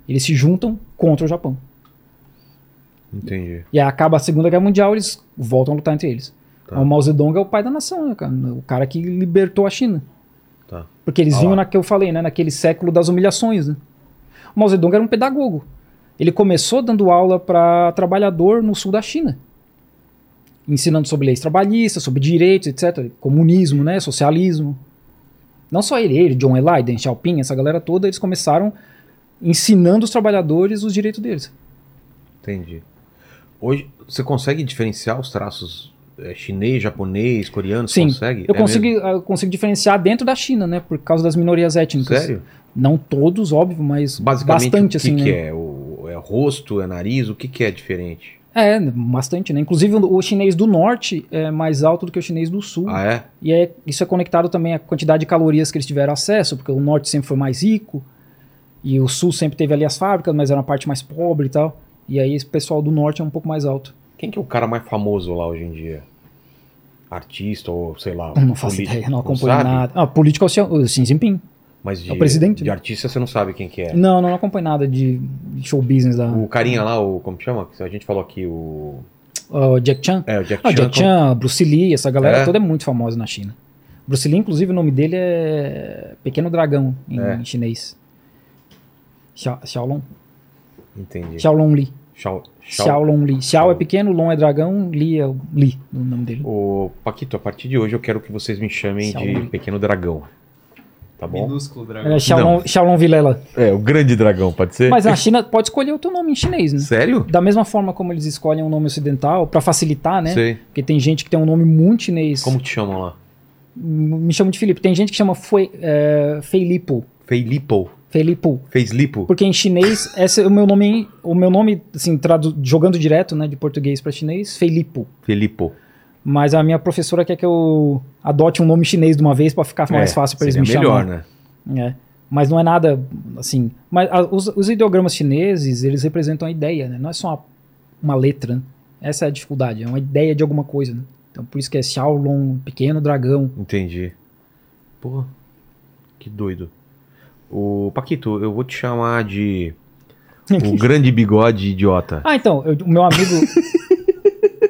eles se juntam contra o Japão. Entendi. E aí acaba a Segunda Guerra Mundial, eles voltam a lutar entre eles. Tá. O Mao Zedong é o pai da nação, né, cara? O cara que libertou a China. Tá. Porque eles Ah vinham lá. na que eu falei, né? Naquele século das humilhações, né? O Mao Zedong era um pedagogo. Ele começou dando aula para trabalhador no sul da China. Ensinando sobre leis trabalhistas, sobre direitos, etc. Comunismo, né? Socialismo. Não só ele, ele, John Eli, Deng Xiaoping, essa galera toda, eles começaram ensinando os trabalhadores os direitos deles. Entendi. Hoje, você consegue diferenciar os traços é, chinês, japonês, coreano? Sim, consegue? Eu É consigo, eu consigo diferenciar dentro da China, né? Por causa das minorias étnicas. Sério? Não todos, óbvio, mas Basicamente, bastante, o que, assim, que né? é? O, é rosto, é nariz? O que, que é diferente? É, bastante, né? Inclusive o chinês do norte é mais alto do que o chinês do sul. Ah, é? E é, isso é conectado também à quantidade de calorias que eles tiveram acesso, porque o norte sempre foi mais rico, e o sul sempre teve ali as fábricas, mas era uma parte mais pobre e tal. E aí esse pessoal do norte é um pouco mais alto. Quem que é o cara mais famoso lá hoje em dia? Artista ou sei lá? Não faço ideia, não acompanho nada. Ah, político é o Xi Jinping. Mas de, É o presidente, De né? artista você não sabe quem que é. Não, não acompanho nada de, show business da. O carinha lá, o. Como chama? A gente falou aqui, o. o Jack Chan. É, o Jack Ah, Chan. Jack Chan, Bruce Lee, essa galera É? toda é muito famosa na China. Bruce Lee, inclusive, o nome dele é Pequeno Dragão em É. chinês. Xia- Xiaolong. Entendi. Xiaolong Li. Xiao- Xiao- Xiaolong Li. Xiao é pequeno, Long é dragão, Li é o Li, o nome dele. Ô, Paquito, a partir de hoje eu quero que vocês me chamem Xiao de. Pequeno Dragão. Tá bom? Minúsculo dragão. É Xiaolong, Xiaolong Vilela. É, o grande dragão, pode ser? Mas na China pode escolher o teu nome em chinês, né? Sério? Da mesma forma como eles escolhem um nome ocidental, pra facilitar, né? Sei. Porque tem gente que tem um nome muito chinês. Como te chamam lá? Me chama de Felipe. Tem gente que chama Fue, é, Felipo. Feilipo. Felipo. Fez lipo? Porque em chinês, [LAUGHS] esse é o meu nome, o meu nome, assim, tradu jogando direto, né, de português para chinês, Felipo. Felipo. Mas a minha professora quer que eu adote um nome chinês de uma vez para ficar mais É, fácil para eles me melhor, chamar. né? É. Mas não é nada assim. Mas a- os, os ideogramas chineses, eles representam a ideia, né? Não é só uma, uma letra. né? Essa é a dificuldade, é uma ideia de alguma coisa. Né? Então por isso que é Xiaolong, pequeno dragão. Entendi. Pô, que doido. O Paquito, eu vou te chamar de [LAUGHS] o grande bigode idiota. Ah, então, eu- o meu amigo. [LAUGHS]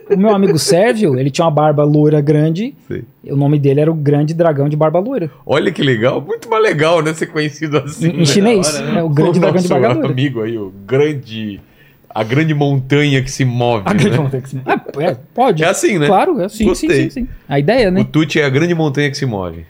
o meu amigo Sérgio, ele tinha uma barba loira grande. Sei. O nome dele era o Grande Dragão de Barba Loira. Olha que legal, muito mais legal, né? Ser conhecido assim. Em, em né? chinês. hora, né? É o Grande o Dragão de nosso Barba Loira. amigo aí, o grande. A grande montanha que se move. A grande né? montanha que se- Ah, é, pode. É assim, né? Claro, é sim, sim, Gostei. sim, sim. A ideia, O né? Tuti é a grande montanha que se move.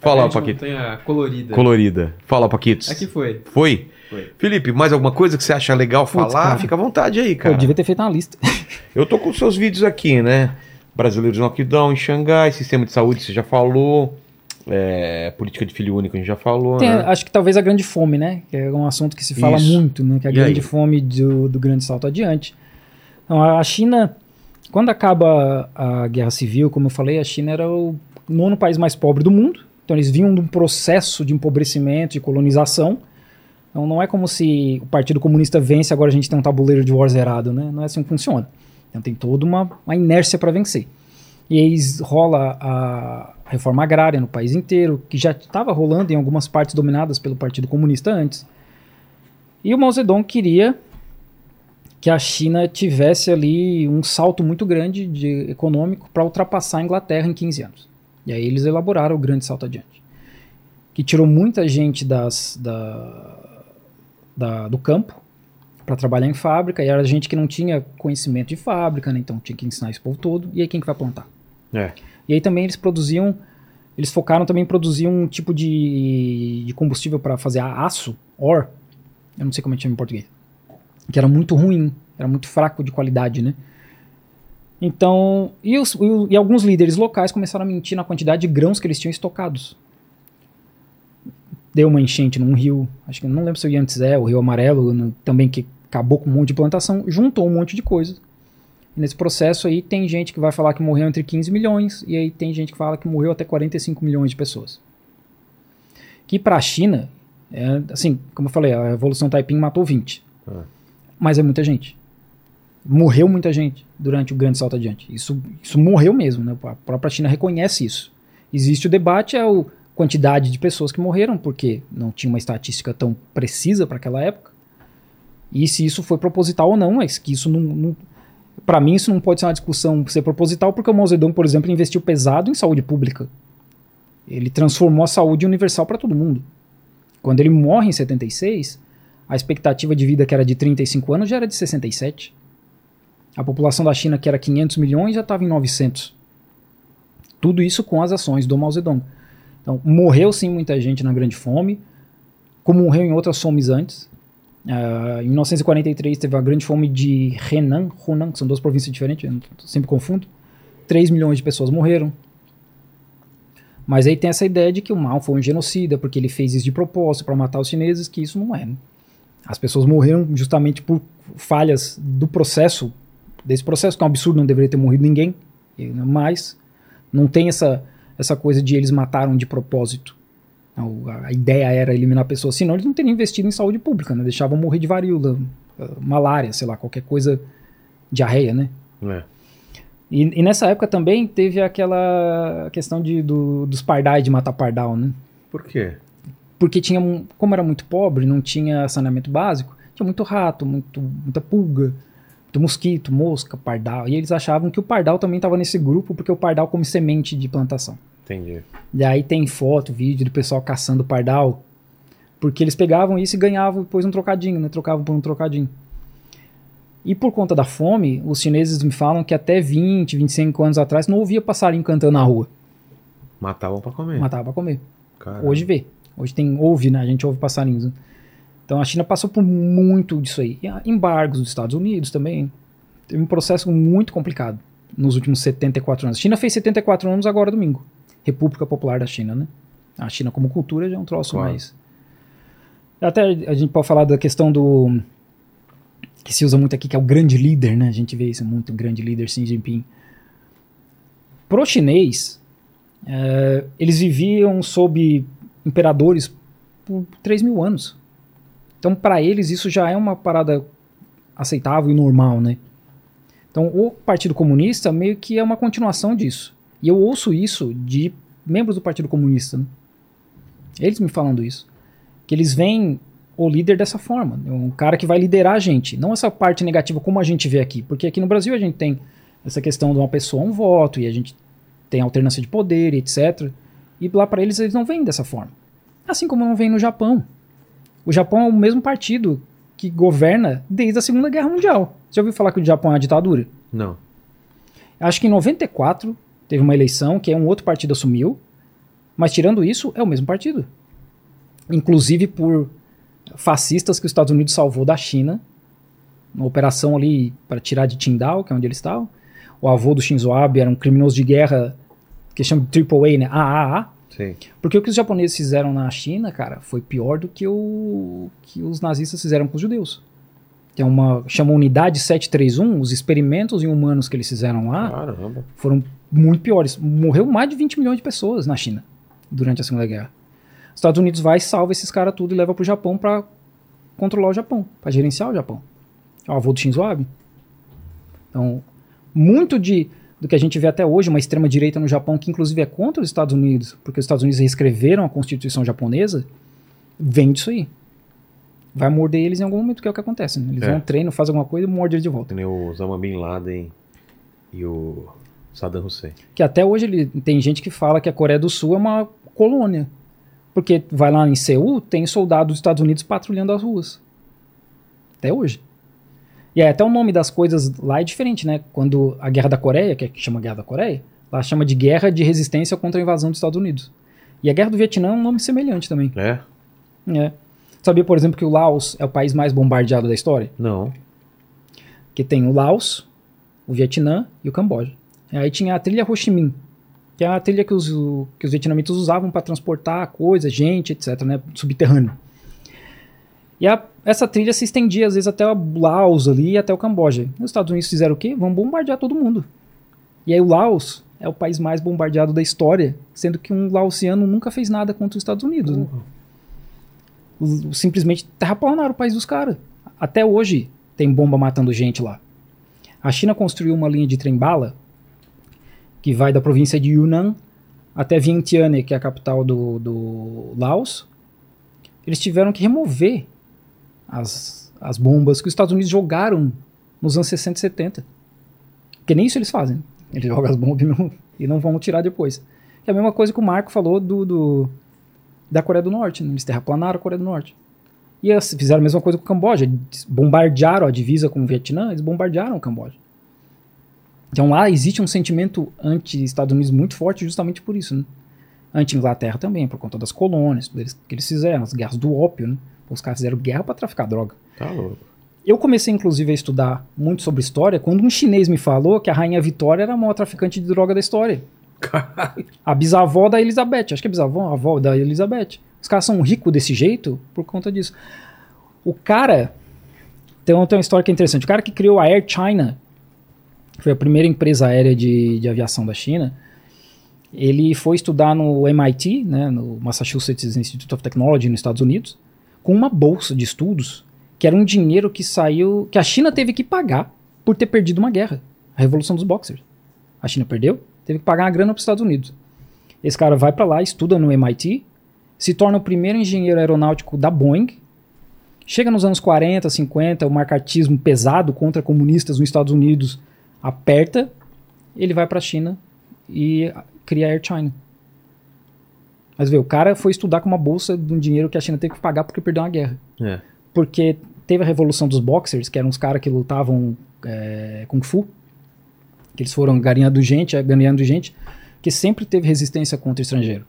Fala, Grande Paquito. montanha colorida. Colorida. Fala, Paquitos. Aqui foi. Foi? Foi. Felipe, mais alguma coisa que você acha legal Putz, falar? cara. Fica à vontade aí, cara. eu devia ter feito uma lista. [LAUGHS] Eu tô com os seus vídeos aqui, né? Brasileiros no lockdown em Xangai, sistema de saúde, você já falou. É, política de filho único, a gente já falou, Tem, né? Acho que talvez a grande fome, né? Que é um assunto que se fala Isso. muito, né? Que é a E grande aí? fome do, do grande salto adiante. Então, a China, quando acaba a guerra civil, como eu falei, a China era o nono país mais pobre do mundo. Então eles vinham de um processo de empobrecimento, de colonização. Então não é como se o Partido Comunista vence agora a gente tem um tabuleiro de war zerado, né? Não é assim que funciona. Então tem toda uma, uma inércia para vencer. E aí rola a reforma agrária no país inteiro, que já estava rolando em algumas partes dominadas pelo Partido Comunista antes. E o Mao Zedong queria que a China tivesse ali um salto muito grande de econômico para ultrapassar a Inglaterra em 15 anos. E aí eles elaboraram o grande salto adiante, que tirou muita gente das, da, da- do campo para trabalhar em fábrica, e era gente que não tinha conhecimento de fábrica, né, então tinha que ensinar esse povo todo, e aí quem que vai plantar? É. E aí também eles produziam, eles focaram também em produzir um tipo de, de combustível para fazer aço, ore, eu não sei como é que chama em português, que era muito ruim, era muito fraco de qualidade, né? Então, e, os- e e alguns líderes locais começaram a mentir na quantidade de grãos que eles tinham estocados. Deu uma enchente num rio, acho que não lembro se o Yangtze é, o Rio Amarelo, no- também que acabou com um monte de plantação, juntou um monte de coisa. E nesse processo aí tem gente que vai falar que morreu entre 15 milhões e aí tem gente que fala que morreu até 45 milhões de pessoas. Que para a China, é, assim, como eu falei, a Revolução Taiping matou 20. Ah. Mas é muita gente. Morreu muita gente durante o grande salto adiante. Isso, isso morreu mesmo, né? A própria China reconhece isso. Existe o debate, é a quantidade de pessoas que morreram, porque não tinha uma estatística tão precisa para aquela época. E se isso foi proposital ou não, mas que isso não, não para mim isso não pode ser uma discussão ser proposital, porque o Mao Zedong, por exemplo, investiu pesado em saúde pública. Ele transformou a saúde universal para todo mundo. Quando ele morre em 76, a expectativa de vida que era de 35 anos já era de 67. A população da China, que era 500 milhões, já estava em 900. Tudo isso com as ações do Mao Zedong. Então, morreu sim muita gente na Grande Fome, como morreu em outras fomes antes. Ah, em 1943 teve a Grande Fome de Henan, Hunan, que são duas províncias diferentes, sempre confundo. 3 milhões de pessoas morreram. Mas aí tem essa ideia de que o Mao foi um genocida, porque ele fez isso de propósito para matar os chineses, que isso não é. né? As pessoas morreram justamente por falhas do processo, desse processo, que é um absurdo, não deveria ter morrido ninguém, mas não tem essa, essa coisa de eles mataram de propósito. A ideia era eliminar pessoas, senão eles não teriam investido em saúde pública, né? deixavam morrer de varíola, ah, malária, sei lá, qualquer coisa, diarreia, né? É. E, e nessa época também teve aquela questão de, do- dos pardais, de matar pardal, né? Por quê? Porque tinha, como era muito pobre, não tinha saneamento básico, tinha muito rato, muito, muita pulga, muito mosquito, mosca, pardal. E eles achavam que o pardal também estava nesse grupo, porque o pardal come semente de plantação. Entendi. E aí tem foto, vídeo do pessoal caçando pardal, porque eles pegavam isso e ganhavam depois um trocadinho, né? Trocavam por um trocadinho. E por conta da fome, os chineses me falam que até 20, 25 anos atrás não ouvia passarinho cantando na rua. Matavam pra comer. Matava pra comer. Caramba. Hoje vê. Hoje tem, ouve, né? A gente ouve passarinhos. né? Então a China passou por muito disso aí. E embargos dos Estados Unidos também. Teve um processo muito complicado nos últimos 74 anos. A China fez 74 anos agora domingo. República Popular da China, né? A China como cultura já é um troço Claro. mais... Até a gente pode falar da questão do... Que se usa muito aqui, que é o grande líder, né? A gente vê isso muito, o grande líder Xi Jinping. Pro chinês, eh, eles viviam sob imperadores por 3 mil anos. Então, para eles, isso já é uma parada aceitável e normal, né? Então, o Partido Comunista meio que é uma continuação disso. E eu ouço isso de membros do Partido Comunista. né? Eles me falando isso. Que eles veem o líder dessa forma. Um cara que vai liderar a gente. Não essa parte negativa como a gente vê aqui. Porque aqui no Brasil a gente tem essa questão de uma pessoa, um voto, e a gente tem alternância de poder, etc. E lá para eles, eles não veem dessa forma. Assim como não vem no Japão. O Japão é o mesmo partido que governa desde a Segunda Guerra Mundial. Você ouviu falar que o Japão é uma ditadura? Não. Acho que em 94 teve uma eleição que um outro partido assumiu, mas tirando isso, é o mesmo partido. Inclusive por fascistas que os Estados Unidos salvou da China, uma operação ali para tirar de Qingdao, que é onde eles estavam. O avô do Shinzo Abe era um criminoso de guerra que chama de AAA, né? AAA. Sim. Porque o que os japoneses fizeram na China, cara, foi pior do que o que os nazistas fizeram com os judeus. Tem uma chama unidade 731, os experimentos em humanos que eles fizeram lá Caramba. foram muito piores. Morreu mais de 20 milhões de pessoas na China durante a Segunda Guerra. Os Estados Unidos vai, salva esses caras tudo e leva pro Japão pra controlar o Japão, pra gerenciar o Japão. É o avô do Shinzo Abe. Então, muito de do que a gente vê até hoje, uma extrema direita no Japão que inclusive é contra os Estados Unidos, porque os Estados Unidos reescreveram a Constituição japonesa, vem disso aí. Vai morder eles em algum momento, que é o que acontece. né? Eles É. vão treino, fazem alguma coisa e mordem eles de volta. Nem o Osama Bin Laden e o Saddam Hussein. Que até hoje ele, tem gente que fala que a Coreia do Sul é uma colônia. Porque vai lá em Seul, tem soldados dos Estados Unidos patrulhando as ruas. Até hoje. E aí, até o nome das coisas lá é diferente, né? Quando a Guerra da Coreia, que é que chama Guerra da Coreia, lá chama de Guerra de Resistência contra a Invasão dos Estados Unidos. E a Guerra do Vietnã é um nome semelhante também. É? É. Sabia, por exemplo, que o Laos é o país mais bombardeado da história? Não. que tem o Laos, o Vietnã e o Camboja. E aí tinha a trilha Ho Chi Minh, que é a trilha que os, que os vietnamitas usavam para transportar coisas, gente, etc., né, subterrâneo. E a- essa trilha se estendia às vezes até o Laos ali e até o Camboja. Os Estados Unidos fizeram o quê? Vão bombardear todo mundo. E aí o Laos é o país mais bombardeado da história, sendo que um laosiano nunca fez nada contra os Estados Unidos. né? O- Simplesmente terraplanaram o país dos caras. Até hoje tem bomba matando gente lá. A China construiu uma linha de trem-bala que vai da província de Yunnan até Vientiane, que é a capital do, do Laos. Eles tiveram que remover as, as bombas que os Estados Unidos jogaram nos anos 60 e 70. Porque nem isso eles fazem. Eles jogam as bombas e não, e não vão tirar depois. É a mesma coisa que o Marco falou do, do- da Coreia do Norte. né? Eles terraplanaram a Coreia do Norte. E fizeram a mesma coisa com o Camboja. Bombardearam a divisa com o Vietnã, eles bombardearam o Camboja. Então lá existe um sentimento anti-Estados Unidos muito forte justamente por isso. Né? Anti-Inglaterra também, por conta das colônias, que eles fizeram, as guerras do ópio. Né? Os caras fizeram guerra para traficar droga. Tá louco. Eu comecei, inclusive, a estudar muito sobre história quando um chinês me falou que a Rainha Vitória era a maior traficante de droga da história. A bisavó da Elizabeth, acho que é bisavó, a avó da Elizabeth. Os caras são ricos desse jeito por conta disso. O cara. Tem, tem uma história que é interessante. O cara que criou a Air China, que foi a primeira empresa aérea de, de aviação da China, ele foi estudar no MIT, né, no Massachusetts Institute of Technology, nos Estados Unidos, com uma bolsa de estudos que era um dinheiro que saiu. que a China teve que pagar por ter perdido uma guerra. A Revolução dos Boxers. A China perdeu, teve que pagar uma grana para os Estados Unidos. Esse cara vai para lá, estuda no MIT, se torna o primeiro engenheiro aeronáutico da Boeing. Chega nos anos 40, 50, o marcatismo pesado contra comunistas nos Estados Unidos aperta, ele vai para a China e cria a Air China. Mas vê, o cara foi estudar com uma bolsa de um dinheiro que a China teve que pagar porque perdeu uma guerra É. porque teve a revolução dos boxers, que eram os caras que lutavam é, kung fu, que eles foram ganhando gente, ganhando gente, que sempre teve resistência contra o estrangeiro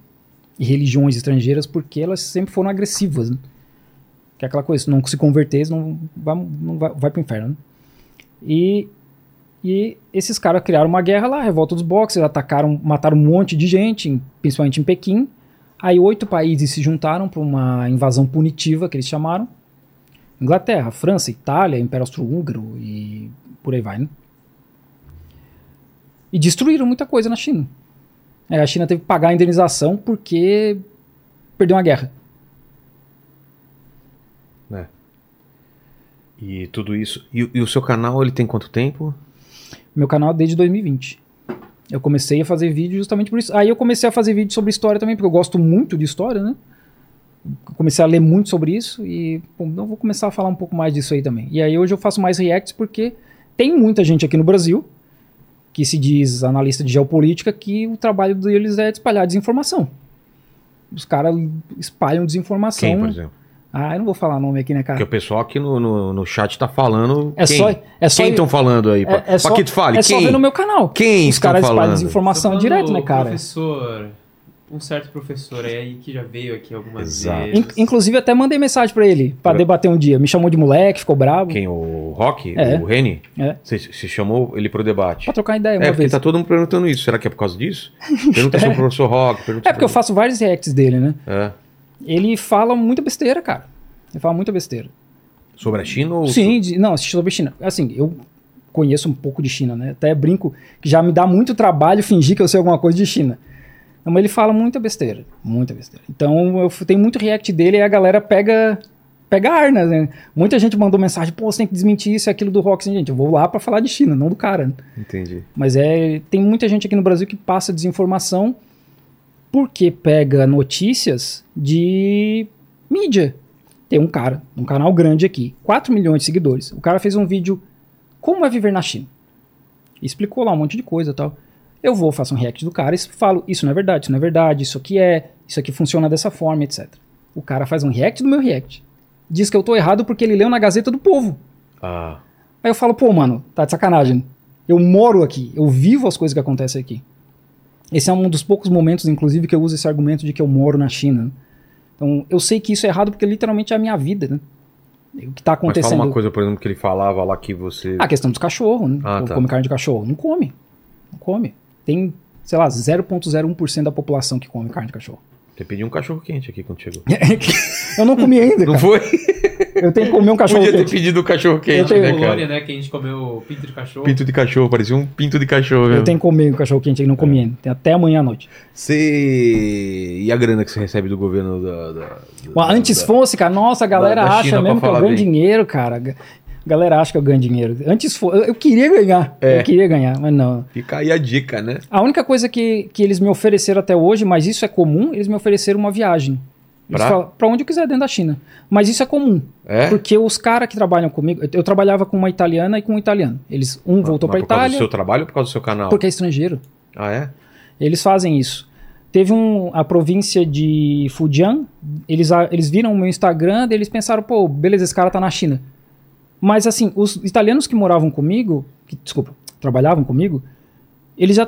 e religiões estrangeiras, porque elas sempre foram agressivas, né? que é aquela coisa, se não se converter, não vai, não vai, vai pro inferno. né? E, e esses caras criaram uma guerra lá, a revolta dos boxers, atacaram, mataram um monte de gente, principalmente em Pequim. Aí oito países se juntaram para uma invasão punitiva, que eles chamaram, Inglaterra, França, Itália, Império Austro-Húngaro e por aí vai, né? E destruíram muita coisa na China. É, a China teve que pagar a indenização porque perdeu uma guerra. E tudo isso. E, e o seu canal, ele tem quanto tempo? Meu canal é desde 2020. Eu comecei a fazer vídeo justamente por isso. Aí eu comecei a fazer vídeo sobre história também, porque eu gosto muito de história, né? Comecei a ler muito sobre isso e pô, eu vou começar a falar um pouco mais disso aí também. E aí hoje eu faço mais reacts porque tem muita gente aqui no Brasil que se diz analista de geopolítica que o trabalho deles é espalhar desinformação. Os caras espalham desinformação. Quem, por exemplo? Ah, eu não vou falar nome aqui, né, cara? Porque o pessoal aqui no, no, no chat tá falando. É quem? só, é só Quem estão falando aí? Pra, é, é só, pra que tu fale? é quem? só ver no meu canal. Quem Os caras espalham falando? desinformação direto, né, cara? Professor. um certo professor aí que já veio aqui algumas Exato. vezes. In- inclusive, até mandei mensagem pra ele, pra É. debater um dia. Me chamou de moleque, ficou bravo. Quem? O Rock? É. O Reni? É. Você você chamou ele pro debate? Pra trocar ideia uma É, porque vez. tá todo mundo perguntando isso. Será que é por causa disso? [LAUGHS] Pergunta sobre o professor Rock. Pergunta É porque eu faço vários reacts dele, né? É. Ele fala muita besteira, cara. Ele fala muita besteira. Sobre a China ou... Sim, de- não, sobre China. Assim, eu conheço um pouco de China, né? Até brinco que já me dá muito trabalho fingir que eu sei alguma coisa de China. Não, Mas ele fala muita besteira, muita besteira. Então eu tenho muito react dele e a galera pega pega ar, né? Muita gente mandou mensagem, pô, você tem que desmentir isso e aquilo do rock. Gente, eu vou lá pra falar de China, não do cara. Entendi. Mas é, tem muita gente aqui no Brasil que passa desinformação porque pega notícias de mídia. Tem um cara, um canal grande aqui, 4 milhões de seguidores. O cara fez um vídeo como é viver na China. Explicou lá um monte de coisa e tal. Eu vou, faço um react do cara e falo, isso não é verdade, isso não é verdade, isso aqui é, isso aqui funciona dessa forma, etc. O cara faz um react do meu react. Diz que eu tô errado porque ele leu na Gazeta do Povo. Ah, Aí eu falo, pô, mano, tá de sacanagem. Eu moro aqui, eu vivo as coisas que acontecem aqui. Esse é um dos poucos momentos, inclusive, que eu uso esse argumento de que eu moro na China. Então, eu sei que isso é errado porque literalmente é a minha vida, né? O que tá mas fala acontecendo. uma coisa, por exemplo, que ele falava lá que você... A questão dos cachorros, né? Ah, tá. Come carne de cachorro. Não come. Não come. Tem, sei lá, 0,01% da população que come carne de cachorro. Você pediu um cachorro quente aqui quando chegou. [LAUGHS] eu não comi ainda, Não cara. foi? Eu tenho que comer um cachorro Podia ter pedido o cachorro quente, tenho- né, Colônia, cara? né? Que a gente comeu pinto de cachorro. Pinto de cachorro, parecia um pinto de cachorro. Eu mesmo. tenho que comer um cachorro quente e não comi ainda. Tem até amanhã à noite. Você... E a grana que você recebe do governo da... da- da- antes da- fosse, cara, nossa, a galera da acha mesmo que eu ganho bem. dinheiro, cara. A galera acha que eu ganho dinheiro. Antes fosse, eu, eu queria ganhar. É. Eu queria ganhar, mas não. Fica aí a dica, né? A única coisa que, que eles me ofereceram até hoje, mas isso é comum, eles me ofereceram uma viagem. Pra onde eu quiser dentro da China. Mas isso é comum. É? Porque os caras que trabalham comigo, eu, trabalhava com uma italiana e com um italiano. Eles, um voltou Mas pra por causa do Itália, seu trabalho ou por causa do seu canal? porque é estrangeiro. Ah, é? Eles fazem isso. Teve um, a província de Fujian, eles, eles viram o meu Instagram, daí eles pensaram, pô, beleza, esse cara tá na China. Mas assim, os italianos que moravam comigo, que, desculpa, trabalhavam comigo, eles já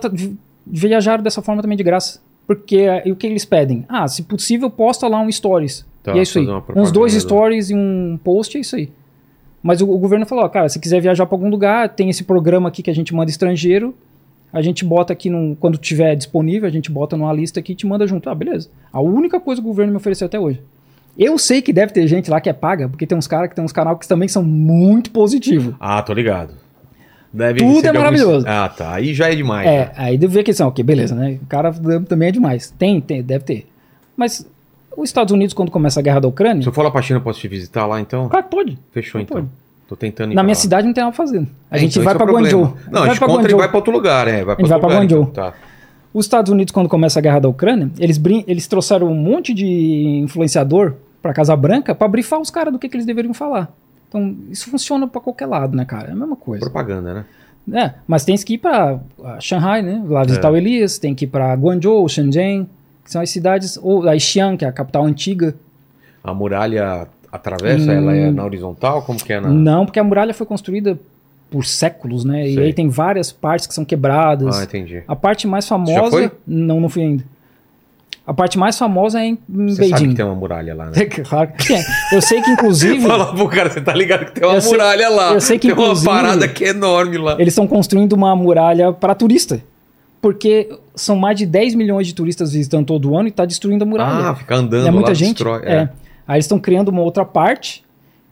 viajaram dessa forma também de graça. Porque e o que eles pedem? Ah, se possível, posta lá um stories. Tá, e é isso aí. Uns dois stories e um post, é isso aí. Mas o, o governo falou, ó, cara, se quiser viajar pra algum lugar, tem esse programa aqui que a gente manda estrangeiro, a gente bota aqui, num, quando tiver disponível, a gente bota numa lista aqui e te manda junto. Ah, beleza. A única coisa que o governo me ofereceu até hoje. Eu sei que deve ter gente lá que é paga, porque tem uns caras que tem uns canais que também são muito positivos. Ah, tô ligado. Deve Tudo é maravilhoso. Ah, tá. Aí já é demais. É, né? aí deve ver que são, ok, beleza, né? O cara também é demais. Tem, tem, deve ter. Mas os Estados Unidos, quando começa a guerra da Ucrânia, Se eu for lá pra China, posso te visitar lá, então? claro que pode. Fechou, então. Pode. Tô tentando ir Na minha lá. cidade não tem nada fazer. A É, gente então vai é pra problema. Guangzhou. Não, a vai gente pra conta e vai pra outro lugar, é. Vai pra gente vai pra lugar, Guangzhou. então, tá. Os Estados Unidos, quando começa a guerra da Ucrânia, eles, brin- eles trouxeram um monte de influenciador pra Casa Branca pra brifar os caras do que, que eles deveriam falar. Então, isso funciona pra qualquer lado, né, cara? É a mesma coisa. Propaganda, né? É, mas tem que ir ah, Shanghai, né? Lá visitar É. o Elias, tem que ir pra Guangzhou, Shenzhen, que são as cidades, ou a Xi'an, que é a capital antiga. A muralha atravessa, Hum. ela é na horizontal? Como que é na... Não, porque a muralha foi construída por séculos, né? E Sei. aí tem várias partes que são quebradas. Ah, entendi. A parte mais já famosa. foi? Não, não fui ainda. A parte mais famosa é em, em Você sabe Beijing. que tem uma muralha lá, né? [LAUGHS] Claro que tem. Eu sei que, inclusive, [LAUGHS] Fala pro cara, você tá ligado que tem uma Eu sei- muralha lá. eu sei que, tem uma parada que é enorme lá. eles estão construindo uma muralha para turista. Porque são mais de 10 milhões de turistas visitando todo ano e está destruindo a muralha. Ah, fica andando é muita lá, gente. destrói. é. Aí eles estão criando uma outra parte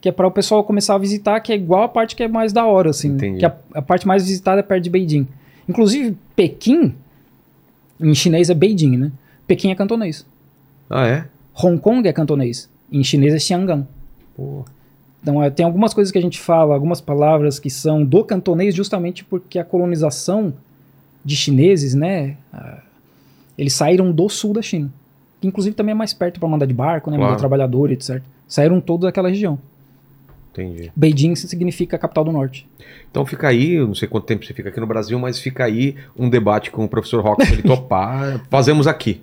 que é para o pessoal começar a visitar, que é igual a parte que é mais da hora, assim. Entendi. Que a, a parte mais visitada é perto de Beijing. Inclusive, Pequim, em chinês é Beijing, né? Pequim é cantonês. Ah, é? Hong Kong é cantonês. Em chinês é Xiangan. Pô. Então, é, tem algumas coisas que a gente fala, algumas palavras que são do cantonês, justamente porque a colonização de chineses, né? eles saíram do sul da China. Que inclusive também é mais perto para mandar de barco, né? Claro. Mandar trabalhador, etc. Saíram todos daquela região. Entendi. Beijing significa capital do norte. Então fica aí, não sei quanto tempo você fica aqui no Brasil, mas fica aí um debate com o professor Rock, se ele [LAUGHS] topar, fazemos aqui.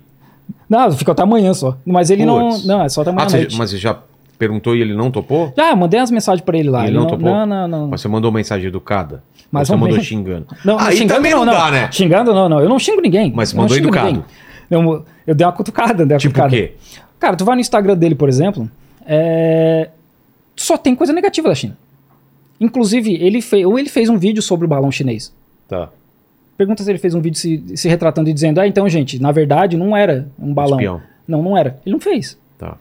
Não, fica até amanhã só. Mas ele Puts. não. Não, é só até amanhã Ah, você, mas você já perguntou e ele não topou? Já, mandei umas mensagens pra ele lá. Ele não topou? Não, não, não. Mas você mandou mensagem educada? Mas você mandou xingando? Não, não, aí xingando também não, não, dá, né? Xingando não, não. Eu não xingo ninguém. Mas não mandou educado. Eu, eu dei uma cutucada, dei uma Tipo o cutucada. quê? Cara, tu vai no Instagram dele, por exemplo, é, só tem coisa negativa da China. Inclusive, ele, fe... ou ele fez um vídeo sobre o balão chinês. Tá. Pergunta se ele fez um vídeo se, se retratando e dizendo, ah, então, gente, na verdade não era um balão. Espião. Não, não era. Ele não fez. Tá.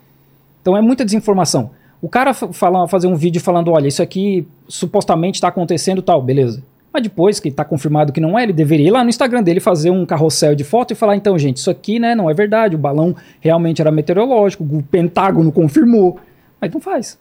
Então é muita desinformação. O cara fa- fala, fazer um vídeo falando, olha, isso aqui supostamente está acontecendo tal, beleza. Mas depois que está confirmado que não é, ele deveria ir lá no Instagram dele fazer um carrossel de foto e falar, então, gente, isso aqui né, não é verdade, o balão realmente era meteorológico, o Pentágono confirmou. Mas não faz.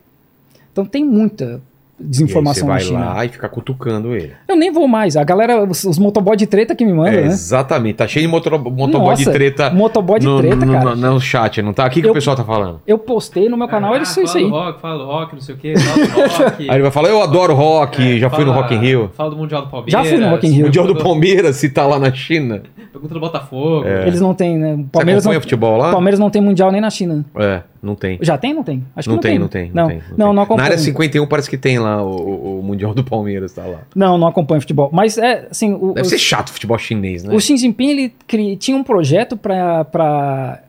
Então tem muita E aí desinformação você na vai China. lá e fica cutucando ele. Eu nem vou mais. A galera, os, os motoboy de treta que me mandam, É, né? exatamente. Tá cheio de motor, motoboy de Nossa, treta. motoboy de no, treta, no, cara. No, no chat, não tá? O que, Eu- o pessoal tá falando? Eu postei no meu canal, Ah, eles isso fala aí. do rock, fala rock, não sei o fala [LAUGHS] rock. Aí ele vai falar, eu adoro rock, É, já fui no fala- Rock in Rio. Fala do Mundial do Palmeiras. Já fui no Rock in Rio. Mundial do Palmeiras, se tá lá na China. Pergunta do Botafogo. É. Eles não têm, né? Palmeiras não, futebol lá? Palmeiras não tem mundial nem na China. É, não tem. Já tem, não tem? Acho que Não, não, tem, não tem, Não, não tem. não, não, acompanho. Na área 51 parece que tem lá o, o- o Mundial do Palmeiras, tá lá. Não, não acompanho futebol. Mas é, assim, o, Deve o, ser chato o futebol chinês, né? o Xi Jinping, ele cri- tinha um projeto pra, pra,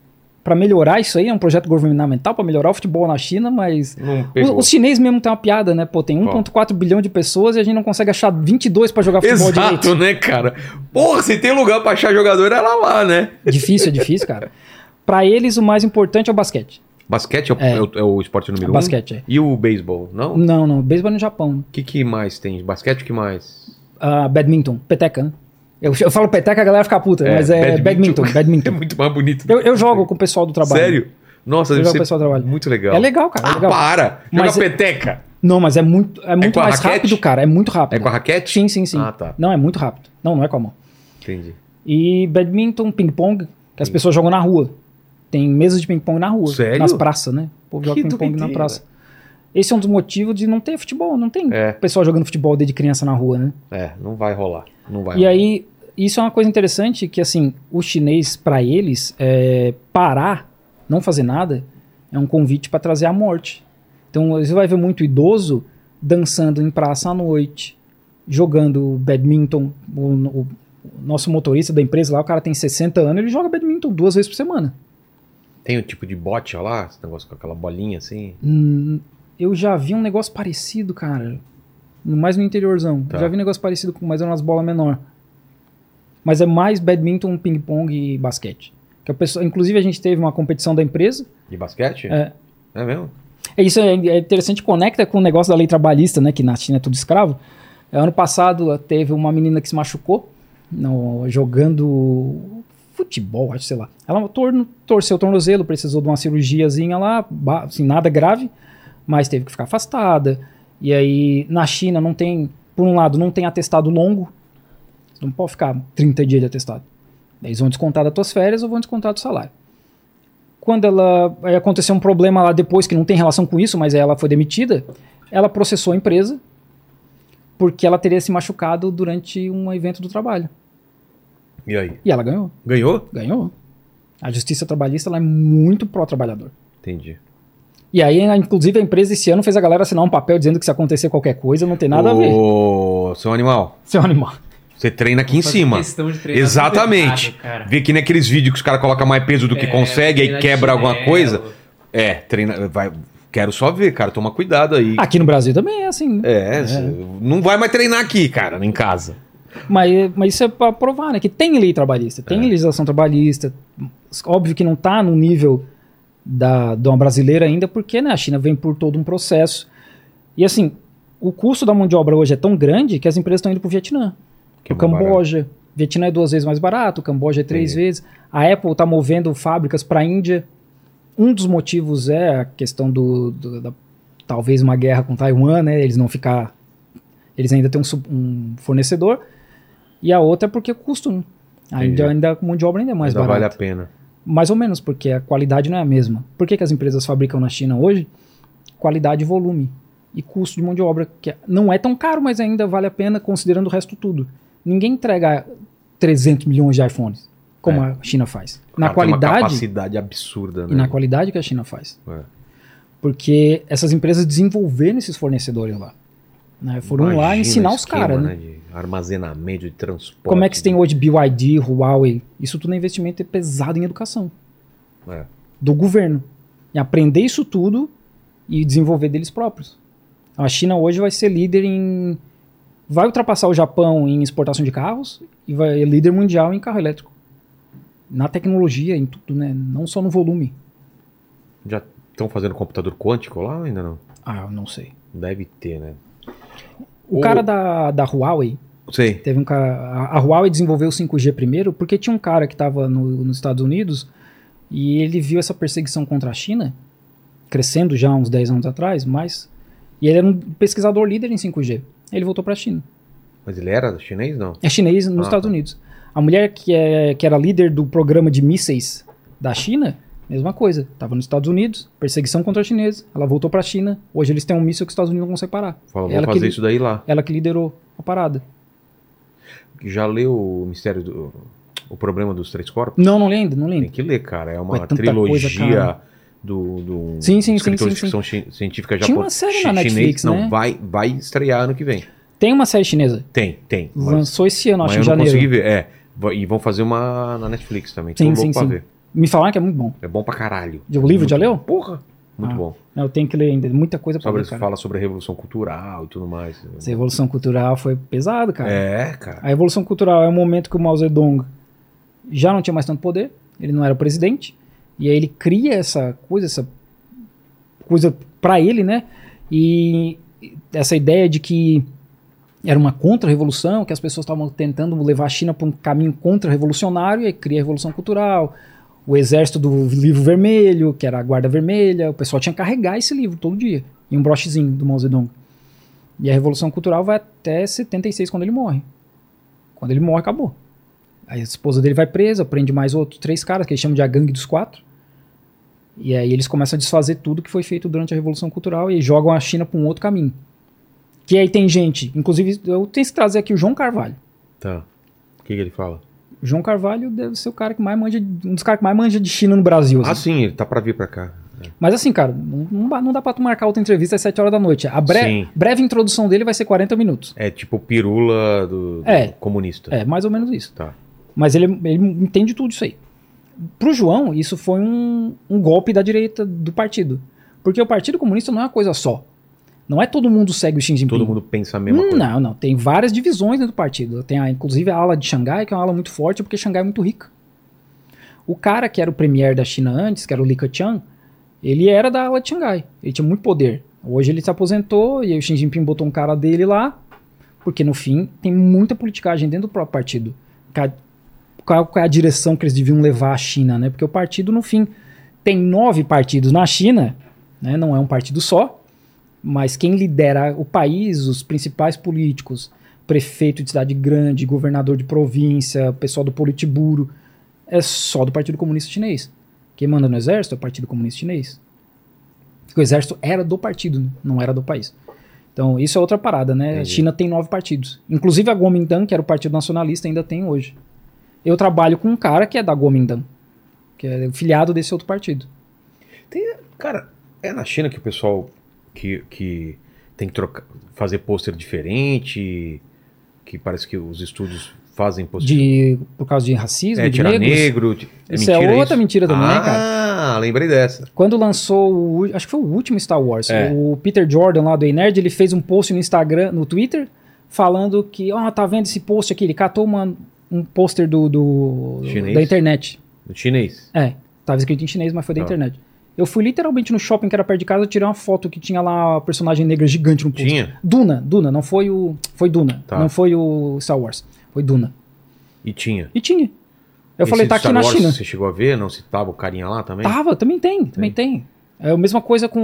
pra melhorar isso aí, é um projeto governamental pra melhorar o futebol na China, mas... Os chineses mesmo tem uma piada, né? Pô, tem 1.4 bilhão de pessoas e a gente não consegue achar 22 pra jogar futebol Exato, direito. né, cara? Porra, se tem lugar pra achar jogador, era lá, né? Difícil, é difícil, cara. Pra eles, o mais importante é o basquete. Basquete é o, É. é o- é o esporte número um? Basquete, é. E o beisebol, não? O Não, não. Beisebol é no Japão. que, que mais tem? Basquete, o que mais? Ah, badminton, peteca, né? Eu, eu falo peteca, a galera fica puta, mas é badminton, [LAUGHS] É badminton. muito mais bonito. Eu, eu jogo com o pessoal do trabalho. Sério? Nossa, Eu jogo com o pessoal do trabalho. muito legal. É legal, cara, é Ah, legal. para! Joga Mas é- peteca! Não, mas é muito, é muito a mais raquete? rápido, cara. É muito rápido. É com a raquete? Sim, sim, sim. Ah, tá. Não, é muito rápido. Não, não é com a mão. Entendi. E badminton, ping-pong, que as pessoas jogam na rua. Tem mesas de ping-pong na rua. Sério? Nas praças, né? O povo joga ping-pong na praça. Esse é um dos motivos de não ter futebol. Não tem É. pessoal jogando futebol desde criança na rua, né? É, não vai rolar. Não vai E rolar. aí, isso é uma coisa interessante que, assim, o chinês, pra eles, é, parar, não fazer nada, é um convite pra trazer a morte. Então, você vai ver muito idoso dançando em praça à noite, jogando badminton. O, o- o nosso motorista da empresa lá, o cara tem 60 anos, ele joga badminton duas vezes por semana. Tem o tipo de bote ó lá, esse negócio com aquela bolinha assim. Hum, eu já vi um negócio parecido, cara. Mais no interiorzão. Tá. Já vi um negócio parecido com mais umas bolas menor. Mas é mais badminton, ping-pong e basquete. Que a pessoa, inclusive, a gente teve uma competição da empresa. De basquete? É. É mesmo? É Isso é, é interessante, conecta com o negócio da lei trabalhista, né? Que na China é tudo escravo. É, Ano passado teve uma menina que se machucou no- jogando futebol, acho, sei lá. Ela torceu o tornozelo, precisou de uma cirurgiazinha lá, assim, nada grave, mas teve que ficar afastada. E aí, na China, não tem, por um lado, não tem atestado longo. Você não pode ficar 30 dias de atestado. Eles vão descontar das tuas férias ou vão descontar do salário. Quando ela aconteceu um problema lá depois que não tem relação com isso, mas ela foi demitida, ela processou a empresa porque ela teria se machucado durante um evento do trabalho. E aí? E ela ganhou. Ganhou? Ganhou. A justiça trabalhista ela é muito pró-trabalhador. Entendi. E aí, inclusive, a empresa esse ano fez a galera assinar um papel dizendo que se acontecer qualquer coisa, não tem nada a ver. Ô, seu animal, Seu animal. você treina aqui em Fazer cima. questão de treinar Exatamente. errado, cara. Vê que naqueles vídeos que os caras colocam mais peso do que É, consegue, aí quebra chinelo. alguma coisa. É, treina. Vai, quero só ver, cara. Toma cuidado aí. Aqui no Brasil também é assim. né? É, cê não vai mais treinar aqui, cara, em casa. Mas, mas isso é pra provar, né? Que tem lei trabalhista, tem legislação trabalhista. Óbvio que não tá no nível da, de uma brasileira ainda, porque né, a China vem por todo um processo. E assim, o custo da mão de obra hoje é tão grande que as empresas estão indo Vietnã. Que o é mais Camboja. Vietnã é duas vezes mais barato, o Camboja é três Entendi. vezes. A Apple está movendo fábricas para a Índia. Um dos motivos é a questão do, do- da talvez uma guerra com Taiwan, né? Eles não ficar, eles ainda têm um, um fornecedor. E a outra é porque custo, né? Ainda, ainda a mão de obra ainda é mais Ainda vale a barato. pena. Mais ou menos, porque a qualidade não é a mesma. Por que, que as empresas fabricam na China hoje? Qualidade e volume. E custo de mão de obra, que não é tão caro, mas ainda vale a pena considerando o resto tudo. Ninguém entrega 300 milhões de iPhones, como É. a China faz. Na Cara, tem uma qualidade capacidade absurda, né? e na qualidade que a China faz. É. Porque essas empresas desenvolveram esses fornecedores lá. Né? Foram lá Imagina ensinar o os caras, né? De armazenamento, de transporte. Como é que você tem hoje BYD, Huawei? Isso tudo é investimento pesado em educação É. do governo. E aprender isso tudo e desenvolver deles próprios. A China hoje vai ser líder em. Vai ultrapassar o Japão em exportação de carros e vai ser líder mundial em carro elétrico. Na tecnologia, em tudo, né? Não só no volume. Já estão fazendo computador quântico lá ou ainda não? Ah, eu não sei. Deve ter, né? O O- cara da, da Huawei, Sei. Teve um cara. A, a Huawei desenvolveu o 5G primeiro porque tinha um cara que estava no, nos Estados Unidos e ele viu essa perseguição contra a China, crescendo já uns 10 anos atrás, mas. E ele era um pesquisador líder em 5G. Ele voltou para a China. Mas ele era chinês, não? É chinês nos Ah, Estados tá. Unidos. A mulher que, é, que era líder do programa de mísseis da China, mesma coisa. Estava nos Estados Unidos, perseguição contra a chinesa. Ela voltou para a China. Hoje eles têm um míssil que os Estados Unidos não conseguem parar. Fala, que fazer li- isso daí lá. Ela que liderou a parada. Já leu o Mistério do. O Problema dos Três Corpos? Não, não lembro, não lembro. Tem que ler, cara. É uma trilogia coisa, do, do Sim, sim, sim, escritor sim, de ficção chi- científica Tinha japonês. uma série na Netflix, Não, né? vai, vai estrear ano que vem. Tem uma série chinesa. Tem, tem. Lançou esse ano, acho, eu em não janeiro. consegui ver. É. E vão fazer uma na Netflix também. Tô Sim, louco sim, pra sim. ver. Me falaram que é muito bom. É bom pra caralho. O livro, já Muito leu? bom. Porra! Muito Ah. bom. Eu tenho que ler ainda. Muita coisa pra Sobre, ler, cara. fala sobre a revolução cultural e tudo mais. Essa revolução cultural foi pesado, cara. É, cara. A revolução cultural é um momento que o Mao Zedong já não tinha mais tanto poder. Ele não era presidente. E aí ele cria essa coisa, essa coisa pra ele, né? E essa ideia de que era uma contra-revolução, que as pessoas estavam tentando levar a China para um caminho contra-revolucionário, e aí cria a Revolução Cultural, o exército do livro vermelho, que era a guarda vermelha, o pessoal tinha que carregar esse livro todo dia, em um brochezinho do Mao Zedong. E a Revolução Cultural vai até 76, quando ele morre. Quando ele morre, acabou. A esposa dele vai presa, prende mais outros três caras, que eles chamam de a gangue dos quatro. E aí eles começam a desfazer tudo que foi feito durante a Revolução Cultural e jogam a China para um outro caminho. Que aí tem gente, inclusive eu tenho que trazer aqui o João Carvalho. Tá. O que, que ele fala? João Carvalho deve ser o cara que mais manja, um dos caras que mais manja de China no Brasil. assim. Ah, sim, ele tá pra vir pra cá. Mas assim, cara, não, não dá- pra tu marcar outra entrevista às 7 horas da noite. A bre- breve introdução dele vai ser 40 minutos. É tipo pirula do, do É. comunista. É, mais ou menos isso. Tá. Mas ele, ele entende tudo isso aí. Pro João, isso foi um, um golpe da direita do partido. Porque o Partido Comunista não é uma coisa só. Não é todo mundo segue o Xi Jinping. Todo mundo pensa a mesma Hum, coisa. Não, não. Tem várias divisões dentro do partido. Tem, a, inclusive, a ala de Xangai, que é uma ala muito forte, porque Xangai é muito rica. O cara que era o premier da China antes, que era o Li Keqiang, ele era da ala de Xangai. Ele tinha muito poder. Hoje ele se aposentou e aí o Xi Jinping botou um cara dele lá, porque no fim tem muita politicagem dentro do próprio partido. Qual é a direção que eles deviam levar a China, né? Porque o partido, no fim, tem nove partidos na China, né? Não é um partido só, mas quem lidera o país, os principais políticos, prefeito de cidade grande, governador de província, pessoal do Politburo, é só do Partido Comunista Chinês. Quem manda no exército é o Partido Comunista Chinês. Porque o exército era do partido, não era do país. Então, isso é outra parada, né? A Entendi. China tem nove partidos. Inclusive a Kuomintang, que era o Partido Nacionalista, ainda tem hoje. Eu trabalho com um cara que é da Kuomintang, que é filiado desse outro partido. Cara, é na China que o pessoal que, que tem que trocar, fazer pôster diferente, que parece que os estúdios fazem pôster. De, por causa de racismo, É, de tirar negros. negro. de- Isso é outra mentira também, né, Ah, lembrei dessa. Quando lançou o. Acho que foi o último Star Wars. É. O Peter Jordan lá do Ei Nerd, ele fez um post no Instagram, no Twitter, falando que, ó, tá vendo esse post aqui? Ele catou uma, um pôster do, do da internet. No chinês. É, tava escrito em chinês, mas foi da Tá. internet. Eu fui literalmente no shopping que era perto de casa, tirei uma foto que tinha lá a personagem negra gigante no poster. Tinha? Duna, Duna, não foi o. Foi Duna, Tá. não foi o Star Wars. Foi Duna. E tinha. E tinha. Eu Esse falei, tá aqui Star na Wars, China. Você chegou a ver? Não citava o carinha lá também? Tava, também tem, também tem. É a mesma coisa com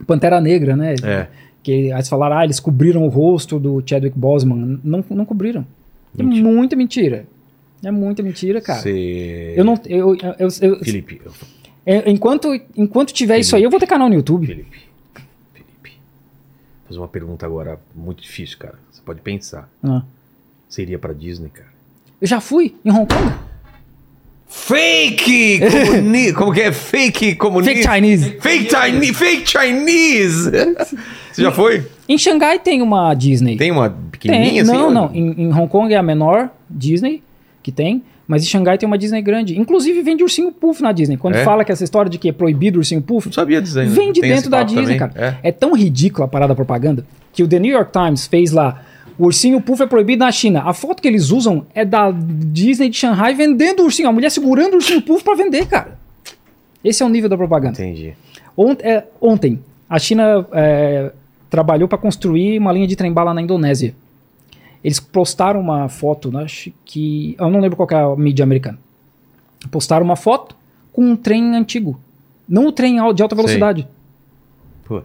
o Pantera Negra, né? É. Que eles falaram, ah, eles cobriram o rosto do Chadwick Boseman. Não, não cobriram. É Mentira. muita mentira. É muita mentira, cara. Você... Eu não. Eu, eu, eu- eu- Felipe, eu- é, enquanto, enquanto tiver isso aí, eu vou ter canal no YouTube. Felipe, Felipe. Vou fazer uma pergunta agora muito difícil, cara. Você pode pensar. Ah. Você iria pra Disney, cara? Eu já fui em Hong Kong. Fake [LAUGHS] comuni... Como que é? Fake comunista? Fake Chinese. Fake Chinese! Fake Chinese! [LAUGHS] Você já foi? Em Xangai tem uma Disney. Tem uma pequenininha Tem, assim? não, não. Em, em Hong Kong é a menor Disney que tem, mas em Xangai tem uma Disney grande. Inclusive vende ursinho puff na Disney. Quando É? fala que essa história de que é proibido ursinho puff, Não sabia dizer. vem de Tem dentro da Disney, também? cara. É. tão ridícula a parada da propaganda que o The New York Times fez lá. O ursinho puff é proibido na China. A foto que eles usam é da Disney de Shanghai vendendo o ursinho. A mulher segurando o ursinho puff pra vender, cara. Esse é o nível da propaganda. Entendi. Ont- é, ontem, a China é, trabalhou para construir uma linha de trem-bala na Indonésia. Eles postaram uma foto, né, acho que. Eu não lembro qual que é a mídia americana. Postaram uma foto com um trem antigo. Não o trem al- de alta velocidade.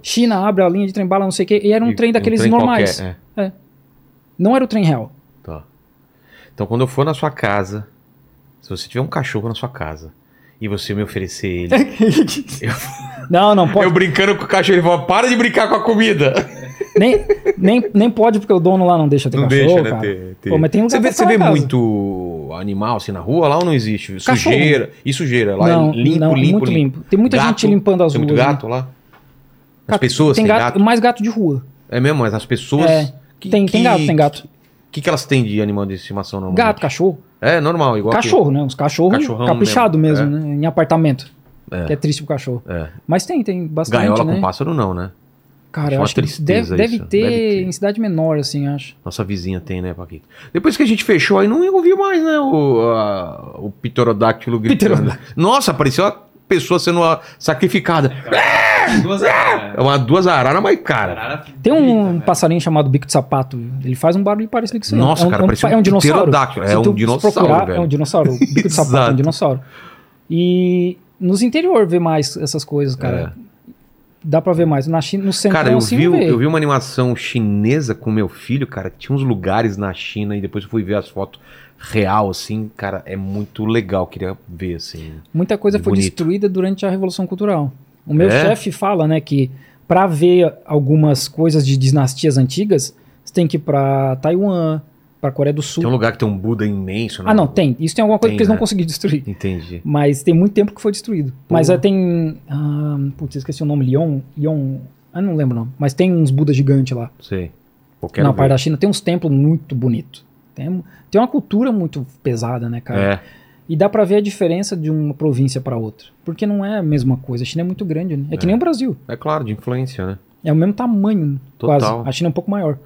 China abre a linha de trem-bala, não sei o quê. E era um E- trem daqueles trem normais. qualquer, é. Não era o trem real. Tá. Então, quando eu for na sua casa, se você tiver um cachorro na sua casa e você me oferecer ele, [LAUGHS] Não, não [LAUGHS] pode. eu brincando com o cachorro, ele fala: para de brincar com a comida. Nem, nem, nem pode, porque o dono lá não deixa ter Não cachorro, deixa, né? cara. Ter, ter. Pô, mas tem lugar você vê, você vê muito animal assim na rua lá ou não existe? Cachorro. Sujeira. E sujeira? Lá Não, é limpo, não, limpo, muito limpo. Tem muita Gato? gente limpando as Tem muito ruas, né? gato lá? As Gato- pessoas tem têm gato, gato? mais gato de rua. É mesmo, mas as pessoas. É, tem, tem gato, tem gato. O que, que elas têm de animal de estimação normalmente? Gato, cachorro. É normal, igual. Cachorro, né? Uns cachorros caprichado mesmo, mesmo, né? Em apartamento. É. Que é triste pro cachorro. É. Mas tem, tem bastante, Gaiola né? com pássaro não, né? Cara, Acho acho que deve, deve, isso. ter Deve ter. em cidade menor, assim, acho. Nossa vizinha tem, né, Paquito? Depois que a gente fechou, aí não ouvi mais, né, o, a- o pterodáctilo gritando. Pterodáctilo. Nossa, parecia uma pessoa sendo sacrificada. Duas É uma duas araras, mas, cara... Arara Tem um passarinho chamado bico de sapato. Ele faz um barulho parecido com isso aí. Nossa, é um, cara, é um, parece um é um dinossauro. É um dinossauro, procurar, velho. É um dinossauro. O bico de sapato é um dinossauro. E nos interior vê mais essas coisas, cara. Dá pra ver mais. Na China, no centro. Cara, eu assim, vi, eu vi uma animação chinesa com meu filho, cara, que tinha uns lugares na China e depois eu fui ver as fotos real, assim, cara, é muito legal, queria ver, assim. Muita coisa foi Bonito. destruída durante a Revolução Cultural. O meu É? chefe fala, né, que pra ver algumas coisas de dinastias antigas, você tem que ir pra Taiwan, pra Coreia do Sul. Tem um lugar que tem um Buda imenso, né? Ah, não, tem. Isso tem alguma coisa Tem, que eles né? não conseguiram destruir. Entendi. Mas tem muito tempo que foi destruído. Pô. Mas é, tem. Ah, putz, esqueci o nome. Leon. Leon. Ah, não lembro não. Mas tem uns Buda gigantes lá. Sei. Quero Na parte da China tem uns templos muito bonitos. Tem, tem uma cultura muito pesada, né, cara? É, E dá pra ver a diferença de uma província pra outra. Porque não é a mesma coisa. A China é muito grande, né? É, que nem o Brasil. é claro, de influência, né? É o mesmo tamanho, Total. quase. A China é um pouco maior.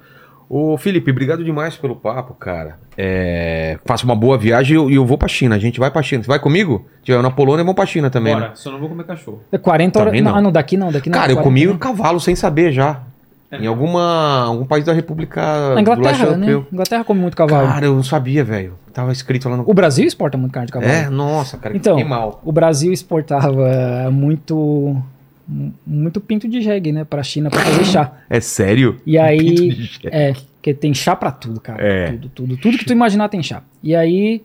Ô, Felipe, obrigado demais pelo papo, cara. É, faça uma boa viagem e eu, eu vou pra China. A gente vai pra China. Você vai comigo? Se tiver na Polônia, vamos pra China também, né? Bora, só não vou comer cachorro. É 40 horas. Não, não. ah, não, daqui não, daqui não. Cara, eu 40, comi né? um cavalo sem saber já. Em alguma, algum país da República Na do Inglaterra, né? Europeu. Inglaterra come muito cavalo. Cara, eu não sabia, velho. Tava escrito lá no. O Brasil exporta muito carne de cavalo. É, nossa, cara, Então, que mal. o Brasil exportava muito muito pinto de jegue, né, pra China pra fazer chá. É sério? E aí, Pinto de jegue. é, porque tem chá pra tudo, cara. É. Tudo, tudo, tudo que tu imaginar tem chá. E aí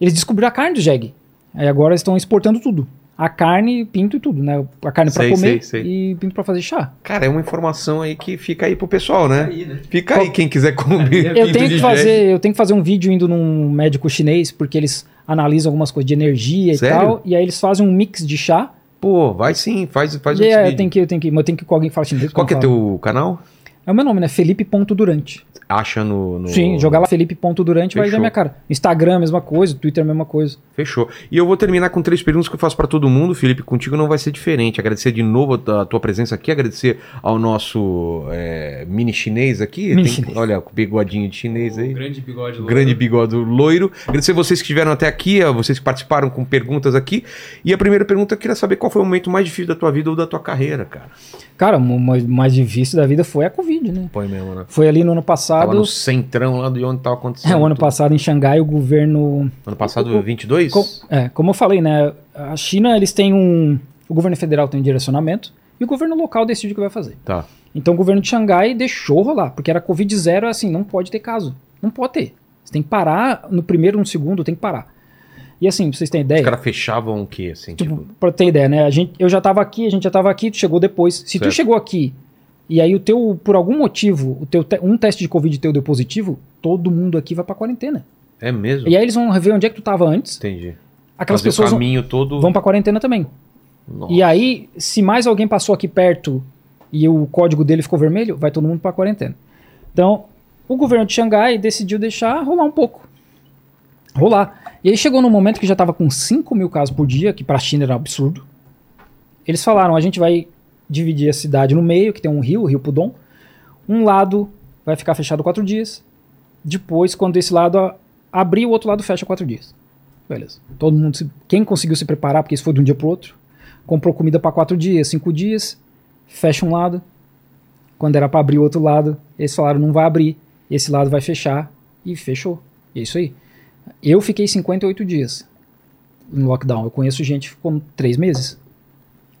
eles descobriram a carne do jegue. Aí agora eles estão exportando tudo. A carne, pinto e tudo, né? A carne pra Sei, comer sei, sei. e pinto pra fazer chá. Cara, é uma informação aí que fica aí pro pessoal, né? Aí, né? Fica aí quem quiser comer. Eu tenho que jegue. fazer, eu tenho que fazer um vídeo indo num médico chinês porque eles analisam algumas coisas de energia Sério? e tal, e aí eles fazem um mix de chá. Pô, vai sim, faz, faz um é, eu vídeo. tenho que, eu tenho que, eu tenho que ir com alguém que fala chinês. Qual que é eu falo. teu canal? É o meu nome, né? Felipe.durante. Acha no. no- Sim, jogar lá Felipe.durante vai ver a minha cara. Instagram, mesma coisa. Twitter, mesma coisa. Fechou. E eu vou terminar com três perguntas que eu faço pra todo mundo, Felipe. Contigo não vai ser diferente. Agradecer de novo a tua presença aqui, agradecer ao nosso é, mini chinês aqui. Mini Tem- chinês. Olha, o bigodinho de chinês aí. Grande bigode O loiro. grande bigode loiro. Agradecer vocês que estiveram até aqui, a vocês que participaram com perguntas aqui. E a primeira pergunta, eu queria saber qual foi o momento mais difícil da tua vida ou da tua carreira, cara. Cara, o mais, difícil da vida foi a Covid, né? Põe mesmo, né? Foi ali no ano Tava passado. no centrão lá de onde tava acontecendo. É, o ano tudo. passado em Xangai, o governo. Ano passado, 22? Co- é, como eu falei, né? A China, eles têm um. O governo federal tem um direcionamento e o governo local decide o que vai fazer. Tá. Então o governo de Xangai deixou rolar, porque era Covid zero, assim, não pode ter caso. Não pode ter. Você tem que parar no primeiro, no segundo, tem que parar. E assim, pra vocês terem Os ideia. caras fechavam o quê, assim? Tipo, Tipo, pra ter ideia, né? A gente, eu já tava aqui, a gente já tava aqui, tu chegou depois. Se tu Certo. chegou aqui e aí o teu, por algum motivo, o teu te- um teste de Covid teu deu positivo, todo mundo aqui vai pra quarentena. é mesmo? E aí eles vão ver onde é que tu tava antes. Entendi. Aquelas Fazer pessoas o vão, caminho todo... vão pra quarentena também. Nossa. E aí, se mais alguém passou aqui perto e o código dele ficou vermelho, vai todo mundo para quarentena. Então, o governo de Xangai decidiu deixar rolar um pouco. Rolar. E aí chegou num momento que já estava com 5 mil casos por dia, que para a China era um absurdo. Eles falaram: a gente vai dividir a cidade no meio, que tem um rio, o Rio Pudong. Um lado vai ficar fechado quatro dias. Depois, quando esse lado abrir, o outro lado fecha quatro dias. Beleza. Todo mundo, se- quem conseguiu se preparar, porque isso foi de um dia pro outro, comprou comida para quatro dias, cinco dias, fecha um lado. Quando era para abrir o outro lado, eles falaram não vai abrir, esse lado vai fechar e fechou. E é isso aí. Eu fiquei 58 dias no lockdown. Eu conheço gente que ficou três meses.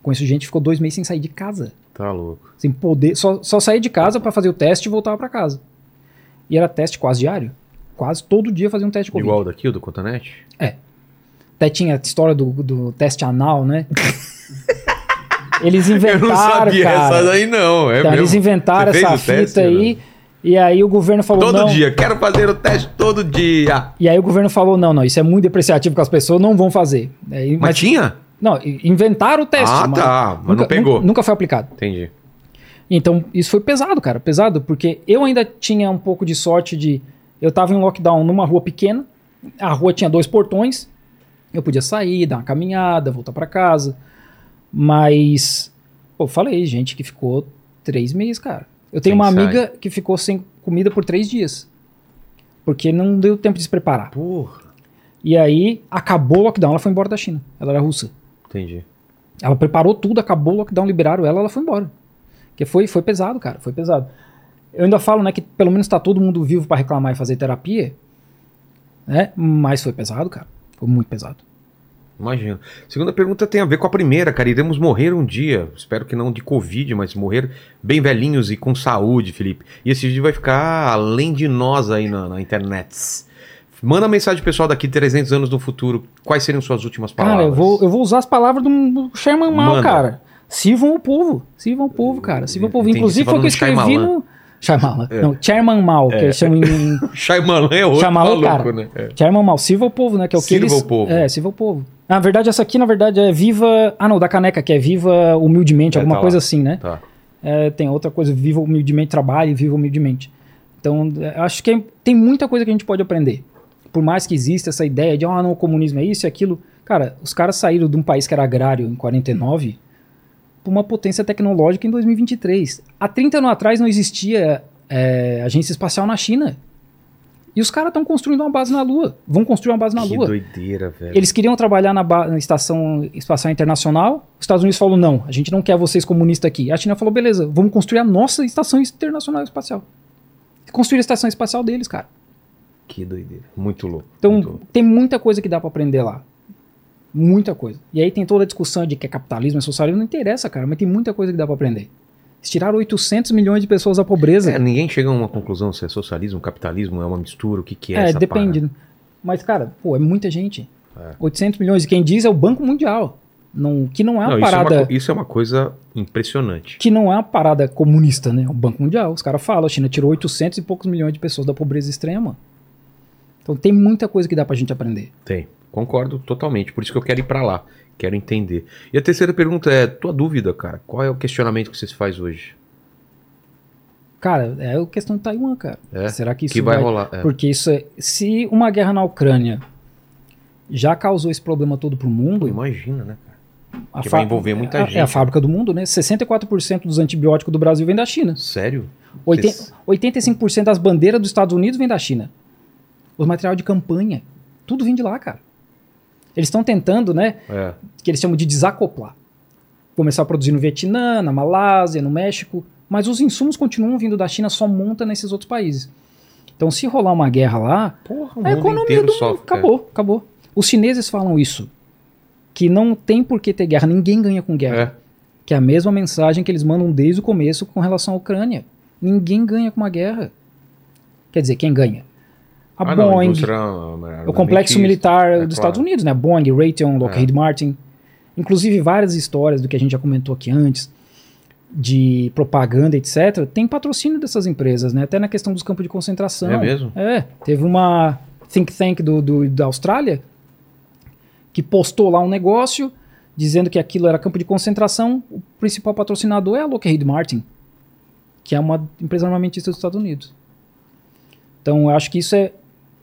Conheço gente que ficou dois meses sem sair de casa. Tá louco. Sem poder. Só, só sair de casa para fazer o teste e voltava para casa. E era teste quase diário. Quase todo dia fazia um teste de Covid. Igual daqui, o do Cotonete? Até tinha a história do, do teste anal, né? [LAUGHS] Eles Eu inventaram, não sabia cara. essa daí, não. É Então, eles inventaram Você essa fita teste, aí. não? E aí o governo falou Todo não. dia. Quero fazer o teste todo dia. E aí o governo falou não, não, isso é muito depreciativo que as pessoas não vão fazer. Aí, Mas, tinha? não, inventaram o teste. Ah, tá, mas não nunca, pegou. Nunca, foi aplicado. Entendi. Então, isso foi pesado, cara, pesado, porque eu ainda tinha um pouco de sorte de. Eu tava em lockdown numa rua pequena, a rua tinha dois portões, eu podia sair, dar uma caminhada, voltar pra casa. Mas, pô, falei, gente que ficou três meses, cara. Eu tenho uma amiga que ficou sem comida por três dias, porque não deu tempo de se preparar. Porra. E aí, acabou o lockdown, ela foi embora da China, ela era russa. Entendi. Ela preparou tudo, acabou o lockdown, liberaram ela, ela foi embora. Porque foi, foi pesado, cara, foi pesado. Eu ainda falo, né, que pelo menos tá todo mundo vivo pra reclamar e fazer terapia, né? Mas foi pesado, cara. Foi muito pesado. Imagino. Segunda pergunta tem a ver com a primeira, cara. Iremos morrer um dia. Espero que não de Covid, mas morrer bem velhinhos e com saúde, Felipe. E esse vídeo vai ficar além de nós aí na, na internet. Manda mensagem pro pessoal daqui 300 anos no futuro. Quais seriam suas últimas palavras? Cara, eu vou, eu vou usar as palavras do, Sherman Mal, Manda. cara. Sirvam o povo. Sirvam o povo, cara. Sirvam o povo. Inclusive foi o que eu escrevi no. Shyamalan. Não, Chairman Mal, que eles chamam em, [LAUGHS] Shyamalan é outro Shyamalan, maluco, cara. né? É. Chairman Mal, sirva o povo, né? Que é o que Sirva eles... o povo. É, sirva o povo. Na verdade, essa aqui, na verdade, é viva... Ah, não, da caneca, que é viva humildemente, É, alguma tá coisa lá. assim, né? Tá. É, tem outra coisa, viva humildemente, trabalhe, viva humildemente. Então, é, acho que é- tem muita coisa que a gente pode aprender. Por mais que exista essa ideia de, ah, não, o comunismo é isso e aquilo. Cara, os caras saíram de um país que era agrário em 49 para uma potência tecnológica em 2023. Há 30 anos atrás não existia é, agência espacial na China. E os caras estão construindo uma base na Lua. Vão construir uma base na que Lua. doideira, velho. Eles queriam trabalhar na, na Estação Espacial Internacional. Os Estados Unidos falou: não, a gente não quer vocês comunistas aqui. A China falou: beleza, vamos construir a nossa Estação Internacional Espacial. Construir a Estação Espacial deles, cara. Que doideira. Muito louco. Então, muito louco. tem muita coisa que dá pra aprender lá. Muita coisa. E aí tem toda a discussão de que é capitalismo, é socialismo. Não interessa, cara, mas tem muita coisa que dá pra aprender. Eles tiraram 800 milhões de pessoas da pobreza. É, ninguém chega a uma conclusão se é socialismo, capitalismo, é uma mistura, o que, que é, É, essa depende. parada. né? Mas, cara, pô, é muita gente. É. 800 milhões. E quem diz é o Banco Mundial. Não, que não é uma Não, isso, é parada. uma, isso é uma coisa impressionante. que não é uma parada comunista, né? O Banco Mundial. Os caras falam, a China tirou 800 e poucos milhões de pessoas da pobreza extrema. Então tem muita coisa que dá pra gente aprender. Tem. Concordo totalmente. Por isso que eu quero ir pra lá. Quero entender. E a terceira pergunta é: tua dúvida, cara. Qual é o questionamento que você se faz hoje? Cara, é a questão de Taiwan, cara. É? Será que isso que vai, rolar? É. Porque isso é... Se uma guerra na Ucrânia já causou esse problema todo pro mundo... imagina, né, cara? a que vai envolver muita é, a- gente. É a fábrica do mundo, né? 64% dos antibióticos do Brasil vem da China. Sério? Oiten- Vocês- 85% das bandeiras dos Estados Unidos vem da China. Os material de campanha. Tudo vem de lá, cara. Eles estão tentando, né? É. que eles chamam de desacoplar. Começar a produzir no Vietnã, na Malásia, no México, mas os insumos continuam vindo da China, só monta nesses outros países. Então, se rolar uma guerra lá, Porra, o a mundo economia do sofre. acabou, acabou. Os chineses falam isso, que não tem por que ter guerra, ninguém ganha com guerra. É. Que é a mesma mensagem que eles mandam desde o começo com relação à Ucrânia. Ninguém ganha com uma guerra. Quer dizer, quem ganha? A Ah, não, Boeing, indústria o complexo militar é dos claro. Estados Unidos, né? Boeing, Raytheon, Lockheed Martin. Inclusive várias histórias do que a gente já comentou aqui antes, de propaganda, etc. Tem patrocínio dessas empresas, né? Até na questão dos campos de concentração. É mesmo? É. Teve uma think tank do, do- da Austrália que postou lá um negócio dizendo que aquilo era campo de concentração. O principal patrocinador é a Lockheed Martin, que é uma empresa armamentista dos Estados Unidos. Então eu acho que isso é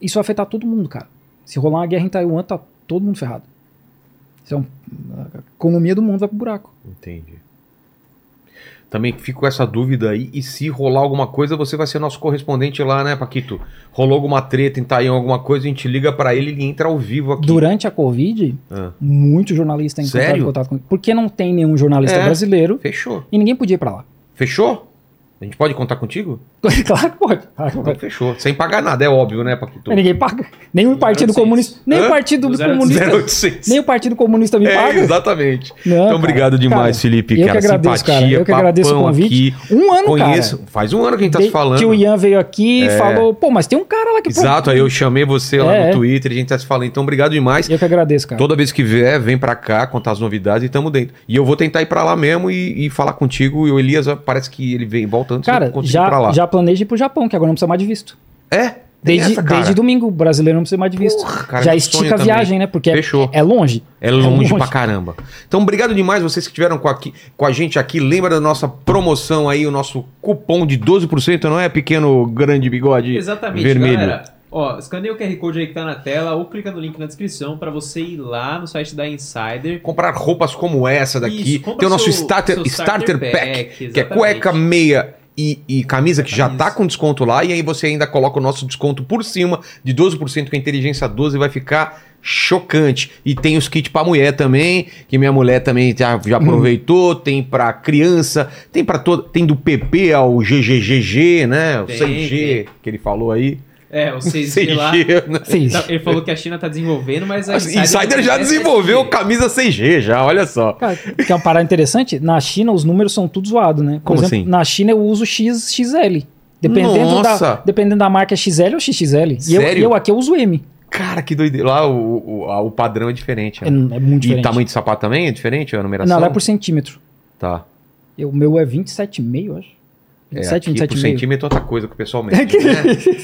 isso vai afetar todo mundo, cara. Se rolar uma guerra em Taiwan, tá todo mundo ferrado. Isso é um- a economia do mundo vai pro buraco. Entendi. Também fico com essa dúvida aí. E se rolar alguma coisa, você vai ser nosso correspondente lá, né, Paquito? Rolou alguma treta em Taiwan, alguma coisa, a gente liga pra ele e ele entra ao vivo aqui. Durante a Covid, Ah, muito jornalista entraram em contato comigo. Porque não tem nenhum jornalista É. brasileiro fechou. e ninguém podia ir pra lá. Fechou? A gente pode contar contigo? [LAUGHS] claro que pode. Claro Então pode. fechou. Sem pagar nada, é óbvio, né, Paquito? Mas ninguém paga. Nem o Partido 0800. Comunista. Nem Hã? o Partido Do 0800. Comunista. 0800. Nem o Partido Comunista me É, paga. exatamente. Não, então, cara. obrigado demais, Cara, Felipe. eu cara. que agradeço, Simpatia, cara. Eu que agradeço o papão convite. Aqui. Um ano, Conheço. cara. Faz um ano que a gente tá se falando. Que o Ian veio aqui e É. falou, pô, mas tem um cara lá que... pô, Exato, aí eu chamei você lá É, no é. Twitter, a gente tá se falando. Então, obrigado demais. Eu que agradeço, cara. Toda vez que vier, vem pra cá contar as novidades e tamo dentro. E eu vou tentar ir pra lá mesmo e, e falar contigo. E o Elias parece que ele vem volta antes Cara, já, lá. já planeja ir pro Japão, que agora não precisa mais de visto. É? Desde, essa, desde domingo, o brasileiro não precisa mais de visto. Porra, cara, já estica a também. viagem, né? Porque é, Fechou. é longe. É longe, longe. pra caramba. Então, obrigado demais vocês que estiveram com, aqui, com a gente aqui. Lembra da nossa promoção aí, o nosso cupom de 12%, não é, pequeno grande bigode Exatamente, vermelho? galera. Ó, escaneia o QR Code aí que tá na tela ou clica no link na descrição pra você ir lá no site da Insider. Comprar roupas como essa daqui. Isso, Tem o nosso seu- starter, seu starter, starter pack, pack, que é cueca, meia e, e camisa, que já Camisa. tá com desconto lá. E aí você ainda coloca o nosso desconto por cima de 12% com a inteligência 12 e vai ficar chocante. E tem os kits pra mulher também, que minha mulher também já, já aproveitou. Tem pra criança, tem para todo. Tem do PP ao GGGG, né? O Tem, 6G tem. que ele falou aí. É, o 6G lá. 6G, né? Sim. Tá- Ele falou que a China tá desenvolvendo, mas a A Insider já é desenvolveu 6G. camisa 6G, já, olha só. Cara, que é uma parada interessante, na China os números são tudo zoados, né? Por Como exemplo, assim? na China eu uso X, XL. Dependendo Nossa! da, dependendo da marca é XL ou XXL. E eu, Sério? e eu aqui eu uso M. Cara, que doideira. Lá o, o, o padrão é diferente. É, né? é muito E diferente. tamanho de sapato também é diferente? A numeração? Não, lá é por centímetro. Tá. Eu- O meu é 27,5, eu acho. É, 27, aqui por 27,5. centímetro é outra coisa que o pessoal [LAUGHS] mede, né?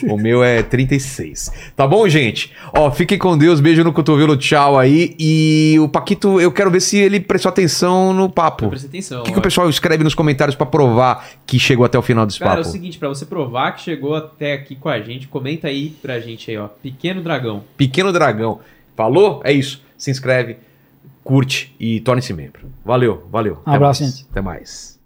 O meu é 36. Tá bom, gente? Ó, fiquem com Deus, beijo no cotovelo, tchau aí. E o Paquito, eu quero ver se ele prestou atenção no papo. Presta atenção. O que, que o pessoal escreve nos comentários pra provar que chegou até o final desse Cara, é papo? o seguinte, pra você provar que chegou até aqui com a gente, comenta aí pra gente aí, ó. Pequeno Dragão. Pequeno Dragão. Falou? É isso. Se inscreve, curte e torne-se membro. Valeu, valeu. Um abraço, mais. gente. Até mais.